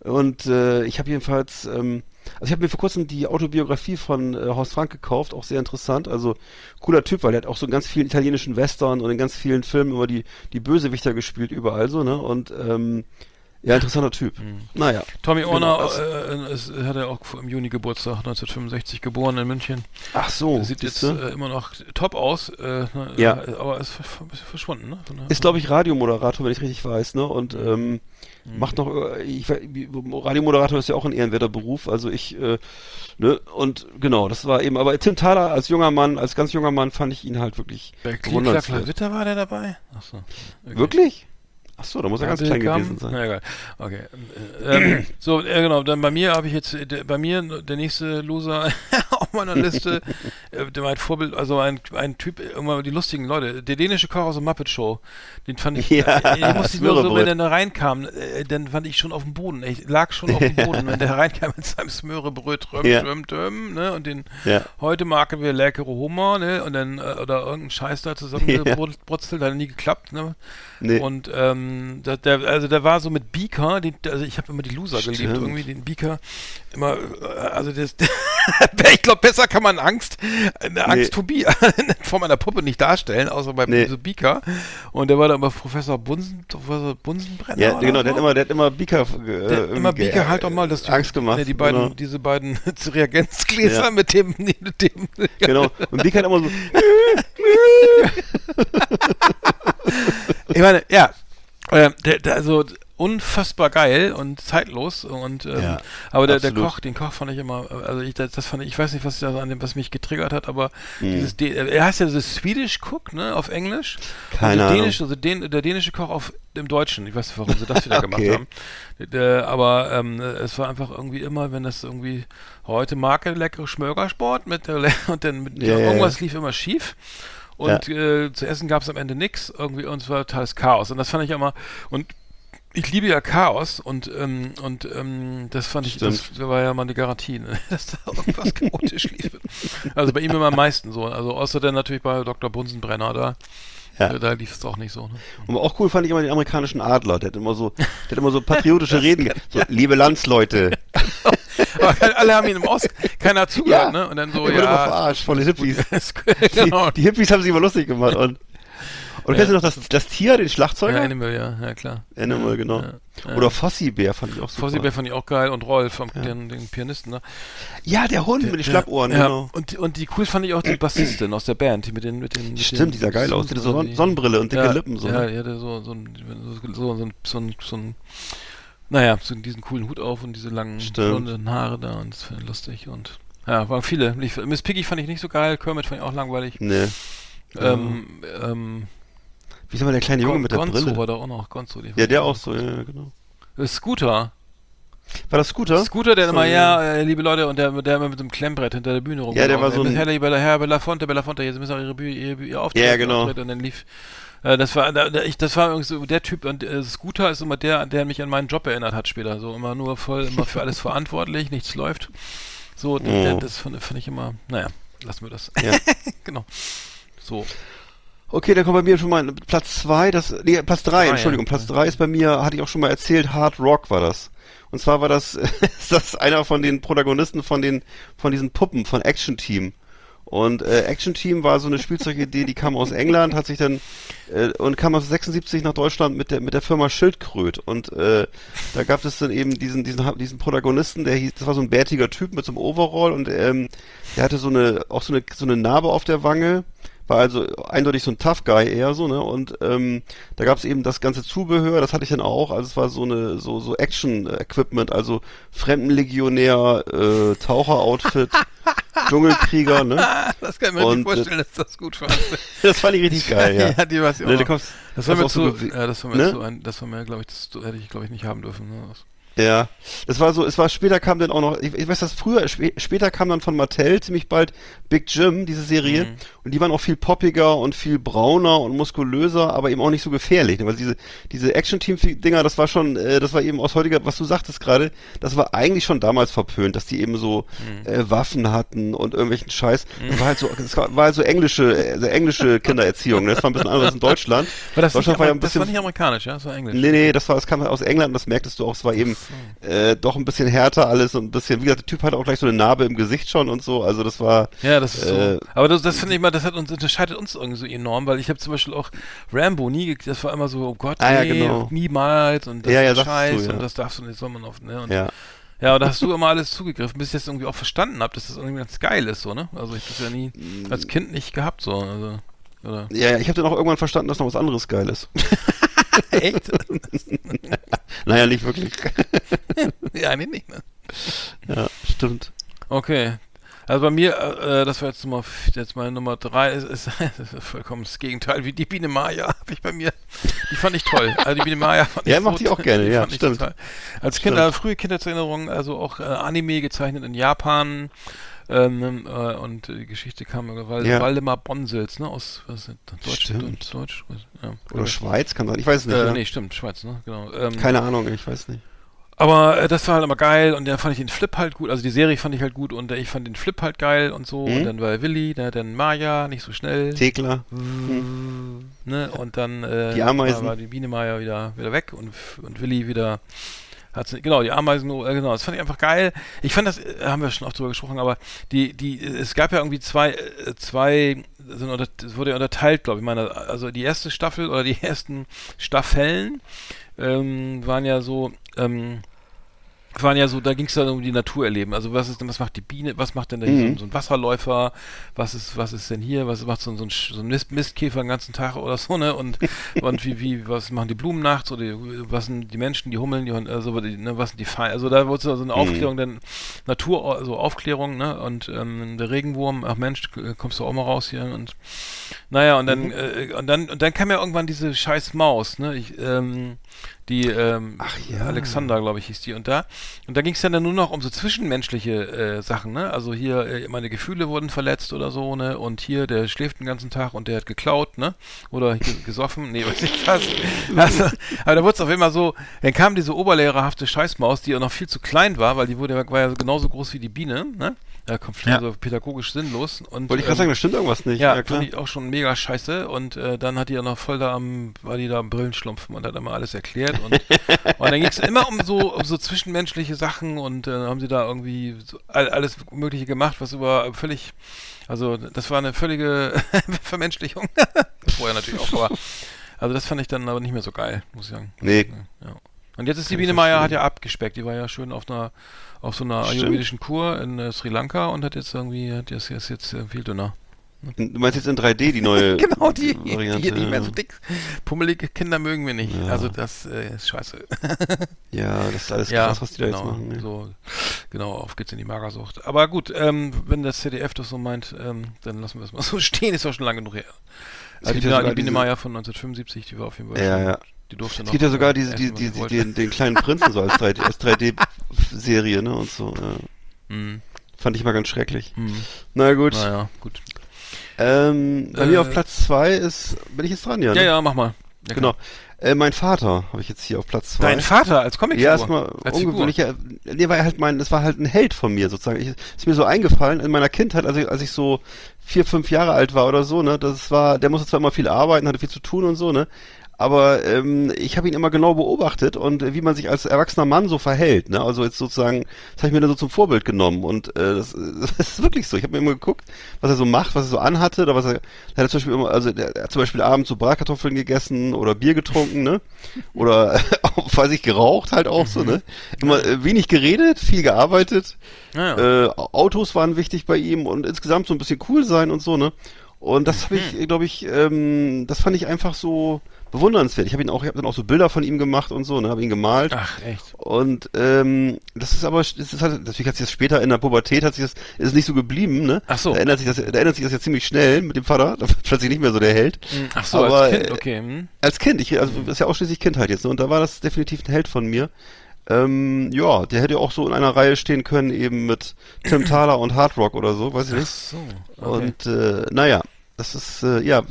Und äh, ich habe jedenfalls, ähm, also ich habe mir vor kurzem die Autobiografie von äh, Horst Frank gekauft, auch sehr interessant. Also cooler Typ, weil der hat auch so in ganz vielen italienischen Western und in ganz vielen Filmen immer die die Bösewichter gespielt überall so, ne? Und ähm, ja, interessanter Typ. Naja. Tommy Genau, Orner das- äh, ist, hat er auch im Juni Geburtstag, 1965 geboren in München. Ach so, sieht jetzt äh, immer noch top aus, äh, ne, Ja. äh, aber ist ein bisschen verschwunden, ne? Der- Ist, glaube ich, Radiomoderator, wenn ich richtig weiß, ne? Und ähm, macht noch, äh, ich, Radiomoderator ist ja auch ein ehrenwerter Beruf, also ich, äh, ne? Und genau, das war eben, aber Tim Thaler als junger Mann, als ganz junger Mann fand ich ihn halt wirklich Bei bewundernswert. Witter war der dabei? Achso. Okay. Wirklich? Ach so, da muss er ganz klein gewesen sein. Na egal. Okay. Ähm, so, äh, genau, dann bei mir habe ich jetzt, äh, bei mir der nächste Loser auf meiner Liste. Äh, der mein Vorbild, also ein, ein Typ, irgendwann die lustigen Leute. Der dänische Koch aus der Muppet Show. Den fand ich, Ja, äh, ich musste das nur so, wenn er da reinkam, äh, dann fand ich schon auf dem Boden. Ich lag schon auf dem Boden, wenn der reinkam mit seinem Smörebröt, röm, Ja. röm, röm, ne, und den, Ja. heute machen wir leckere Hummer, ne, und dann, äh, oder irgendein Scheiß da zusammengebrutzelt, hat nie geklappt, ne. Nee. Und ähm, da, der, also der war so mit Beaker, die, also ich habe immer die Loser geliebt, Stimmt. irgendwie den Beaker immer, äh, also das, ich glaube, besser kann man Angst, eine Angstphobie vor meiner Puppe nicht darstellen, außer beim Nee. Beaker. Und der war da immer Professor Bunsen, Professor Bunsenbrenner. Ja, genau, so. der hat immer, der hat immer Beaker, äh, Der, immer Beaker halt doch mal, dass du, Angst gemacht. ne, die beiden, genau. diese beiden Reagenzgläser Ja. mit dem, mit dem, genau. Und Beaker hat immer so, Ich meine, ja, äh, der, der, also unfassbar geil und zeitlos und ähm, Ja, aber der, der. Koch, den Koch fand ich immer, also ich, das, das fand ich, ich weiß nicht, was da an dem, was mich getriggert hat, aber Mhm. dieses, De- er heißt ja so Swedish Cook, ne, auf Englisch. Keine und Ahnung. Dänisch, also den, der dänische Koch auf im Deutschen. Ich weiß nicht, warum sie das wieder gemacht Okay. haben. Der, aber ähm, es war einfach irgendwie immer, wenn das irgendwie heute Marke leckere Schmörgersport mit der und dann mit ja, irgendwas lief immer schief. Und äh, zu essen gab es am Ende nichts irgendwie und es war totales Chaos. Und das fand ich immer und ich liebe ja Chaos und ähm, und ähm, das fand ich, das Stimmt. war ja mal eine Garantie, ne? dass da irgendwas chaotisch lief. Also bei ihm immer am meisten so. Also außer dann natürlich bei Dr. Bunsenbrenner da. Ja. äh, Da lief es auch nicht so. Ne? Und auch cool fand ich immer den amerikanischen Adler. Der hat immer so, der hat immer so patriotische Reden. So, liebe Landsleute. Aber alle haben ihn im Aus, keiner hat zugehört, Ja. ne? Und dann so, Der wurde immer ja. verarscht von den Hippies. genau. Die, die Hippies haben sich immer lustig gemacht. Und, und kennst du noch das, das Tier, den Schlagzeuger? Ja, Animal, ja, ja klar. Animal, genau. Ja, ja. Oder Fossi-Bär fand ich auch super. Fossi Bär fand ich auch geil und Rolf, vom, den, den Pianisten, ne? Ja, der Hund mit den Schlappohren, ja, genau. Und, und die cool fand ich auch die Bassistin aus der Band, die mit den, mit den, mit Stimmt, den die sah geil aus. Die hatte so Sonnenbrille und dicke ja, Lippen, so, Ja, ne? ja, der so, so, so, so, so, ein- so, ein- so ein, naja, so diesen coolen Hut auf und diese langen Stimmt. blonden Haare da und das fand ich lustig und, ja, waren viele. Ich, Miss Piggy fand ich nicht so geil, Kermit fand ich auch langweilig. Nee. Ähm, ähm, Wie ist aber der kleine Junge Gon- mit der Gonzo Brille? war da auch noch, Gonzo. die Ja, der auch so, ja, genau. Äh, Scooter. War das Scooter? Scooter, der So, immer, ja, äh, liebe Leute, und der, der immer mit dem Klemmbrett hinter der Bühne rum. Ja, der war so ein- Herr, Herr Belafonte, Belafonte, jetzt müssen auch ihre, Bühne, ihr, ihr Auftritt. Ja, genau. Und dann lief, äh, das war, da, ich, das war irgendwie so der Typ, und äh, Scooter ist immer der, der mich an meinen Job erinnert hat später. So immer nur voll, immer für alles verantwortlich, nichts läuft. So, Mhm. der, das fand, fand ich immer, naja, lassen wir das. Ja. genau. So. Okay, dann kommt bei mir schon mal Platz zwei, das, nee, Platz drei, Drei, Entschuldigung, ja. Platz drei ist bei mir, hatte ich auch schon mal erzählt, Hard Rock war das. Und zwar war das, ist das einer von den Protagonisten von den, von diesen Puppen, von Action Team. Und äh, Action Team war so eine Spielzeugidee, die kam aus England, hat sich dann äh, und kam auf 76 nach Deutschland mit der mit der Firma Schildkröt. Und äh, da gab es dann eben diesen diesen diesen Protagonisten, der hieß, das war so ein bärtiger Typ mit so einem Overall und ähm, der hatte so eine auch so eine so eine Narbe auf der Wange, war also eindeutig so ein Tough Guy eher so ne? Und ähm, da gab es eben das ganze Zubehör, das hatte ich dann auch, also es war so eine so so Action Equipment, also Fremdenlegionär, äh, Taucheroutfit. Dschungelkrieger, ne? Das kann ich mir Und, nicht vorstellen, dass das gut fand. Das fand ich richtig geil, ja. ja, die auch Ne, da kommst- Das war mir so zu, gewe- ja, das war mir ne? zu ein, das war mir, glaube ich, das hätte ich, glaube ich, nicht haben dürfen. Ne? Das- Ja, das war so, es war später kam dann auch noch, ich, ich weiß das früher, spä später kam dann von Mattel ziemlich bald Big Jim, diese Serie, Mhm. und die waren auch viel poppiger und viel brauner und muskulöser, aber eben auch nicht so gefährlich, ne? weil diese, diese Action-Team-Dinger, das war schon, äh, das war eben aus heutiger, was du sagtest gerade, das war eigentlich schon damals verpönt, dass die eben so Mhm. äh, Waffen hatten und irgendwelchen Scheiß, das war halt so, das war, halt so englische, äh, so englische Kindererziehung, ne? das war ein bisschen anders in Deutschland. War das, nicht, Deutschland war ja ein das bisschen war nicht amerikanisch, ja? Das war Englisch. Nee, nee, das war, das kam aus England das merktest du auch, es war eben äh, doch ein bisschen härter alles und ein bisschen, wie gesagt, der Typ hatte auch gleich so eine Narbe im Gesicht schon und so, also das war, Ja, das ist so. Äh, Aber das, das finde ich mal, das hat uns, unterscheidet uns irgendwie so enorm, weil ich habe zum Beispiel auch Rambo nie, das war immer so, oh Gott, Ah, ja, nee, genau. niemals und das Ja, ja, ist Scheiß du, und das darfst du nicht, soll man auf, ne? Und, ja. Ja, und da hast du immer alles zugegriffen, bis ich jetzt irgendwie auch verstanden habe, dass das irgendwie ganz geil ist, so, ne? Also ich das ja nie als Kind nicht gehabt, so, also, oder? Ja, ja, ich habe dann auch irgendwann verstanden, dass noch was anderes geil ist. Echt? naja, nicht wirklich. ja, nee, nicht, ne? ja, stimmt. Okay. Also bei mir, äh, das war jetzt Nummer, jetzt meine Nummer drei, ist, ist, ist vollkommen das Gegenteil, wie die Biene Maya habe ich bei mir. Die fand ich toll. Also die Biene Maya fand Ja, ich macht die auch gerne, die ja, stimmt. Als Kinder, frühe Kindheitserinnerungen, also auch äh, Anime gezeichnet in Japan, Ähm, äh, und die Geschichte kam weil Ja. Waldemar Bonsels, ne, aus was das? Deutsch. Deutsch, Deutsch, ja. Oder Schweiz kann sein, ich weiß es nicht. äh, ja. nee, stimmt, Schweiz, ne, genau. Ähm, Keine Ahnung, ich weiß nicht. aber äh, das war halt immer geil und dann fand ich den Flip halt gut, also die Serie fand ich halt gut und ich fand den Flip halt geil und so Mhm. und dann war Willi, ne, dann Maya, nicht so schnell, Thekla. ne, und dann äh, Die Ameisen. war, war die Biene Maya wieder wieder weg und und Willi wieder hat genau die Ameisen äh, genau das fand ich einfach geil. Ich fand das äh, haben wir schon auch drüber gesprochen aber die die es gab ja irgendwie zwei äh, zwei sind unter, es wurde ja unterteilt glaube ich meine also die erste Staffel oder die ersten Staffeln ähm, waren ja so ähm, waren ja so, da ging es dann um die Natur erleben. Also was ist denn, was macht die Biene, was macht denn so, Mhm. ein- so ein Wasserläufer, was ist, was ist denn hier, was macht so ein, so ein, so ein Mist, Mistkäfer den ganzen Tag oder so, ne? Und, und wie, wie, was machen die Blumen nachts oder die, was sind die Menschen, die Hummeln, die, also, die, ne, was sind die Fein, also da wurde so eine Aufklärung, denn Natur, also Aufklärung, ne? Und ähm, der Regenwurm, ach Mensch, kommst du auch mal raus hier und naja, und dann, äh, und dann, und dann kam ja irgendwann diese scheiß Maus, ne? Ich, ähm, die ähm, ja. Alexander, glaube ich, hieß die. Und da, und da ging es dann, dann nur noch um so zwischenmenschliche äh, Sachen, ne? Also hier, äh, meine Gefühle wurden verletzt oder so, ne? Und hier, der schläft den ganzen Tag und der hat geklaut, ne? Oder ge gesoffen, nee, weiß ich was. Also, aber da wurde es auf einmal so, dann kam diese oberlehrerhafte Scheißmaus, die auch noch viel zu klein war, weil die wurde, war ja genauso groß wie die Biene, ne? Da kommt Ja. also pädagogisch sinnlos. Und, Wollte ich gerade ähm, sagen, da stimmt irgendwas nicht. ja, klar. fand ich auch schon mega scheiße. Und äh, dann hat die ja noch voll da am, war die da am Brillenschlumpfen und hat immer alles erklärt. Und, und dann ging es immer um so, um so zwischenmenschliche Sachen und äh, haben sie da irgendwie so all, alles Mögliche gemacht, was über völlig, also das war eine völlige Vermenschlichung. Vorher natürlich auch, aber also das fand ich dann aber nicht mehr so geil, muss ich sagen. Nee. Ja. Und jetzt ist die Biene Meier hat ja abgespeckt. Die war ja schön auf einer auf so einer Stimmt. ayurvedischen Kur in äh, Sri Lanka und hat jetzt irgendwie, hat jetzt, ist jetzt äh, viel dünner. Du meinst jetzt in 3D die neue Genau, die, Variante? die nicht mehr so dick. Pummelige Kinder mögen wir nicht. Ja. Also das äh, ist scheiße. Ja, das ist alles ja, krass, was die da genau, jetzt machen. Ja. So, genau, auf geht's in die Magersucht. Aber gut, ähm, wenn das ZDF das so meint, ähm, dann lassen wir es mal so stehen. Ist auch schon lange genug her. Es Also die, gibt ja Biene- die Meier von 1975, die war auf jeden Fall Ja, schon, ja. Die durfte noch. Es gibt ja sogar äh, diese, die, die, die, den, den kleinen Prinzen so als 3D, als 3D-Serie, ne, und so. Ja. Hm, Fand ich mal ganz schrecklich. hm. Na gut. Naja, gut. Ähm, bei Äh, mir auf Platz zwei ist, bin ich jetzt dran, ja? Ja, ja, mach mal. Ja, Genau. Äh, mein Vater habe ich jetzt hier auf Platz zwei. Dein Vater als Comicfigur? Ja, erstmal ungewöhnlicher. Nee, war halt mein, das war halt ein Held von mir sozusagen. Ich, ist mir so eingefallen in meiner Kindheit, als ich, als ich so vier, fünf Jahre alt war oder so, ne, das war, der musste zwar immer viel arbeiten, hatte viel zu tun und so, ne, aber ähm, ich habe ihn immer genau beobachtet und wie man sich als erwachsener Mann so verhält, ne, also jetzt sozusagen, das habe ich mir dann so zum Vorbild genommen und äh, das, das ist wirklich so. Ich habe mir immer geguckt, was er so macht, was er so anhatte, oder was er, er hat zum Beispiel immer, also der, er hat zum Beispiel abends so Bratkartoffeln gegessen oder Bier getrunken, ne, oder weiß ich, geraucht halt auch so, ne, immer äh, wenig geredet, viel gearbeitet. Ja, ja. Äh, Autos waren wichtig bei ihm und insgesamt so ein bisschen cool sein und so, ne? Und das habe ich, glaube ich, ähm, das fand ich einfach so bewundernswert. Ich habe ihn auch, ich habe dann auch so Bilder von ihm gemacht und so, ne, habe ihn gemalt. Ach, echt. Und ähm, das ist aber, das ist halt, natürlich hat sich das später in der Pubertät hat sich das, ist es nicht so geblieben, ne? Ach so. Da ändert sich das, da ändert sich das ja ziemlich schnell mit dem Vater. Da wird plötzlich nicht mehr so der Held. Hm, Ach so, Aber, als Kind, äh, okay. Hm. Als Kind, ich, also das ist ja ausschließlich Kindheit jetzt, ne? Und da war das definitiv ein Held von mir. Ähm, ja, der hätte auch so in einer Reihe stehen können, eben mit Tim Thaler und Hard Rock oder so, weiß ich Ach nicht. so. Okay. Und äh, naja, das ist, äh, ja,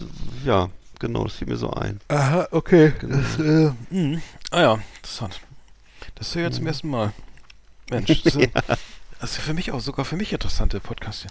ja, genau, das fiel mir so ein. Aha, okay. Das, äh, mh. Ah ja, interessant. Das ist ja jetzt zum ersten Mal. Mensch, das, ist- das ist für mich auch sogar für mich interessante Podcast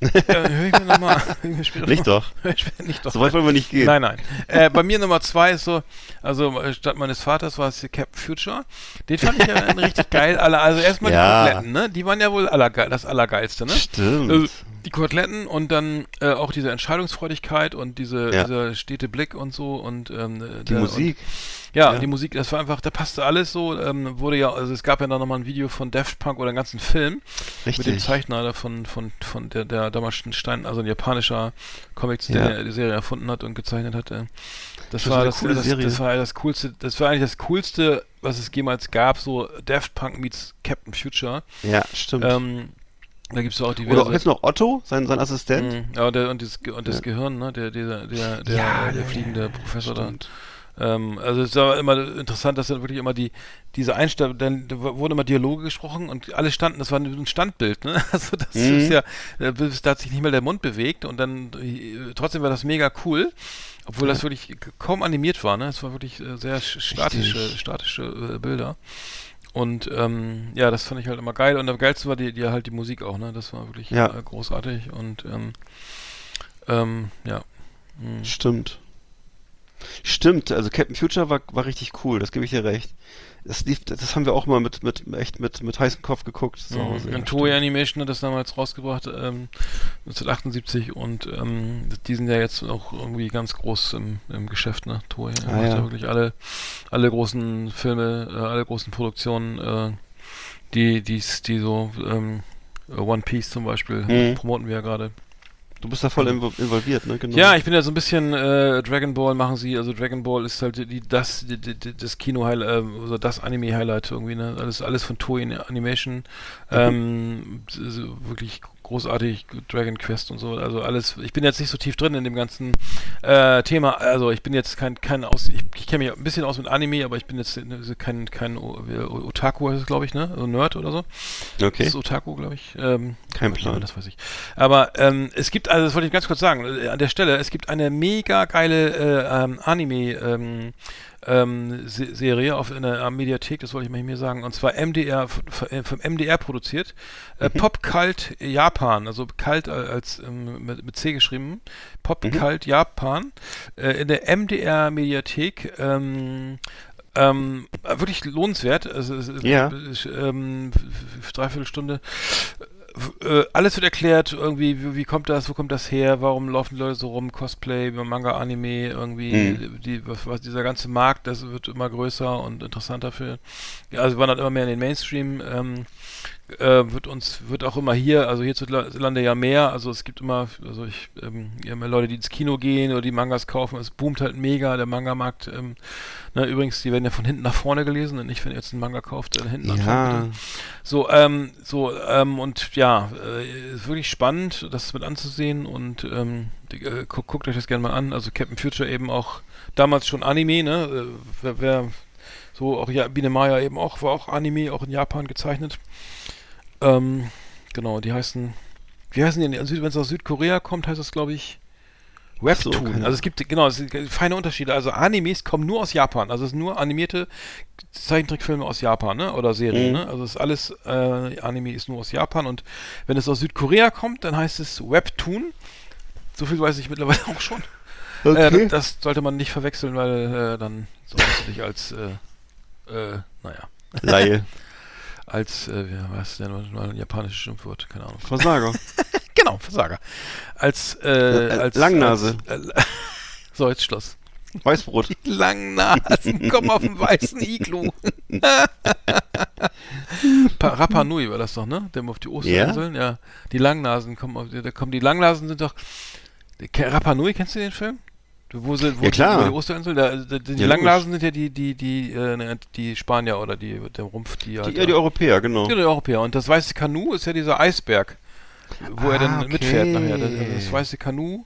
hier. äh, hör ich mir nochmal. Nicht doch. nicht doch. So weit wollen wir nicht gehen. Nein, nein. Äh, bei mir Nummer zwei ist so, also äh, statt meines Vaters war es hier Captain Future. Den fand ich ja richtig geil. Also erstmal Ja. die Koteletten, ne? Die waren ja wohl allergeil, das Allergeilste, ne? Stimmt. Also, die Koteletten und dann äh, auch diese Entscheidungsfreudigkeit und diese, Ja. dieser stete Blick und so und ähm, die der, Musik. Und, ja, Ja. die Musik, das war einfach, da passte alles so. Ähm, wurde ja, also es gab ja dann nochmal ein Video von Daft Punk oder einen ganzen Film mit dem Richtig. Zeichner da von, von, von der, der damals ein Stein, also ein japanischer Comics, Ja. der die Serie erfunden hat und gezeichnet hat. Das, Das war das, das, das war das coolste, das war eigentlich das coolste, was es jemals gab, so Daft Punk meets Captain Future. Ja, stimmt. Ähm, da gibt's ja auch Oder diverse. auch jetzt noch Otto, sein, sein Assistent. Mhm. Ja, der, und das, Ge- und das Ja. Gehirn, ne? Der, der, der, der, Ja, der ja, fliegende Professor stimmt. Ähm, also es war immer interessant, dass dann wirklich immer die, diese Einstellung, dann da wurden immer Dialoge gesprochen und alle standen, das war ein Standbild, ne? Also das Mhm. ist ja, äh, da hat sich nicht mal der Mund bewegt und dann äh, trotzdem war das mega cool. Obwohl das wirklich kaum animiert war, ne? Es war wirklich äh, sehr sch- statische, Richtig. statische Bilder. Und ähm, ja, das fand ich halt immer geil. Und am geilsten war die, die halt die Musik auch, ne? Das war wirklich Ja. großartig und ähm, ähm, ja. Hm. Stimmt. Stimmt, also Captain Future war, war richtig cool, das gebe ich dir recht. Das, lief, das haben wir auch mal mit, mit echt mit, mit heißem Kopf geguckt zu. Mhm. Und Toei Animation hat das damals rausgebracht, ähm, 1978 und ähm, die sind ja jetzt auch irgendwie ganz groß im, im Geschäft, ne? Toei Ah, macht ja. ja. wirklich alle, alle großen Filme, äh, alle großen Produktionen, äh, die, die, die so, ähm, One Piece zum Beispiel, Mhm. promoten wir ja gerade. Du bist da voll invo- involviert, ne? Genau. Ja, ich bin ja so ein bisschen äh, Dragon Ball machen sie, also Dragon Ball ist halt die, das die, die, das Kino Highlight, äh, also das Anime Highlight irgendwie, ne? Alles alles von Toei Animation. Ähm, s- s- wirklich großartig Dragon Quest und so, also alles. Ich bin jetzt nicht so tief drin in dem ganzen äh, Thema, also ich bin jetzt kein kein aus ich, ich kenne mich ein bisschen aus mit Anime, aber ich bin jetzt kein kein O- wie- Otaku heißt es, glaube ich, ne? Also Nerd oder so. Das okay. ist Otaku, glaube ich. Ähm, Kein Plan. Das weiß ich. Aber ähm, es gibt, also das wollte ich ganz kurz sagen, äh, an der Stelle, es gibt eine mega geile äh, ähm, Anime ähm, ähm, Se Serie auf in der Mediathek, das wollte ich mal hier sagen, und zwar MDR, äh, vom MDR produziert. Äh, Pop Cult Japan, also Kalt als ähm, mit, mit C geschrieben. Pop Cult Japan äh, in der MDR Mediathek. Ähm, ähm, wirklich lohnenswert. Also, Ja. ist, ähm, dreiviertel Stunde. Äh, alles wird erklärt, irgendwie, wie, wie kommt das, wo kommt das her, warum laufen die Leute so rum, Cosplay, Manga, Anime, irgendwie, Mhm. die, was, was, dieser ganze Markt, das wird immer größer und interessanter für, ja, also wandert immer mehr in den Mainstream, ähm, äh, wird uns, wird auch immer hier, also hierzulande ja mehr, also es gibt immer, also ich, ähm, ja, mehr Leute, die ins Kino gehen oder die Mangas kaufen, es boomt halt mega, der Manga-Markt, ähm, na, übrigens, die werden ja von hinten nach vorne gelesen und nicht, wenn ihr jetzt einen Manga kauft, dann hinten nach vorne. Ja. So, ähm, so, ähm, und ja, äh, ist wirklich spannend, das mit anzusehen und ähm, die, äh, gu guckt euch das gerne mal an. Also Captain Future eben auch damals schon Anime, ne? Äh, wer, wer so auch ja, Biene Maya eben auch, war auch Anime, auch in Japan gezeichnet. Ähm, genau, die heißen, wie heißen die? Wenn es aus Südkorea kommt, heißt das, glaube ich, Webtoon. So, also es gibt, genau, es sind feine Unterschiede. Also Animes kommen nur aus Japan. Also es sind nur animierte Zeichentrickfilme aus Japan, ne? Oder Serien, Mhm. ne? Also es ist alles, äh, Anime ist nur aus Japan und wenn es aus Südkorea kommt, dann heißt es Webtoon. So viel weiß ich mittlerweile auch schon. Okay. Äh, das sollte man nicht verwechseln, weil äh, dann solltest du dich als, äh, äh, naja, Laie. als, äh, was ist denn mal ein japanisches Schimpfwort? Keine Ahnung. Versager. Genau, Versager. Als, äh, Äh, als Langnase. Als, äh, so, jetzt Schluss. Weißbrot. Die Langnasen kommen auf den weißen Iglu. Pa Rapa Nui war das doch, ne? Der auf die Osterinseln, ja. Die Langnasen kommen auf, da kommen die Langnasen sind doch. Rapa Nui, kennst du den Film? Wo sie, wo Ja, klar. Die Osterinsel, da, da, die Ja, Langnasen sind ja die, die, die, äh, ne, die Spanier oder die, der Rumpf, die halt. Die, ja, die Europäer, genau. Ja, die Europäer. Und das weiße Kanu ist ja dieser Eisberg, wo er Ah, dann okay. mitfährt nachher. Das, das weiße Kanu.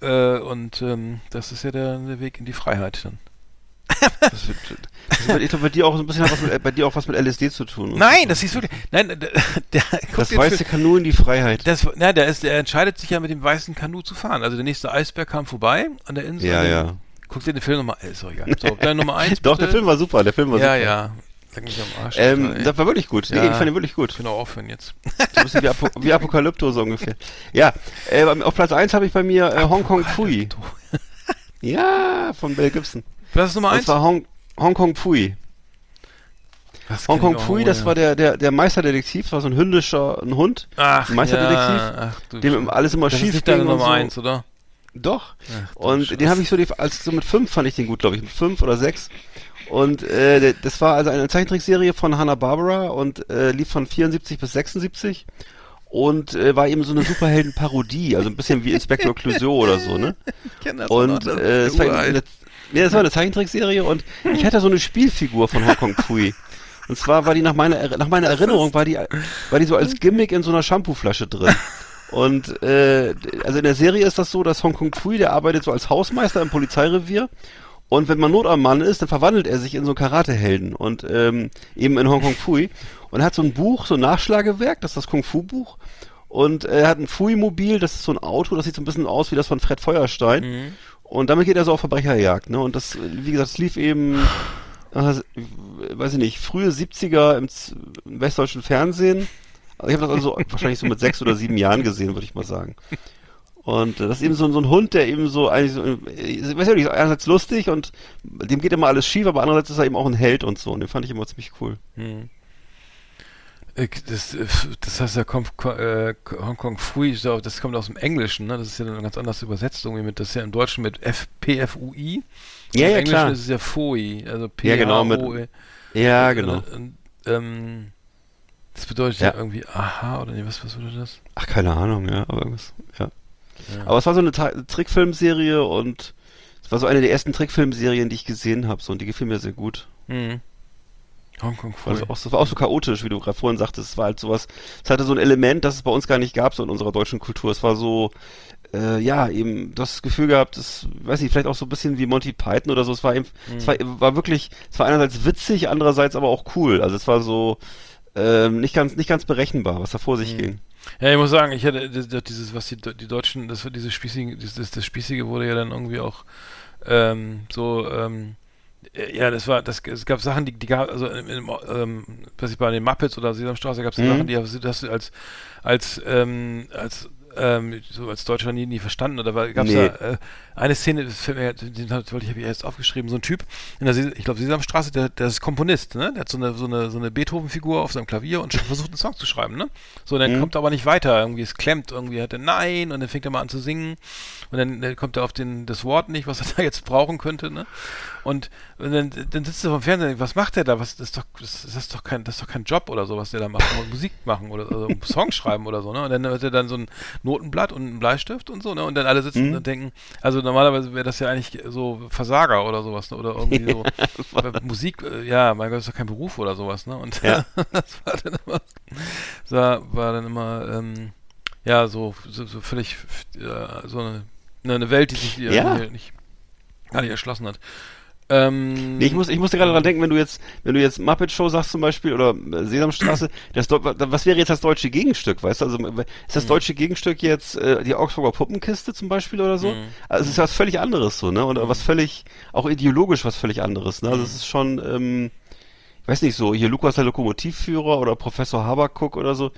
Äh, und ähm, das ist ja der, der Weg in die Freiheit dann. Das das ich glaube, bei dir auch so ein bisschen was mit, bei dir auch was mit LSD zu tun. Nein, das ist wirklich. Nein, der, der, Das den weiße Film- Kanu in die Freiheit. Das, na, der, ist, der entscheidet sich ja mit dem weißen Kanu zu fahren. Also der nächste Eisberg kam vorbei an der Insel. Ja, an den- ja. Guck dir den Film nochmal. Ist doch egal. So, dann Nummer eins. Doch, der Film war super, der Film war Ja, super. ja. Leck mich am Arsch. Ähm, Alter, das war wirklich gut. Ja. Nee, ich fand ihn wirklich gut. ich kann auch aufhören jetzt. So ein bisschen wie, Apo wie Apokalypto so ungefähr. Ja, äh, auf Platz 1 habe ich bei mir äh, Hong Kong Pui. Ja, von Mel Gibson. Was ist Nummer Das eins? war Hong, Hong Kong Pui. Hong Kong Pui, das ja. war der, der, der Meisterdetektiv, war so ein hündischer ein Hund, Ach, ein Meisterdetektiv, ja, ach, dem alles immer das ist schief nicht deine ging Nummer so. eins, oder? Doch. Ach, Und Scheiße. den habe ich so, als so mit fünf fand ich den gut, glaube ich, mit fünf oder sechs. Und äh, das war also eine Zeichentrickserie von Hanna Barbera und äh, lief von 74 bis 76 und äh, war eben so eine Superhelden-Parodie, also ein bisschen wie Inspector Clouseau oder so, ne? Ich kenn das Und noch, ne? äh, es war, eine, nee, das war eine Zeichentrickserie und ich hatte so eine Spielfigur von Hong Kong Pui. Und zwar war die nach meiner Er- nach meiner Erinnerung war die war die so als Gimmick in so einer Shampooflasche drin. Und äh, also in der Serie ist das so, dass Hong Kong Pui, der arbeitet so als Hausmeister im Polizeirevier Und wenn man Not am Mann ist, dann verwandelt er sich in so einen Karate-Helden und ähm, eben in Hongkong Fui. Und er hat so ein Buch, so ein Nachschlagewerk, das ist das Kung-Fu-Buch. Und er hat ein Fui-Mobil, das ist so ein Auto, das sieht so ein bisschen aus wie das von Fred Feuerstein. Mhm. Und damit geht er so auf Verbrecherjagd, ne? Und das, wie gesagt, es lief eben, weiß ich nicht, frühe 70er im, westdeutschen Fernsehen. Also ich habe das also wahrscheinlich so mit sechs oder sieben Jahren gesehen, würde ich mal sagen. Und äh, das ist eben so, so ein Hund, der eben so eigentlich so, äh, ich weiß ja nicht, einerseits lustig und dem geht immer alles schief, aber andererseits ist er eben auch ein Held und so. Und den fand ich immer ziemlich cool. Hm. Äh, Das, äh, das heißt ja äh, Hongkong Fui, das kommt aus dem Englischen, ne? Das ist ja dann ganz anders übersetzt irgendwie mit, das ist ja im Deutschen mit F P F U I. Ja, Im ja, Englischen klar. ist es ja Fui, also P Ja, genau, mit- O E. Ja, genau. Ähm, das bedeutet Ja. ja irgendwie aha oder nee, was was würde das? Ach, keine Ahnung, ja, aber irgendwas, ja. Ja. Aber es war so eine Ta Trickfilmserie und es war so eine der ersten Trickfilmserien, die ich gesehen habe, so und die gefiel mir sehr gut. Mhm. Hongkong Fui. Also auch, es war auch so chaotisch, wie du gerade vorhin sagtest. Es war halt sowas, es hatte so ein Element, das es bei uns gar nicht gab, so in unserer deutschen Kultur. Es war so, äh, ja, eben das Gefühl gehabt, es, weiß nicht, vielleicht auch so ein bisschen wie Monty Python oder so. Es war eben, es war, war wirklich, es war einerseits witzig, andererseits aber auch cool. Also es war so, ähm, nicht ganz, nicht ganz berechenbar, was da vor sich ging. Ja, ich muss sagen, ich das- das- dieses, was die, die Deutschen, das diese Spießige, das, das, das Spießige wurde ja dann irgendwie auch ähm, so, ähm, äh, ja, das war, das, es gab Sachen, die, die gab, also im, im, ähm, was ich bei den Muppets oder Sesamstraße gab es Mhm. Sachen, die hast du als, als, ähm, als, ähm, so als Deutscher nie, nie verstanden. Oder gab es Nee. da äh, eine Szene, das fällt mir, den habe ich erst aufgeschrieben, so ein Typ in der, ich glaube, Sesamstraße, der, der ist Komponist, ne? Der hat so eine, so eine, so eine Beethoven-Figur auf seinem Klavier und versucht einen Song zu schreiben, ne? So, dann Mhm. kommt er aber nicht weiter, irgendwie, es klemmt, irgendwie hat er Nein und dann fängt er mal an zu singen und dann, dann kommt er auf den, das Wort nicht, was er da jetzt brauchen könnte, ne? Und, und dann, dann sitzt er vom Fernsehen, und denkt, was macht der da? Was, das ist doch, das, ist doch kein, das ist doch kein Job oder so, was der da macht. Musik machen oder also Song schreiben oder so, ne? Und dann hat er dann so ein Notenblatt und einen Bleistift und so, ne? Und dann alle sitzen Mhm. und denken, also normalerweise wäre das ja eigentlich so Versager oder sowas, ne? Oder irgendwie so Weil Musik, äh, ja, mein Gott, ist doch kein Beruf oder sowas, ne? Und Ja. das war dann immer, war, dann immer, ähm, ja, so, so, so völlig äh, so eine, ne, eine Welt, die sich äh, Ja. nicht gar nicht erschlossen hat. Ähm, Nee, ich muss, ich musste gerade dran denken, wenn du jetzt, wenn du jetzt Muppet Show sagst zum Beispiel oder Sesamstraße, das, was wäre jetzt das deutsche Gegenstück, weißt du? Also ist das deutsche Gegenstück jetzt äh, die Augsburger Puppenkiste zum Beispiel oder so? Mhm. Also es ist was völlig anderes so, ne? Oder was völlig, auch ideologisch was völlig anderes, ne? Also es ist schon, ähm, ich weiß nicht so, hier Lukas der Lokomotivführer oder Professor Habakuk oder so.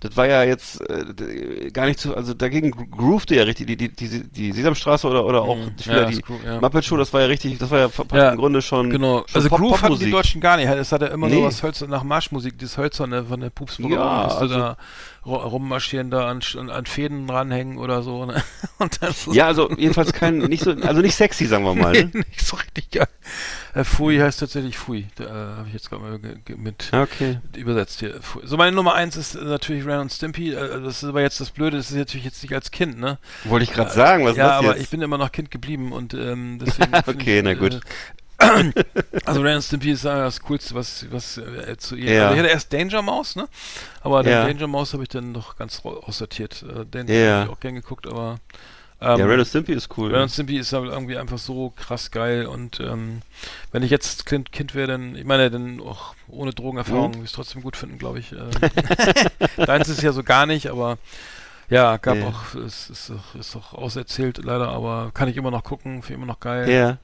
Das war ja jetzt äh, gar nicht zu, also dagegen gro- groovte ja richtig die, die, die, die Sesamstraße oder, oder auch Mhm. Ja, die das Gro- ja. Muppet Show, das war ja richtig, das war ja, Ja, im Grunde schon, Genau, schon also Pop- Groove hatten die. Deutschen gar nicht. Es hatte immer Nee. so was Hölzer, nach Marschmusik, dieses Hölzerne von der Pupsburger, Ja, musste also- da ru- rummarschieren, da an, an, Fäden ranhängen oder so. Ne? Und dann so Ja, also jedenfalls kein, nicht so, also nicht sexy, sagen wir mal. Ne? nicht so richtig geil. Äh, Fui heißt tatsächlich Fui. Da äh, habe ich jetzt gerade mal mit Okay. übersetzt hier. Fui. So, meine Nummer eins ist äh, natürlich Ren und Stimpy. Äh, das ist aber jetzt das Blöde, das ist natürlich jetzt nicht als Kind, ne? Wollte ich gerade sagen, was ja, ist aber das ich jetzt? bin immer noch Kind geblieben und ähm, deswegen. Okay, ich, na gut. Äh, also Ren und Stimpy ist äh, das Coolste, was, was äh, zu ihr. Ja. Also ich hatte erst Danger Mouse, ne? Aber den Ja. Danger Mouse habe ich dann doch ganz aussortiert. Äh, den Ja. habe ich auch gern geguckt, aber. Ähm, ja, Ren Stimpy ist cool. Ren Stimpy ist aber irgendwie einfach so krass geil und ähm, wenn ich jetzt Kind, kind wäre, dann, ich meine, dann auch ohne Drogenerfahrung, Mhm. würde ich es trotzdem gut finden, glaube ich. Äh, Deins ist ja so gar nicht, aber ja, gab Nee. auch, es ist, auch- ist auch auserzählt leider, aber kann ich immer noch gucken, finde ich immer noch geil. ja.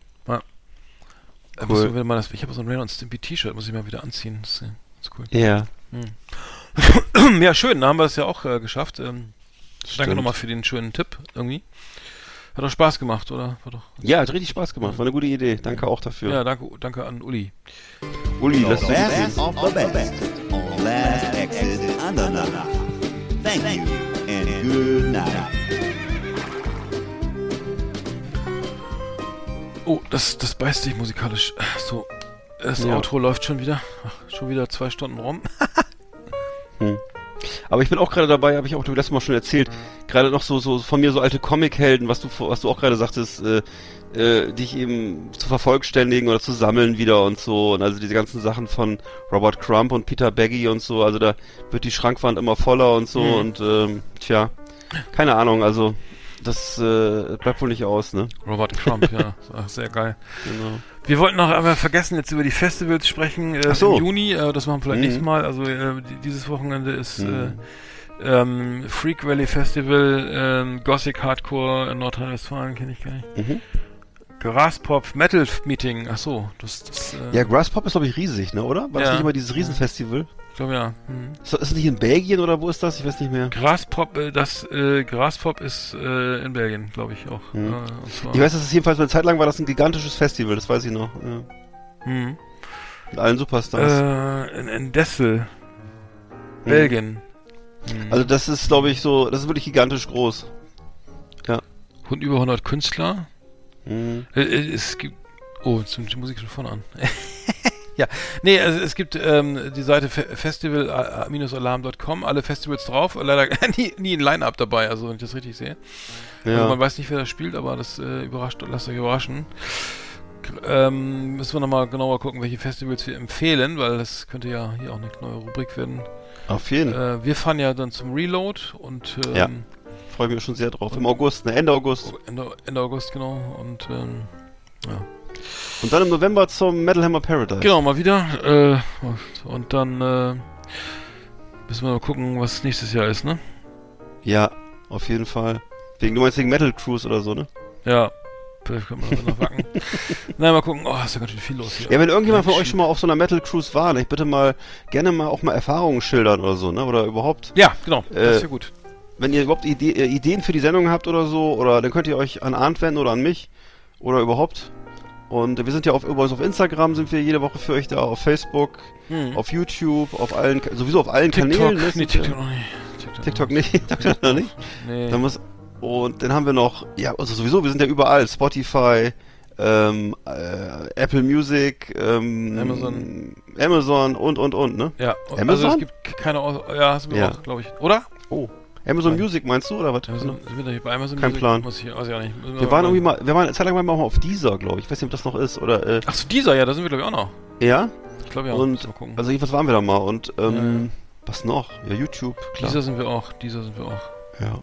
Äh, cool. muss ich das, habe so ein Ren und Stimpy T-Shirt, muss ich mal wieder anziehen. Das ist, äh, das ist cool. Ja. ja, schön, da haben wir es ja auch äh, geschafft. Ähm, danke nochmal für den schönen Tipp irgendwie. Hat doch Spaß gemacht, oder? War doch, Ja, hat richtig Spaß gemacht. War eine gute Idee. Danke auch dafür. ja, danke, danke an Uli. Uli, lass The uns best of the best on Last Exit Andernach. Thank you and good night. Oh, das, das beißt sich musikalisch. So, das Ja. Outro läuft schon wieder. Ach, schon wieder zwei Stunden rum. Aber ich bin auch gerade dabei, habe ich auch letztes Mal schon erzählt, gerade noch so, so von mir so alte Comic-Helden, was du, was du auch gerade sagtest, äh, äh, dich eben zu vervollständigen oder zu sammeln wieder und so. Und also diese ganzen Sachen von Robert Crump und Peter Baggy und so, also da wird die Schrankwand immer voller und so Mhm. und ähm, tja, keine Ahnung, also das äh, bleibt wohl nicht aus, ne? Robert Trump, ja. Ach, sehr geil. Genau. Wir wollten noch aber vergessen, jetzt über die Festivals sprechen äh, so. im Juni. Äh, das machen wir vielleicht Mhm. nächstes Mal. Also äh, die- dieses Wochenende ist Mhm. äh, ähm, Freak Valley Festival, ähm, Gothic Hardcore in Nordrhein-Westfalen, kenne ich gar nicht. Mhm. Graspop Metal Meeting, ach so, das, das äh, Ja, Grasspop ist, glaube ich, riesig, ne, oder? War das Ja. nicht immer dieses Riesenfestival? Ich glaube ja. Mhm. Ist das nicht in Belgien oder wo ist das? Ich weiß nicht mehr. Graspop, äh, das äh, Graspop ist äh, in Belgien, glaube ich auch. Zwar, Ich weiß, dass es jedenfalls eine Zeit lang war das ein gigantisches Festival, das weiß ich noch. Ja. Mhm. Mit allen Superstars. Äh, in, in Dessel, Belgien. Mhm. Also das ist, glaube ich, so, das ist wirklich gigantisch groß. Und über 100 Künstler. Mhm. Äh, äh, Es gibt. Oh, jetzt die Musik schon vorne an. ja, nee, also es gibt ähm, die Seite fe festival-alarm.com, alle Festivals drauf, leider nie, nie ein Line-Up dabei, also wenn ich das richtig sehe. Also Ja. man weiß nicht, wer das spielt, aber das äh, überrascht, lasst euch überraschen. Ähm, müssen wir nochmal genauer gucken, welche Festivals wir empfehlen, weil das könnte ja hier auch eine neue Rubrik werden. Auf jeden. Äh, wir fahren ja dann zum Reload und ähm, Ja. Freue mich schon sehr drauf. Im August, ne, Ende August. Ende, Ende August, genau. Und ähm, ja. Und dann im November zum Metal Hammer Paradise. Genau, mal wieder. Äh, und dann äh, müssen wir mal gucken, was nächstes Jahr ist, ne? Ja, auf jeden Fall. Wegen, du meinst wegen Metal Cruise oder so, ne? Ja. Vielleicht können wir noch wacken. Na, mal gucken. Oh, ist ja ganz schön viel los hier. Ja, wenn irgendjemand von euch schon mal auf so einer Metal Cruise war, ne, ich bitte mal gerne mal auch mal Erfahrungen schildern oder so, ne? Oder überhaupt, Ja, genau. Äh, das ist ja gut. wenn ihr überhaupt äh, Ideen für die Sendung habt oder so, oder dann könnt ihr euch an Arndt wenden oder an mich oder überhaupt. Und wir sind ja auf, übrigens auf Instagram sind wir jede Woche für euch da, auf Facebook, Hm. auf YouTube, auf allen, sowieso auf allen TikTok. Kanälen. ne? nee, TikTok noch nicht. TikTok nicht, TikTok noch nicht. Nee. Da muss, und dann haben wir noch, ja, also sowieso, wir sind ja überall, Spotify, ähm, äh, Apple Music, ähm, Amazon. Amazon und, und, und, ne? ja, also Amazon? es gibt keine Aus Ja, sind wir Ja. auch, glaube ich. Oder? Oh, Amazon Nein. Music meinst du, oder was? Amazon, sind wir bei Amazon Kein Music? Plan. Muss ich, weiß ich auch nicht. Müssen Wir waren irgendwie mal, wir waren eine Zeit lang waren wir auch mal auf Deezer, glaube ich. Ich weiß nicht, ob das noch ist, oder, äh, Ach so, dieser, ja, da sind wir, glaube ich, auch noch. ja? Ich glaube ja. und, wir also jedenfalls waren wir da mal und, ähm, Ja. was noch? Ja, YouTube, klar. dieser sind wir auch. Dieser sind wir auch. ja.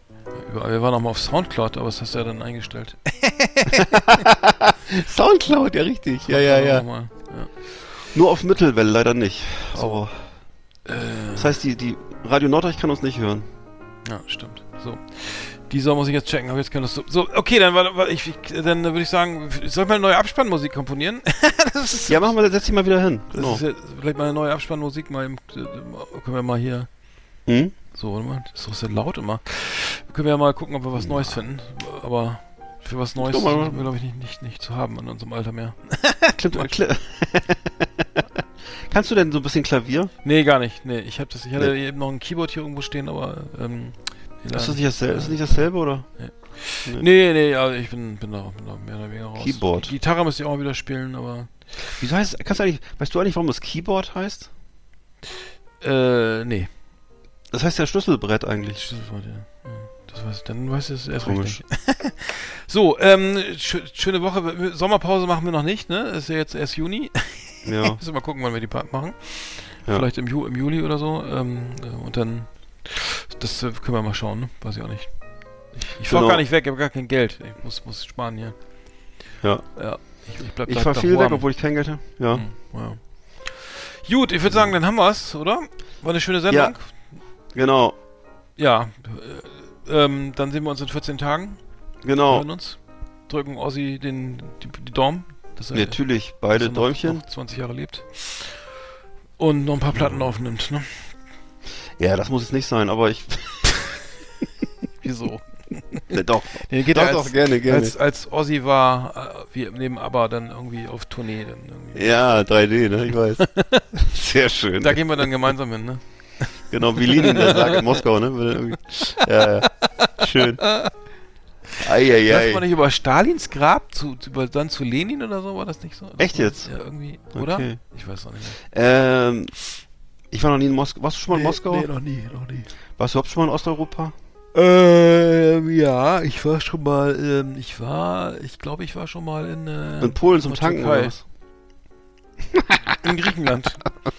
Überall. Wir waren auch mal auf Soundcloud, aber das hast du ja dann eingestellt. Soundcloud, ja richtig. Ja, ja, ja. Ja. Nur auf Mittelwelle leider nicht. Aber, Äh, das heißt, die, die Radio Nordreich kann uns nicht hören. Ja, stimmt. So. Dieser muss ich jetzt checken, aber jetzt kann das so. So, okay, dann, war, war ich, dann würde ich sagen, soll ich mal eine neue Abspannmusik komponieren? das Ja, machen wir, setz dich mal wieder hin. das Genau. ist ja, vielleicht mal eine neue Abspannmusik, mal im, äh, können wir mal hier. Hm? So, warte mal, das ist doch sehr laut immer. Können wir ja mal gucken, ob wir was Neues finden. Aber für was Neues mal. sind wir, glaube ich, nicht, nicht, nicht zu haben in unserem Alter mehr. Klipp, kli Kannst du denn so ein bisschen Klavier? Nee, gar nicht. Nee, ich habe das, ich hatte Nee. eben noch ein Keyboard hier irgendwo stehen, aber ähm, Ist das nicht dasselbe, ist das nicht dasselbe oder? Nee, nee, also ich bin, bin, da, bin da mehr oder weniger raus. Keyboard. Die Gitarre müsste ich auch mal wieder spielen, aber. Wieso heißt, kannst du eigentlich, weißt du eigentlich, warum das Keyboard heißt? Äh, nee. Das heißt ja Schlüsselbrett eigentlich. Schlüsselwort, ja. Das weiß ich, dann weiß ich es erst Komisch. richtig. so, ähm, schö- schöne Woche. Sommerpause machen wir noch nicht, ne? Ist ja jetzt erst Juni. Ja. Müssen wir mal gucken, wann wir die Part machen. Ja. Vielleicht im, Ju im Juli oder so. Ähm, äh, und dann, das äh, können wir mal schauen, ne? Weiß ich auch nicht. Ich, ich Genau. gar nicht weg, ich habe gar kein Geld. Ich muss, muss sparen hier. Ja. Ja, ich, ich bleib Ich da- fahr da viel weg, warm. obwohl ich kein Geld habe. Ja. Hm, ja. Gut, ich würde sagen, dann haben wir's, oder? War eine schöne Sendung. Genau. Ja. Äh, ähm, dann sehen wir uns in 14 Tagen. Wir Genau. hören uns. Drücken Ossi den, die, die Daumen. Dass er, Natürlich, dass beide er noch, Däumchen. Noch 20 Jahre lebt. Und noch ein paar Platten aufnimmt, ne? Ja, das muss es nicht sein, aber ich. Wieso? Ne, doch. Nee, geht Doch, als, doch, gerne, gerne. Als, als Ossi war, äh, wie neben ABBA dann irgendwie auf Tournee. Dann irgendwie. Ja, 3D, ne? Ich weiß. Sehr schön. Da gehen wir dann gemeinsam hin, ne? Genau, wie Lenin das sagt in Moskau, ne? Ja, ja. Schön. Eieiei. mal nicht über Stalins Grab zu, über, dann zu Lenin oder so, war das nicht so? Das Echt jetzt? Ja, irgendwie, oder? Okay. Ich weiß auch nicht. Ähm, ich war noch nie in Moskau. Warst du schon mal in Moskau? Nee, noch nie, noch nie. Warst du überhaupt schon mal in Osteuropa? Ähm, ja, ich war schon mal, ähm, ich war, ich glaube, ich war schon mal in, äh, In Polen zum Tanken oder was? In Griechenland.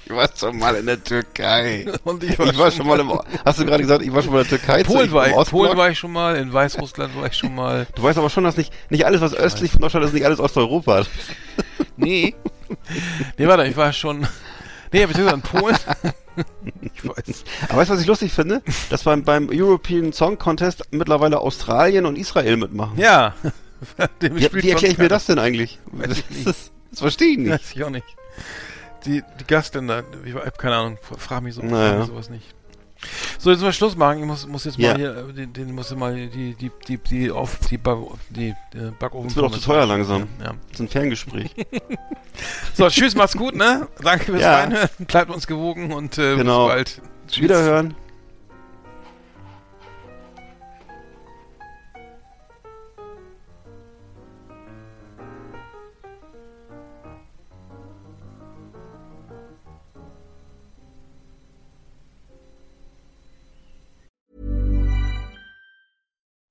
Ich war schon mal in der Türkei. Und ich Ich war schon mal im, hast du gerade gesagt, ich war schon mal in der Türkei? Polen war, ich? Polen war ich schon mal, in Weißrussland war ich schon mal. Du weißt aber schon, dass nicht, nicht alles, was östlich von Deutschland ist, nicht alles Osteuropa. Nee. Nee, warte, ich war schon. Nee, beziehungsweise in Polen. ich weiß. Aber weißt du, was ich lustig finde? Dass beim, beim European Song Contest mittlerweile Australien und Israel mitmachen. Ja. Wie, wie erkläre ich mir das denn eigentlich? Weiß ich nicht. Das, verstehe ich nicht. Weiß ich auch nicht. Die, die Gastländer, ich hab keine Ahnung, frag mich, so, Naja. sowas nicht. So, jetzt mal Schluss machen. Ich muss, muss jetzt Ja. mal hier, äh, den, den muss mal die, die, die, die, auf, die, Back, die, äh, Backofen. Das wird auch zu teuer langsam. Ja. Das ist ein Ferngespräch. So, tschüss, macht's gut, ne? Danke fürs Ja. Reinhören. Bleibt uns gewogen und äh, Genau. bis bald. Tschüss. Wiederhören.